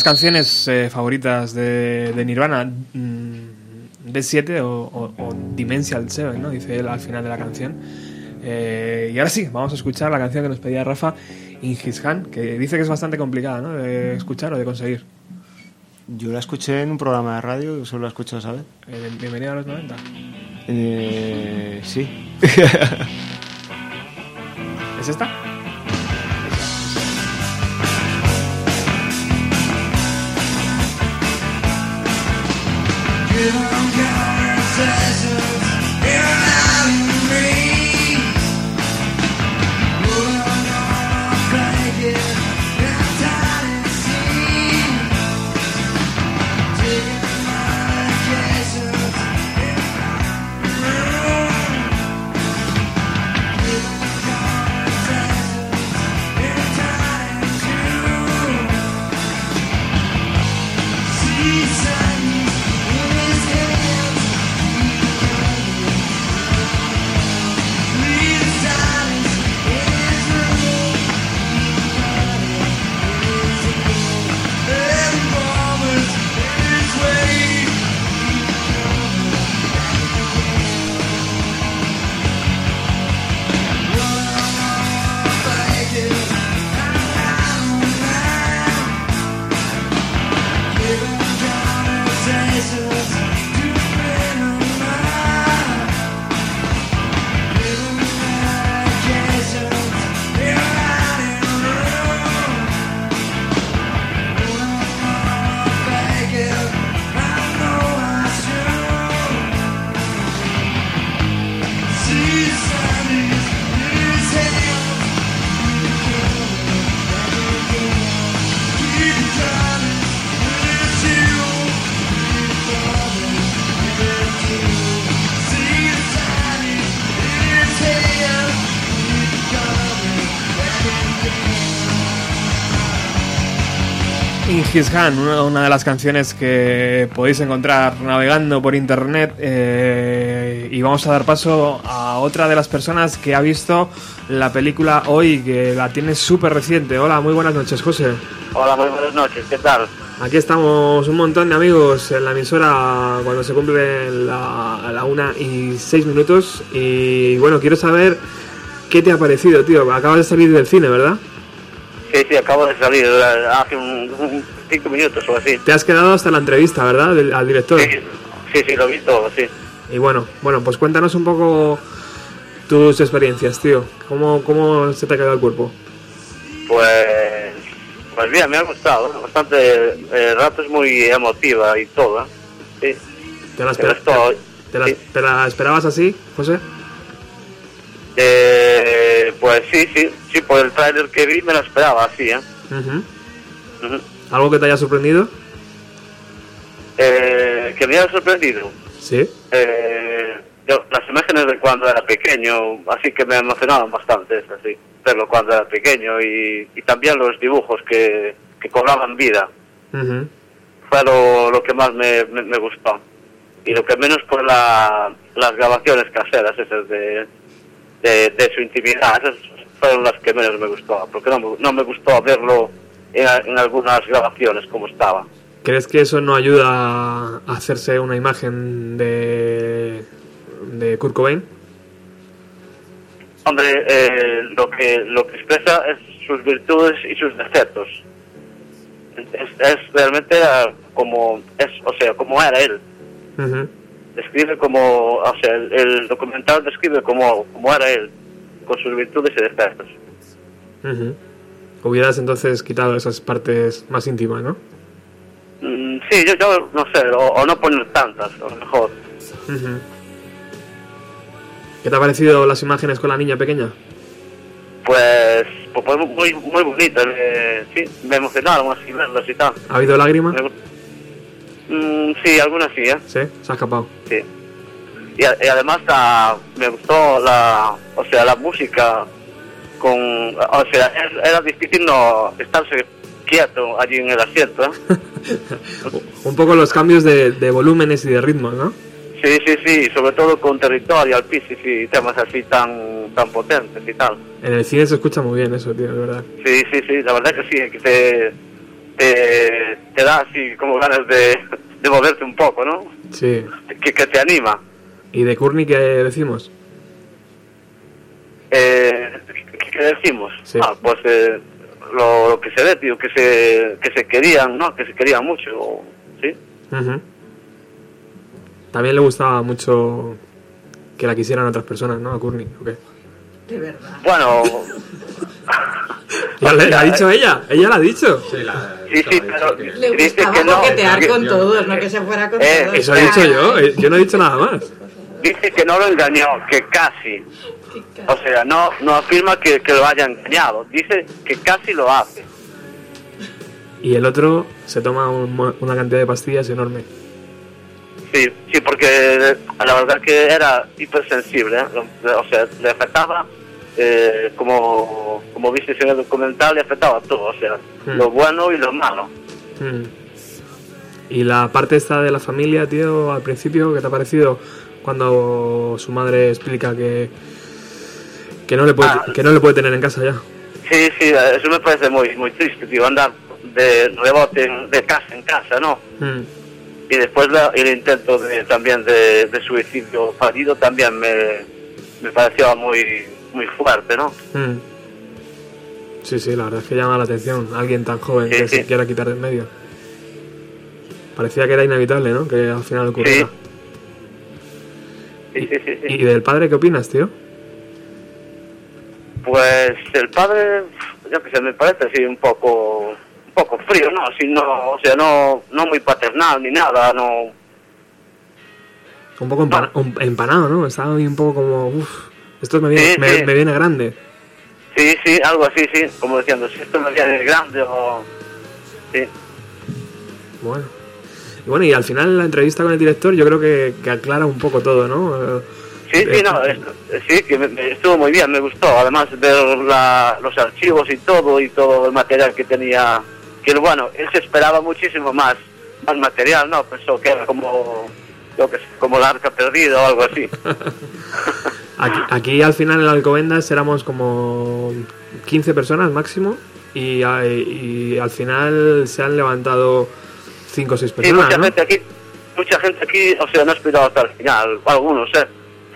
canciones eh, favoritas de, de Nirvana, mm, D7 o, o, o Dimensional 7, ¿no? Dice él al final de la canción. Eh, y ahora sí, vamos a escuchar la canción que nos pedía Rafa, In His Hand, que dice que es bastante complicada, ¿no? De escuchar o de conseguir. Yo la escuché en un programa de radio, solo la escucho, ¿sabes? Eh, bienvenido a los 90. Eh, sí. ¿Es esta? Hand, una, una de las canciones que podéis encontrar navegando por internet. eh, y vamos a dar paso a otra de las personas que ha visto la película hoy, que la tiene súper reciente. Hola, muy buenas noches, José. Hola, muy buenas noches, ¿qué tal? Aquí estamos un montón de amigos en la emisora cuando se cumple la, la una y seis minutos. Y bueno, quiero saber qué te ha parecido, tío. Acabas de salir del cine, ¿verdad? Sí, sí, acabo de salir hace un, un cinco minutos o así. Te has quedado hasta la entrevista, ¿verdad? Del- al director. Sí, sí, lo vi todo, sí. Y bueno, bueno, pues cuéntanos un poco tus experiencias, tío. ¿Cómo, cómo se te ha quedado el cuerpo? Pues, pues bien, me ha gustado, bastante, eh, ratos muy emotiva y todo, ¿eh? Sí. ¿Te la, esper- te la- sí. te la esperabas así, José? Eh, pues sí, sí, sí, por el tráiler que vi me lo esperaba así, ¿eh? ¿Algo que te haya sorprendido? Eh, que me ha sorprendido. Sí. Eh, yo- las imágenes de cuando era pequeño, así que me emocionaban bastante, es así, verlo cuando era pequeño y, y también los dibujos que, que cobraban vida, Ujú. fue lo, lo que más me, me, me gustó. Y lo que menos fue la, las grabaciones caseras esas de, de, de su intimidad, esas fueron las que menos me gustó, porque no, me- no me gustó verlo en, en algunas grabaciones como estaba. ¿Crees que eso no ayuda a hacerse una imagen de, de Kurt Cobain? Hombre, eh, lo que lo que expresa es sus virtudes y sus defectos. Es, es realmente como es, o sea, como era él. Describe como, o sea, el, el documental describe como, como era él, con sus virtudes y defectos. Hubieras entonces quitado esas partes más íntimas, ¿no? Mm, sí, yo, yo no sé, o, o no poner tantas, a lo mejor. Ujú. ¿Qué te ha parecido las imágenes con la niña pequeña? Pues, pues, muy, muy bonito, eh, sí, me emocionaron así verlos y tal. ¿Ha habido lágrimas? Me Mm, sí, algunas sí, ¿eh? Sí, se ha escapado. Sí. Y, a- y además ah, me gustó la, o sea, la música con, o sea, era difícil no estarse quieto allí en el asiento, ¿eh? Un poco los cambios de, de volúmenes y de ritmos, ¿no? Sí, sí, sí, sobre todo con Territorial Pieces y temas así tan, tan potentes y tal. En el cine se escucha muy bien eso, tío, de verdad. Sí, sí, sí, la verdad que sí, que te, te, te da así como ganas de, de moverte un poco, ¿no? Sí. Que, que te anima. ¿Y de Courtney qué decimos? Eh, ¿qué, qué decimos? Sí. Ah, pues eh, lo, lo que se ve, tío, que se, que se querían, ¿no? Que se querían mucho, ¿sí? Ujú. También le gustaba mucho que la quisieran otras personas, ¿no? A Courtney, ¿o qué? De verdad. Bueno, Ya le, la ha dicho ella, ella la ha dicho. sí, sí, pero Le dice gustaba que no. coquetear que- con todos, no que se fuera con Eh, todos. Eso he dicho yo, eh, yo no he dicho nada más. Dice que no lo engañó, que casi. O sea, no, no afirma que, que lo haya engañado. Dice que casi lo hace. Y el otro se toma un una cantidad de pastillas enorme. Sí, sí, porque la verdad que era hipersensible. ¿eh? O sea, le afectaba, eh, como, como viste en el documental, le afectaba todo. O sea, Hmm. lo bueno y lo malo. Mm. Y la parte esta de la familia, tío, al principio, ¿qué te ha parecido cuando su madre explica que, que, no, le puede, Ah. que no le puede tener en casa ya? Sí, sí, eso me parece muy, muy triste, tío, andar de rebote de casa en casa, ¿no? Mm. Y después la- el intento de, también de, de suicidio fallido también me, me pareció muy, muy fuerte, ¿no? Mm. Sí, sí, la verdad es que llama la atención alguien tan joven Sí, que sí. se quiera quitar de en medio. Parecía que era inevitable, ¿no? Que al final ocurriera. Sí, sí. ¿Y del padre qué opinas, tío? Pues el padre, yo que sé, me parece así un poco, un poco frío, ¿no? Así no, o sea, no, no muy paternal ni nada, no. Un poco empana- empanado, ¿no? Estaba ahí un poco como, uff, esto me viene, Sí, me, sí. me viene grande. Sí, sí, algo así, sí, como diciendo, si esto me viene grande o... Sí. Bueno. Y bueno, y al final la entrevista con el director yo creo que, que aclara un poco todo, ¿no? Sí, sí, no, esto- sí, que me- me estuvo muy bien, me gustó. Además, ver la- los archivos y todo, y todo el material que tenía. Que bueno, él se esperaba muchísimo más, más material, ¿no? Pensó que era como, yo que sé, como la arca perdida o algo así. Aquí, aquí al final en Alcobendas éramos como 15 personas máximo y, y al final se han levantado 5 o 6 Sí, personas, mucha ¿no? gente aquí, mucha gente aquí, o sea, no ha esperado hasta el final, algunos, ¿eh?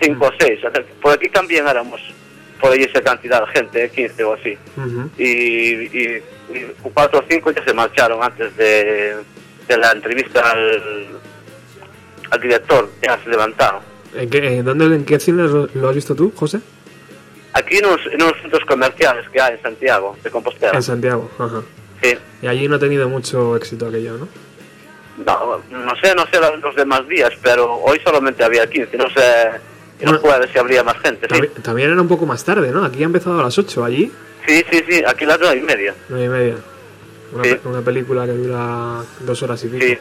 Cinco o seis. o sea, Por aquí también éramos, por ahí esa cantidad de gente, ¿eh? 15 o así. Y, y- y cuatro o cinco ya se marcharon antes de, de la entrevista al, al director, ya se levantaron. ¿En qué, en dónde, ¿En qué cine lo, lo has visto tú, José? Aquí en unos, en unos centros comerciales que hay en Santiago, de Compostela. En Santiago, ajá. Sí. Y allí no ha tenido mucho éxito aquello, ¿no? No, no sé, no sé los demás días, pero hoy solamente había 15, no sé, Bueno. jueves si habría más gente, sí. También, era un poco más tarde, ¿no? Aquí ha empezado a las 8, allí Sí, sí, sí, aquí las nueve y media. 9 y media. Una, Sí. pe- una película que dura dos horas y pico. Sí.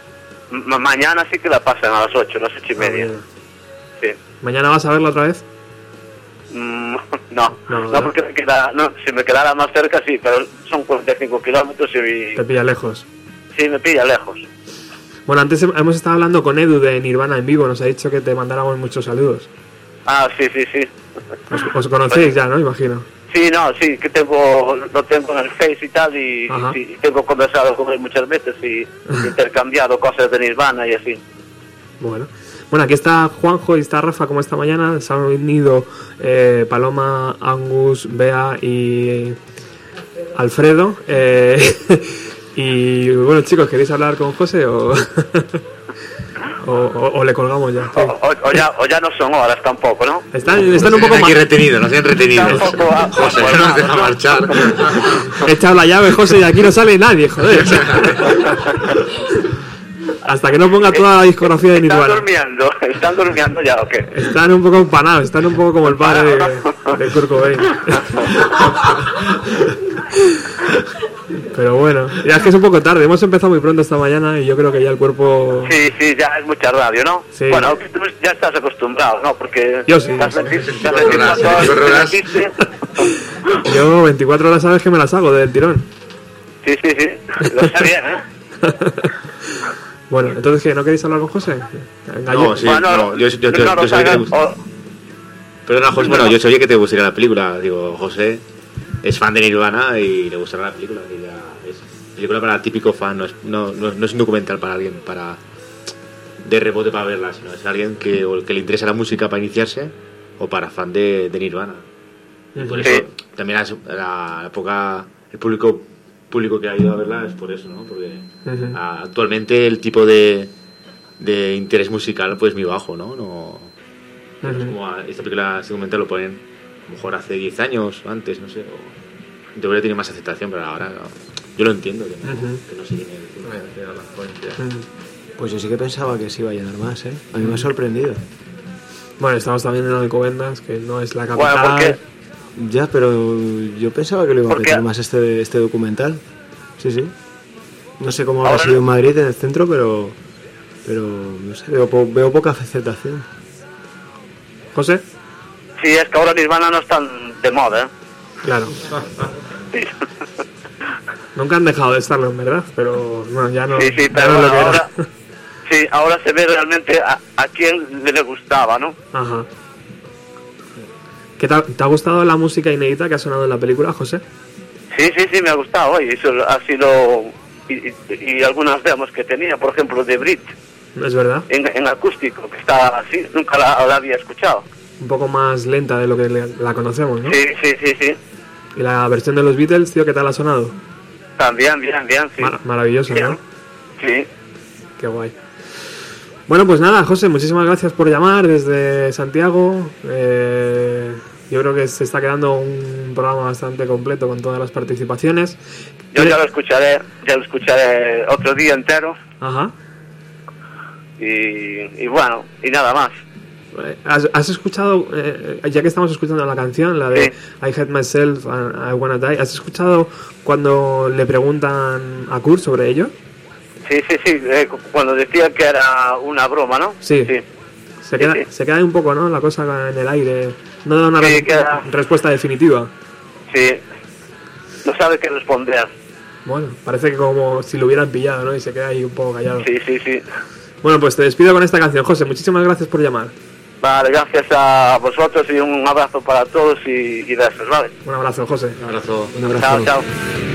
Ma- mañana sí que la pasan a las ocho, las ocho y media. Mañana. Sí. ¿Mañana vas a verla otra vez? Mm, no, No, no, porque me queda, no, si me quedara más cerca sí, pero son 45 kilómetros y Te pilla lejos. sí me pilla lejos. Bueno, antes hem- hemos estado hablando con Edu de Nirvana en vivo, nos ha dicho que te mandáramos muchos saludos. Ah, sí, sí, sí. Os, os conocéis ya, ¿no? Imagino. Sí, no, sí, que tengo, lo tengo en el Face y tal, y, sí, tengo conversado con él muchas veces y intercambiado cosas de Nirvana y así. Bueno. Bueno, aquí está Juanjo y está Rafa como esta mañana. Se han unido eh, Paloma, Angus, Bea y Alfredo. Eh, y bueno, chicos, ¿queréis hablar con José o, o, o- o le colgamos ya? Sí. O, o ya, o ya no son horas tampoco, ¿no? Están, están un poco aquí retenidos, nos. Tampoco a- José, no nos deja marchar. He echado la llave, José, y aquí no sale nadie, joder. Hasta que no ponga toda la discografía de ¿Están Nirvana. durmiendo? ¿Están durmiendo ya o qué? Están un poco empanados, están un poco como el padre de, de Kurt Cobain. Pero bueno, ya es que es un poco tarde. Hemos empezado muy pronto esta mañana y yo creo que ya el cuerpo. Sí, sí, ya es mucha radio, ¿no? Sí. Bueno, tú ya estás acostumbrado, ¿no? Porque... Yo sí. Las 20 las 24 horas, 24 horas 24 que horas. dijiste, Yo 24 horas sabes que me las hago del tirón. Sí, sí, sí. Lo está bien, ¿eh? Bueno, entonces, ¿qué? ¿No queréis hablar con José? Venga, No, yo- sí, no, yo, yo, yo, no yo sabía que te gust- Perdona, José, bueno, yo sabía que te gustaría la película. Digo, José es fan de Nirvana y le gustará la película. ya es película para el típico fan, no es, no, no- no es un documental para alguien para de rebote para verla, sino es alguien que, o el que le interesa la música para iniciarse o para fan de, de Nirvana. Y por Sí. eso también la, la, la poca, el público público que ha ido a verla es por eso, ¿no? Porque Ujú. ah, actualmente el tipo de, de interés musical pues muy bajo, ¿no? no es Ujú. como a- esta película, lo ponen a lo mejor hace 10 años, antes, no sé. O, debería tener más aceptación, pero ahora no. yo lo entiendo, que no, Ujú. que no se llene de- de la fuente. Pues yo sí que pensaba que se iba a llenar más, ¿eh? A mí me ha sorprendido. Bueno, estamos también en Alcobendas, que no es la Bueno, capital. porque- Ya, pero yo pensaba que lo iba a ¿Por petar más este, este documental. Sí, sí. No sé cómo habrá sido en Madrid, en el centro, pero. Pero, no sé, veo, po- veo poca aceptación. José. Sí, es que ahora Nirvana no están de moda, ¿eh? Claro. Nunca han dejado de estarlo, en verdad, pero bueno, ya no. Sí, sí, pero no es lo que era. ahora, sí, ahora se ve realmente a, a quién le gustaba, ¿no? Ajá. ¿Te ha gustado la música inédita que ha sonado en la película, José? Sí, sí, sí, me ha gustado. Y eso ha sido. Y, algunas demos que tenía, por ejemplo, de Brit, Es verdad. en, en acústico, que está así, nunca la, la había escuchado. Un poco más lenta de lo que le- la conocemos, ¿no? Sí, sí, sí, sí. Y la versión de los Beatles, tío, ¿qué tal ha sonado? También, bien, bien, sí. Mar- maravilloso, ¿no? Sí. Qué guay. Bueno, pues nada, José, muchísimas gracias por llamar desde Santiago. Eh, yo creo que se está quedando un programa bastante completo con todas las participaciones. Yo ya lo escucharé, ya lo escucharé otro día entero. Ajá. Y, y bueno, y nada más. Eh, ¿Has, has escuchado, eh, ya que estamos escuchando la canción, la de I Hate Myself and I Wanna Die, ¿has escuchado cuando le preguntan a Kurt sobre ello? Sí, sí, sí, eh, cu- cuando decía que era una broma, ¿no? Sí. Se queda, se queda ahí un poco, ¿no? La cosa en el aire. No da una Sí, queda- respuesta definitiva. Sí. No sabe qué responder. Bueno, parece que como si lo hubieran pillado, ¿no? Y se queda ahí un poco callado. Sí, sí, sí. Bueno, pues te despido con esta canción. José, muchísimas gracias por llamar. Vale, gracias a vosotros y un abrazo para todos y, y besos, ¿vale? Un abrazo, José. Un abrazo. Un abrazo. Chao, chao.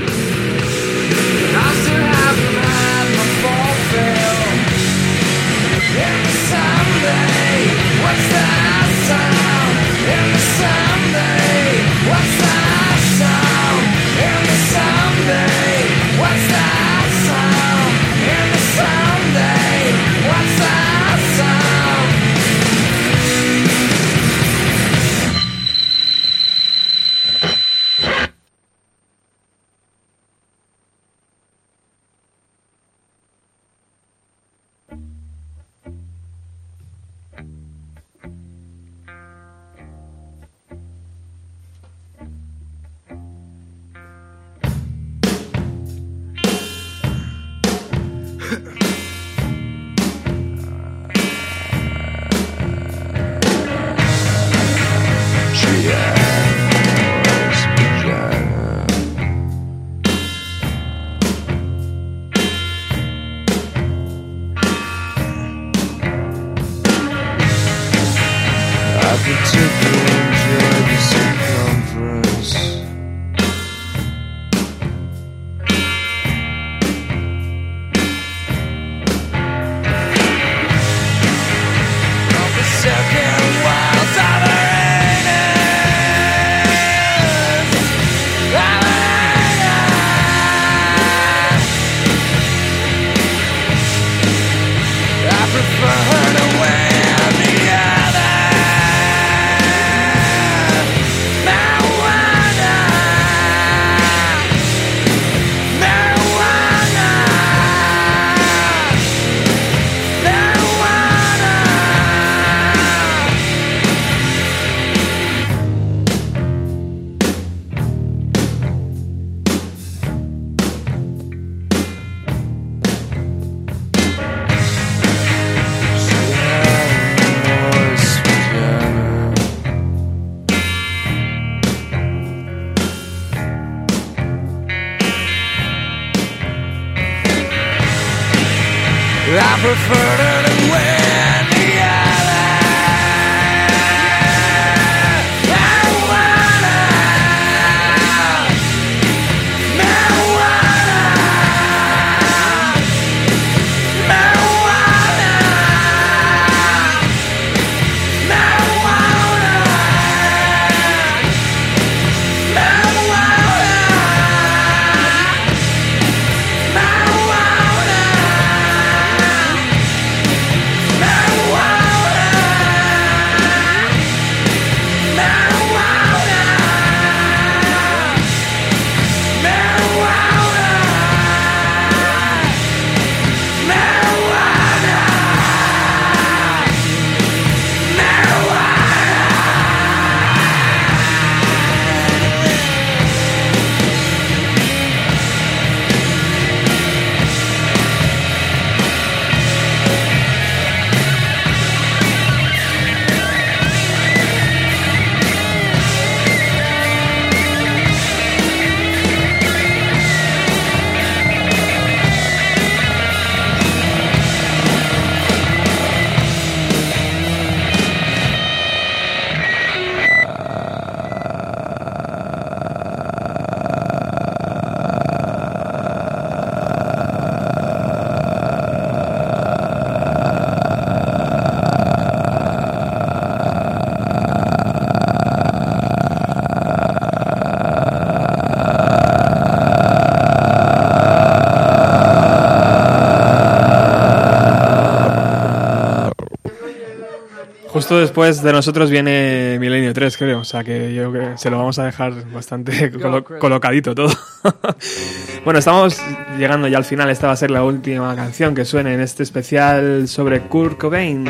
Justo después de nosotros viene Milenio 3, creo. O sea que yo creo que se lo vamos a dejar bastante colo- colocadito todo. bueno, estamos llegando ya al final. Esta va a ser la última canción que suene en este especial sobre Kurt Cobain.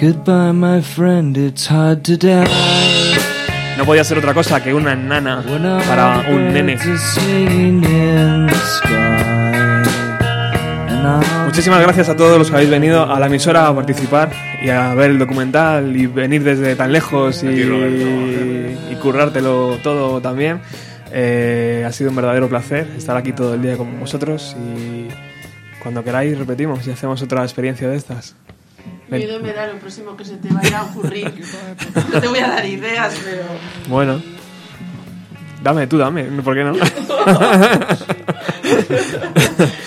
Goodbye, my friend, it's hard to die. No podía ser otra cosa que una nana para un nene. Muchísimas gracias a todos los que habéis venido a la emisora a participar y a ver el documental y venir desde tan lejos y, y currártelo todo también. Eh, ha sido un verdadero placer estar aquí todo el día con vosotros y cuando queráis repetimos y hacemos otra experiencia de estas. Miedo me da lo próximo que se te vaya a ocurrir. No te voy a dar ideas, pero. Bueno. Dame, tú dame, ¿por qué no?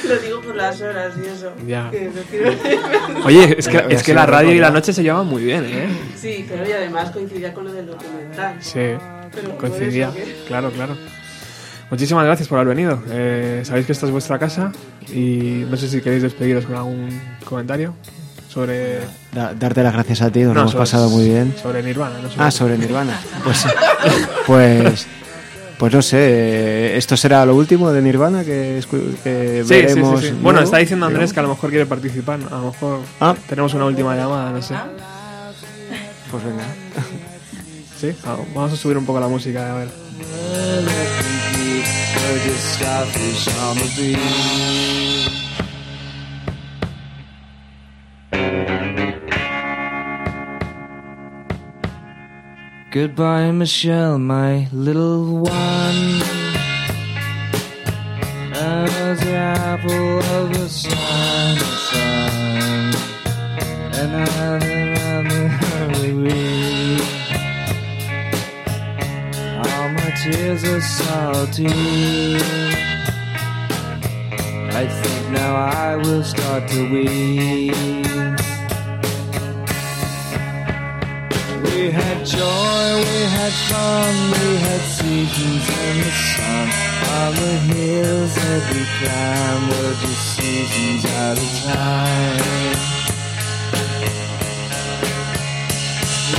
Las horas y eso. Ya. Que no quiero- Oye, es que, es que la radio y la noche se llevan muy bien, ¿eh? Sí, pero y además coincidía con lo del documental. Sí, Pero coincidía. que- Claro, claro. Muchísimas gracias por haber venido. Eh, sabéis que esta es vuestra casa y no sé si queréis despediros con algún comentario sobre... Da- darte las gracias a ti, nos No, lo hemos sobre- pasado muy bien. Sobre Nirvana, no sobre- Ah, sobre Nirvana. Pues, pues, pues no sé, esto será lo último de Nirvana que, que Sí, sí, sí, veremos. sí. Bueno, está diciendo Andrés que a lo mejor quiere participar. A lo mejor Ah. tenemos una última llamada, no sé. Pues venga. Sí, Ah, vamos a subir un poco la música, a ver. Goodbye, Michelle, my little one. As the apple of the sun, sun. And I'm in the hurry. All my tears are salty. I think now I will start to weep. We had joy, we had fun, we had seasons in the sun. On the hills that we climbed were just seasons at a time.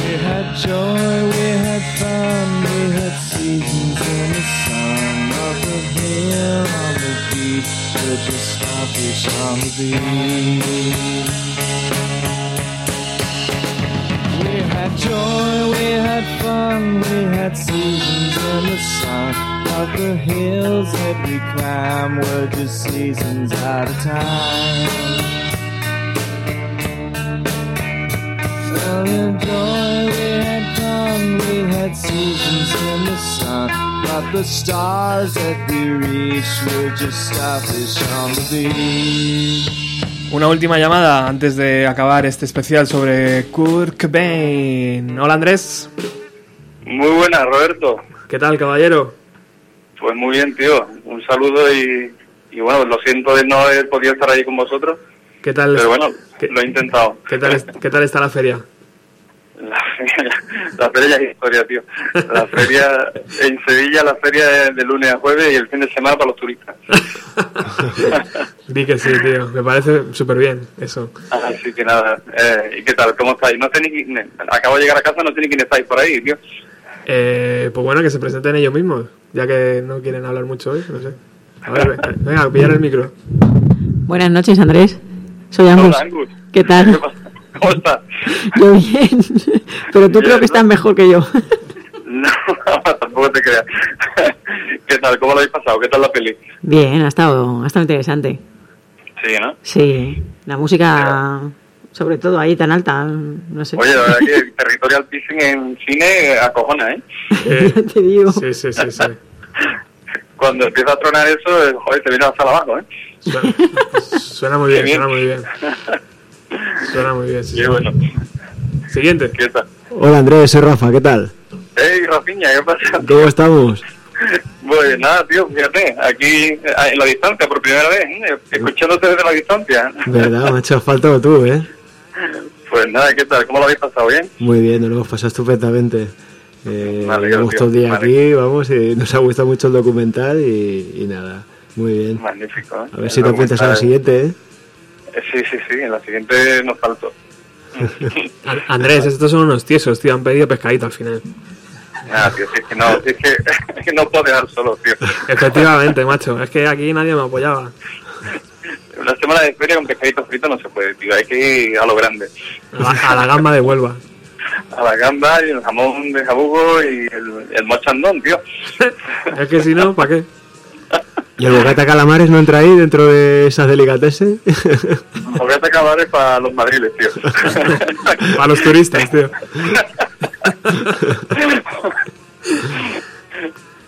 We had joy, we had fun, we had seasons in the sun. Up the hill on the beach, we're just starfish on the beach. Had joy, we had fun, we had seasons in the sun. Of the hills that we climb were just seasons at a time. Fell in joy, we had fun, we had seasons in the sun. But the stars that we reached were just starfish on the beach. Una última llamada antes de acabar este especial sobre Kurt Cobain. Hola Andrés. Muy buenas, Roberto. ¿Qué tal, caballero? Pues muy bien, tío. Un saludo y, y bueno, lo siento de no haber podido estar ahí con vosotros, ¿Qué tal, pero bueno, lo he intentado. ¿qué tal, ¿qué tal está la feria? La feria, la feria ya es historia, tío. La feria en Sevilla, la feria de, de lunes a jueves y el fin de semana para los turistas. Di que sí, tío. Me parece súper bien eso. Así que nada, eh, ¿y qué tal? ¿Cómo estáis? No sé ni quién- acabo de llegar a casa, no sé ni quién estáis por ahí, tío. Eh, pues bueno, que se presenten ellos mismos, ya que no quieren hablar mucho hoy, no sé. A ver, ve- venga, a pillar el micro. Buenas noches, Andrés. Soy Angus. Hola, Angus. ¿Qué tal? ¿Cómo Yo bien. Pero tú creo que estás mejor que yo. No, tampoco te creas. ¿Qué tal? ¿Cómo lo habéis pasado? ¿Qué tal la peli? Bien, ha estado, ha estado interesante. Sí, ¿no? Sí, la música, sobre todo ahí tan alta, no sé. Oye, la verdad que Territorial Pissing en cine acojona, ¿eh? Ya te digo. Sí, sí, sí, sí. Cuando empieza a tronar eso, eh, joder, te viene hasta abajo, ¿eh? Suena muy bien. suena muy bien. Suena muy bien, sí. Qué bueno. Siguiente. ¿Qué tal? Hola Andrés, soy Rafa, ¿qué tal? Ey, Rafiña, ¿qué pasa? ¿Cómo estamos? Pues nada, tío, fíjate, aquí eh, en la distancia por primera vez, ¿eh? escuchándote desde la distancia. Verdad, macho, has faltado tú, ¿eh? Pues nada, ¿qué tal? ¿Cómo lo habéis pasado? ¿Bien? Muy bien, nos lo hemos pasado estupendamente. Eh, Me llevamos tío, todo el día me aquí, vamos, y nos ha gustado mucho el documental y, y nada, muy bien. Magnífico, ¿eh? A ver si te apuntas a la documental- siguiente, ¿eh? Sí, sí, sí, en la siguiente nos faltó. An- Andrés, estos son unos tiesos, tío. Han pedido pescadito al final. Ah, tío, si es que no, si es que, es que no puedo dejar solo, tío. Efectivamente, macho. Es que aquí nadie me apoyaba. Una semana de feria con pescadito frito no se puede, tío. Hay que ir a lo grande. A la, a la gamba de Huelva. A la gamba y el jamón de jabugo y el, el mochandón, tío. Es que si no, ¿para qué? ¿Y el bocata calamares no entra ahí dentro de esas delicatessen? Voy a acabar para los madriles, tío. Para los turistas, tío.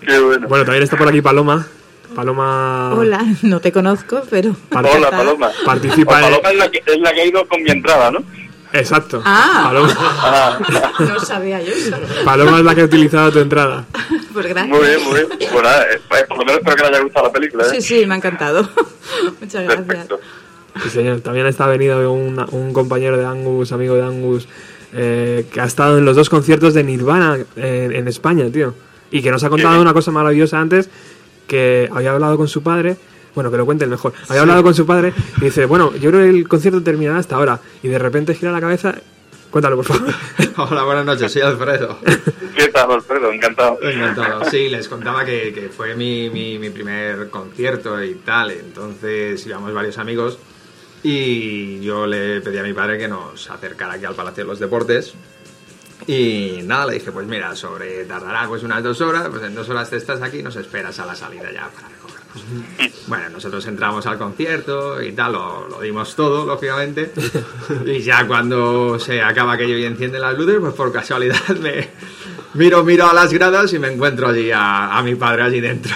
Qué bueno. Bueno, también está por aquí Paloma. Paloma Hola, no te conozco, pero... Hola, Paloma. participa Pues en... Paloma es la, que, es la que ha ido con mi entrada, ¿no? Exacto. Ah. Paloma, Ah, No sabía yo eso. Paloma es la que ha utilizado tu entrada. Pues gracias. muy bien, muy bien. Pues nada, eh, pues por lo menos espero que le haya gustado la película, ¿eh? Sí, sí, me ha encantado. Muchas gracias. Sí, señor. También está venido un, un compañero de Angus, amigo de Angus, eh, que ha estado en los dos conciertos de Nirvana en, en España, tío. Y que nos ha contado una cosa maravillosa antes, que había hablado con su padre. Bueno, que lo cuente el mejor. Había Sí. hablado con su padre y dice, bueno, yo creo que el concierto terminará hasta ahora. Y de repente gira la cabeza. Cuéntalo, por favor. Hola, buenas noches, soy Alfredo. ¿Qué tal, Alfredo? Encantado. Encantado. Sí, les contaba que, que fue mi, mi, mi primer concierto y tal. Entonces íbamos varios amigos y yo le pedí a mi padre que nos acercara aquí al Palacio de los Deportes. Y nada, le dije, pues mira, sobre tardará pues unas dos horas, pues en dos horas te estás aquí y nos esperas a la salida ya para. Bueno, nosotros entramos al concierto y tal, lo, lo dimos todo, lógicamente. Y ya cuando se acaba aquello y encienden las luces, pues por casualidad me miro, miro a las gradas y me encuentro allí a, a mi padre allí dentro.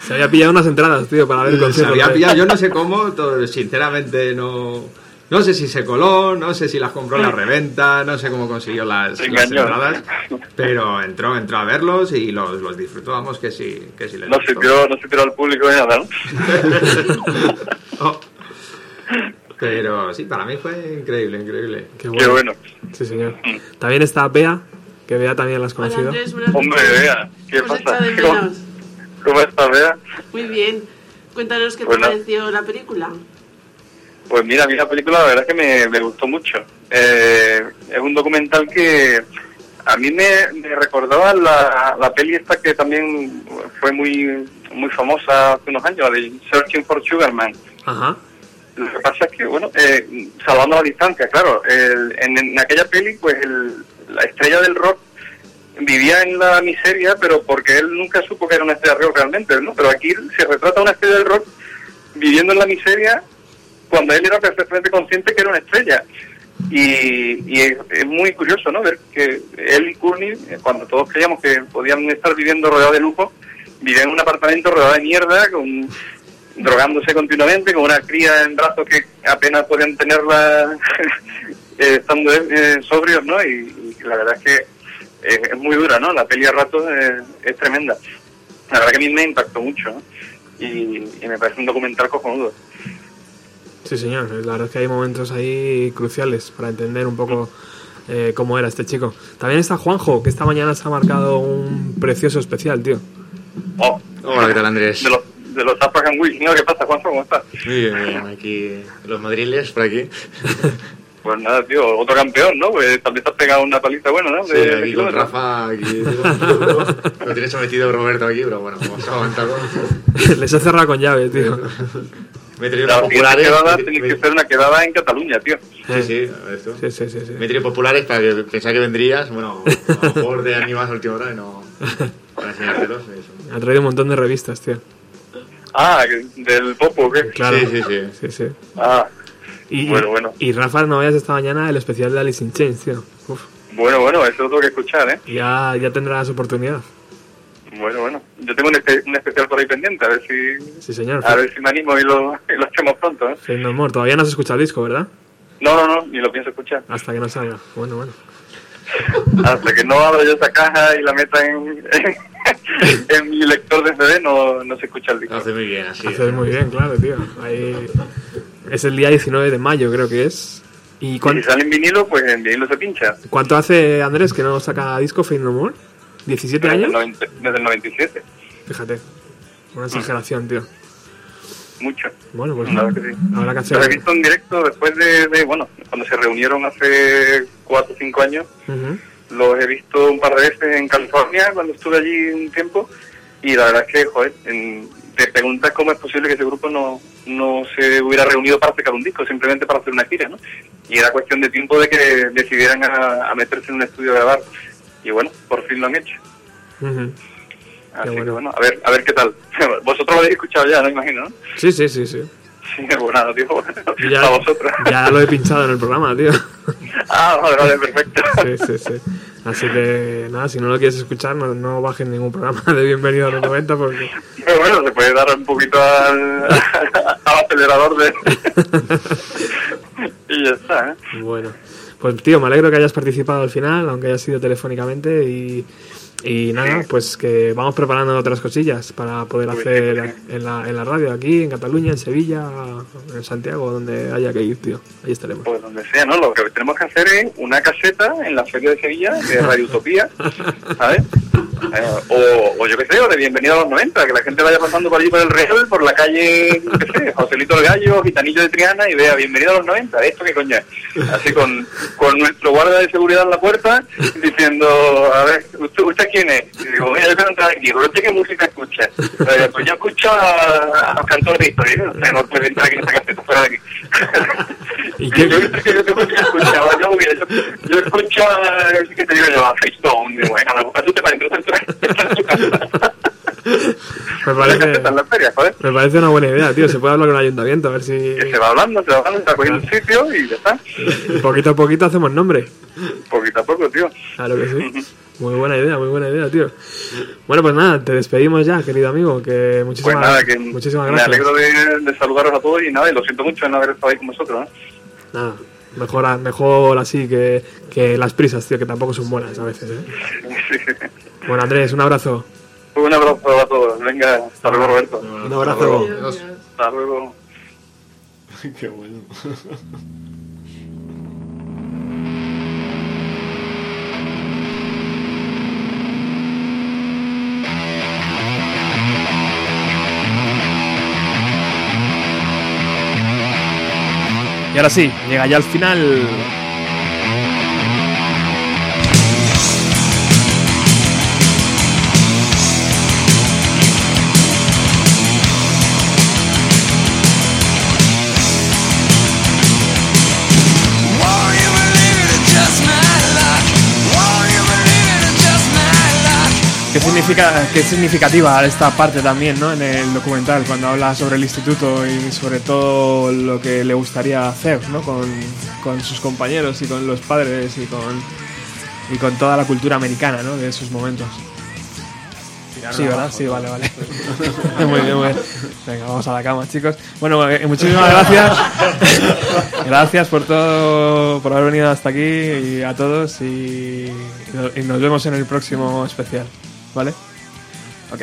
Se había pillado unas entradas, tío, para ver el Se concierto. había pillado, yo no sé cómo, todo- sinceramente no... No sé si se coló, no sé si las compró en la reventa, no sé cómo consiguió las, Se las entradas, pero entró, entró a verlos y los, los disfrutó, vamos, que sí, que sí les No gustó. sirvió, no sirvió al público ni nada, ¿no? Oh. Pero sí, para mí fue increíble, increíble. Qué bueno. Sí, señor. También está Bea, que Bea también la has Hola. Andrés, Hombre. Bea, ¿qué ¿Cómo has pasa? ¿Cómo-? ¿Cómo estás, Bea? Muy bien. Cuéntanos qué Bueno. te pareció la película. Pues mira, a mí la película la verdad es que me, me gustó mucho. Eh, es un documental que a mí me, me recordaba la, la peli esta que también fue muy muy famosa hace unos años, la de Searching for Sugarman. Ajá. Lo que pasa es que, bueno, eh, salvando la distancia, claro, el- en, en aquella peli, pues el- la estrella del rock vivía en la miseria, pero porque él nunca supo que era una estrella del rock realmente, ¿no? Pero aquí se retrata una estrella del rock viviendo en la miseria cuando él era perfectamente consciente que era una estrella. Y, es, muy curioso, ¿no? Ver que él y Courtney, eh, cuando todos creíamos que podían estar viviendo rodeados de lujo, vivían en un apartamento rodeado de mierda, con, drogándose continuamente, con una cría en brazos que apenas podían tenerla eh, estando eh, sobrios, ¿no? Y, la verdad es que es, muy dura, ¿no? La peli a ratos es, es tremenda. La verdad que a mí me impactó mucho, y me parece un documental cojonudo. Sí, señor. La verdad es que hay momentos ahí cruciales para entender un poco eh, cómo era este chico. También está Juanjo, que esta mañana se ha marcado un precioso especial, tío. Oh, Hola, ¿qué tal, Andrés? De los, de los African Wheels, ¿no? ¿Qué pasa, Juanjo? ¿Cómo estás? Muy bien, bien. Aquí los madriles, por aquí. Pues nada, tío, otro campeón, ¿no? Pues también te has pegado una paliza buena, ¿no? Sí, De- de aquí con. Rafa, aquí. Lo tiene sometido Roberto aquí, pero bueno, vamos a aguantarlo. Les he cerrado con llave, tío. Me he traído La unos siguiente populares. quedada me- tiene me- que ser una quedada en Cataluña, tío. Sí, sí, a ver esto. Sí, sí, sí. sí. Me he traído populares para que pensaba que vendrías. Bueno, a lo mejor de animas a última hora y no. Para enseñártelos. Eso. Ha traído un montón de revistas, tío. Ah, del Popo, ¿qué? Claro. Sí, sí, sí. Sí, sí. Ah, Y, Bueno, bueno. y Rafa, no veas esta mañana el especial de Alice in Chains, tío. Uf, bueno, bueno, eso lo tengo que escuchar, ¿eh? ya, ya tendrás oportunidad. Bueno, bueno. Yo tengo un, espe- un especial por ahí pendiente, a ver si, Sí, señor. a ver si me animo y lo, y lo hacemos pronto, ¿eh? Fade No More. Todavía no has escuchado el disco, ¿verdad? No, no, no, ni lo pienso escuchar. Hasta que no salga. Bueno, bueno. Hasta que no abra yo esa caja y la meta en, en, mi lector de CD, no, no se escucha el disco. Hace muy bien, así. Haces muy bien, claro, tío. Ahí... Es el día 19 de mayo, creo que es. ¿Y si sale en vinilo, pues en vinilo se pincha. cuánto hace Andrés que no saca disco Fade No More? ¿17 Desde el, años? 90 desde el 97. Fíjate. Una exageración, tío. mucho. Bueno, pues La verdad que sí. habrá que hacer. Los he visto en directo después de, de, bueno, cuando se reunieron hace cuatro o cinco años. Ujú. Los he visto un par de veces en California cuando estuve allí un tiempo y la verdad es que, joder, en- te preguntas cómo es posible que ese grupo no, no se hubiera reunido para sacar un disco, simplemente para hacer una gira, ¿no? Y era cuestión de tiempo de que decidieran a, a meterse en un estudio a grabar. Y bueno, por fin lo han hecho. Así que bueno, a ver, a ver qué tal. Vosotros lo habéis escuchado ya, ¿no? Imagino, ¿no? Sí, sí, sí, sí. Sí, nada, tío, Ya, a vosotros. ya lo he pinchado en el programa, tío. Ah, vale, vale, perfecto. Sí, sí, sí. Así que nada, si no lo quieres escuchar, no, no bajes ningún programa de Bienvenido a los 90 porque... Pero bueno, se puede dar un poquito al, al acelerador de... y ya está, ¿eh? Bueno, pues tío, me alegro que hayas participado al final, aunque haya sido telefónicamente y, y nada, pues que vamos preparando otras cosillas para poder hacer en la, en la radio, aquí, en Cataluña, en Sevilla, en Santiago, donde haya que ir, tío. Ahí estaremos. Pues donde sea, ¿no? Lo que tenemos que hacer es una caseta en la Feria de Sevilla de Radio Utopía, ¿sabes? Eh, o, o yo qué sé, o de Bienvenido a los 90, que la gente vaya pasando por allí por el Real, por la calle, qué sé, Joselito el Gallo, Gitanillo de Triana y vea Bienvenido a los 90, ¿esto qué coño es? Así con, con nuestro guardia de seguridad en la puerta diciendo, a ver, ¿usted, usted quién es? Y digo, yo quiero entrar aquí, ¿pero usted qué música escucha? Eh, pues yo escucho a, a los cantores de historia, usted no puede entrar aquí en esta caseta, fuera de aquí. ¿Y qué? Yo, yo, yo, yo escuchaba, yo, yo, yo escucho a, ¿qué te digo yo? A Facetone, digo, venga, la busca tú te entrar en tu casa. Me parece, Está feria, me parece una buena idea, tío. Se puede hablar con el ayuntamiento, a ver si Que se va hablando, se va hablando, va cogiendo un sitio y ya está. poquito a poquito hacemos nombre. Poquito a poco, tío. Claro que sí. Muy buena idea, muy buena idea, tío. Bueno, pues nada, te despedimos ya, querido amigo. Que muchísimas, Pues nada, que muchísimas me gracias. alegro de, de saludaros a todos y nada, y lo siento mucho de no haber estado ahí con vosotros, ¿no? Nada, mejor, mejor así que, que las prisas, tío, que tampoco son buenas a veces. ¿eh? Bueno, Andrés, un abrazo. Un abrazo a todos, venga, hasta luego Roberto. Un abrazo. Hasta luego. Qué bueno. Y ahora sí, llega ya al final. Qué, significa, qué significativa esta parte también, ¿no? En el documental, cuando habla sobre el instituto y sobre todo lo que le gustaría hacer, ¿no? Con, con sus compañeros y con los padres y con, y con toda la cultura americana, ¿no? De esos momentos. Sí, ¿verdad? Sí, vale, vale. muy bien, muy bien. Venga, vamos a la cama, chicos. Bueno, eh, muchísimas gracias. gracias por todo, por haber venido hasta aquí y a todos y, y nos vemos en el próximo especial. ¿Vale? Ok.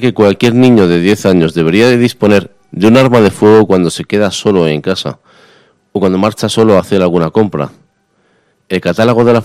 Que cualquier niño de 10 años debería de disponer de un arma de fuego cuando se queda solo en casa o cuando marcha solo a hacer alguna compra. El catálogo de la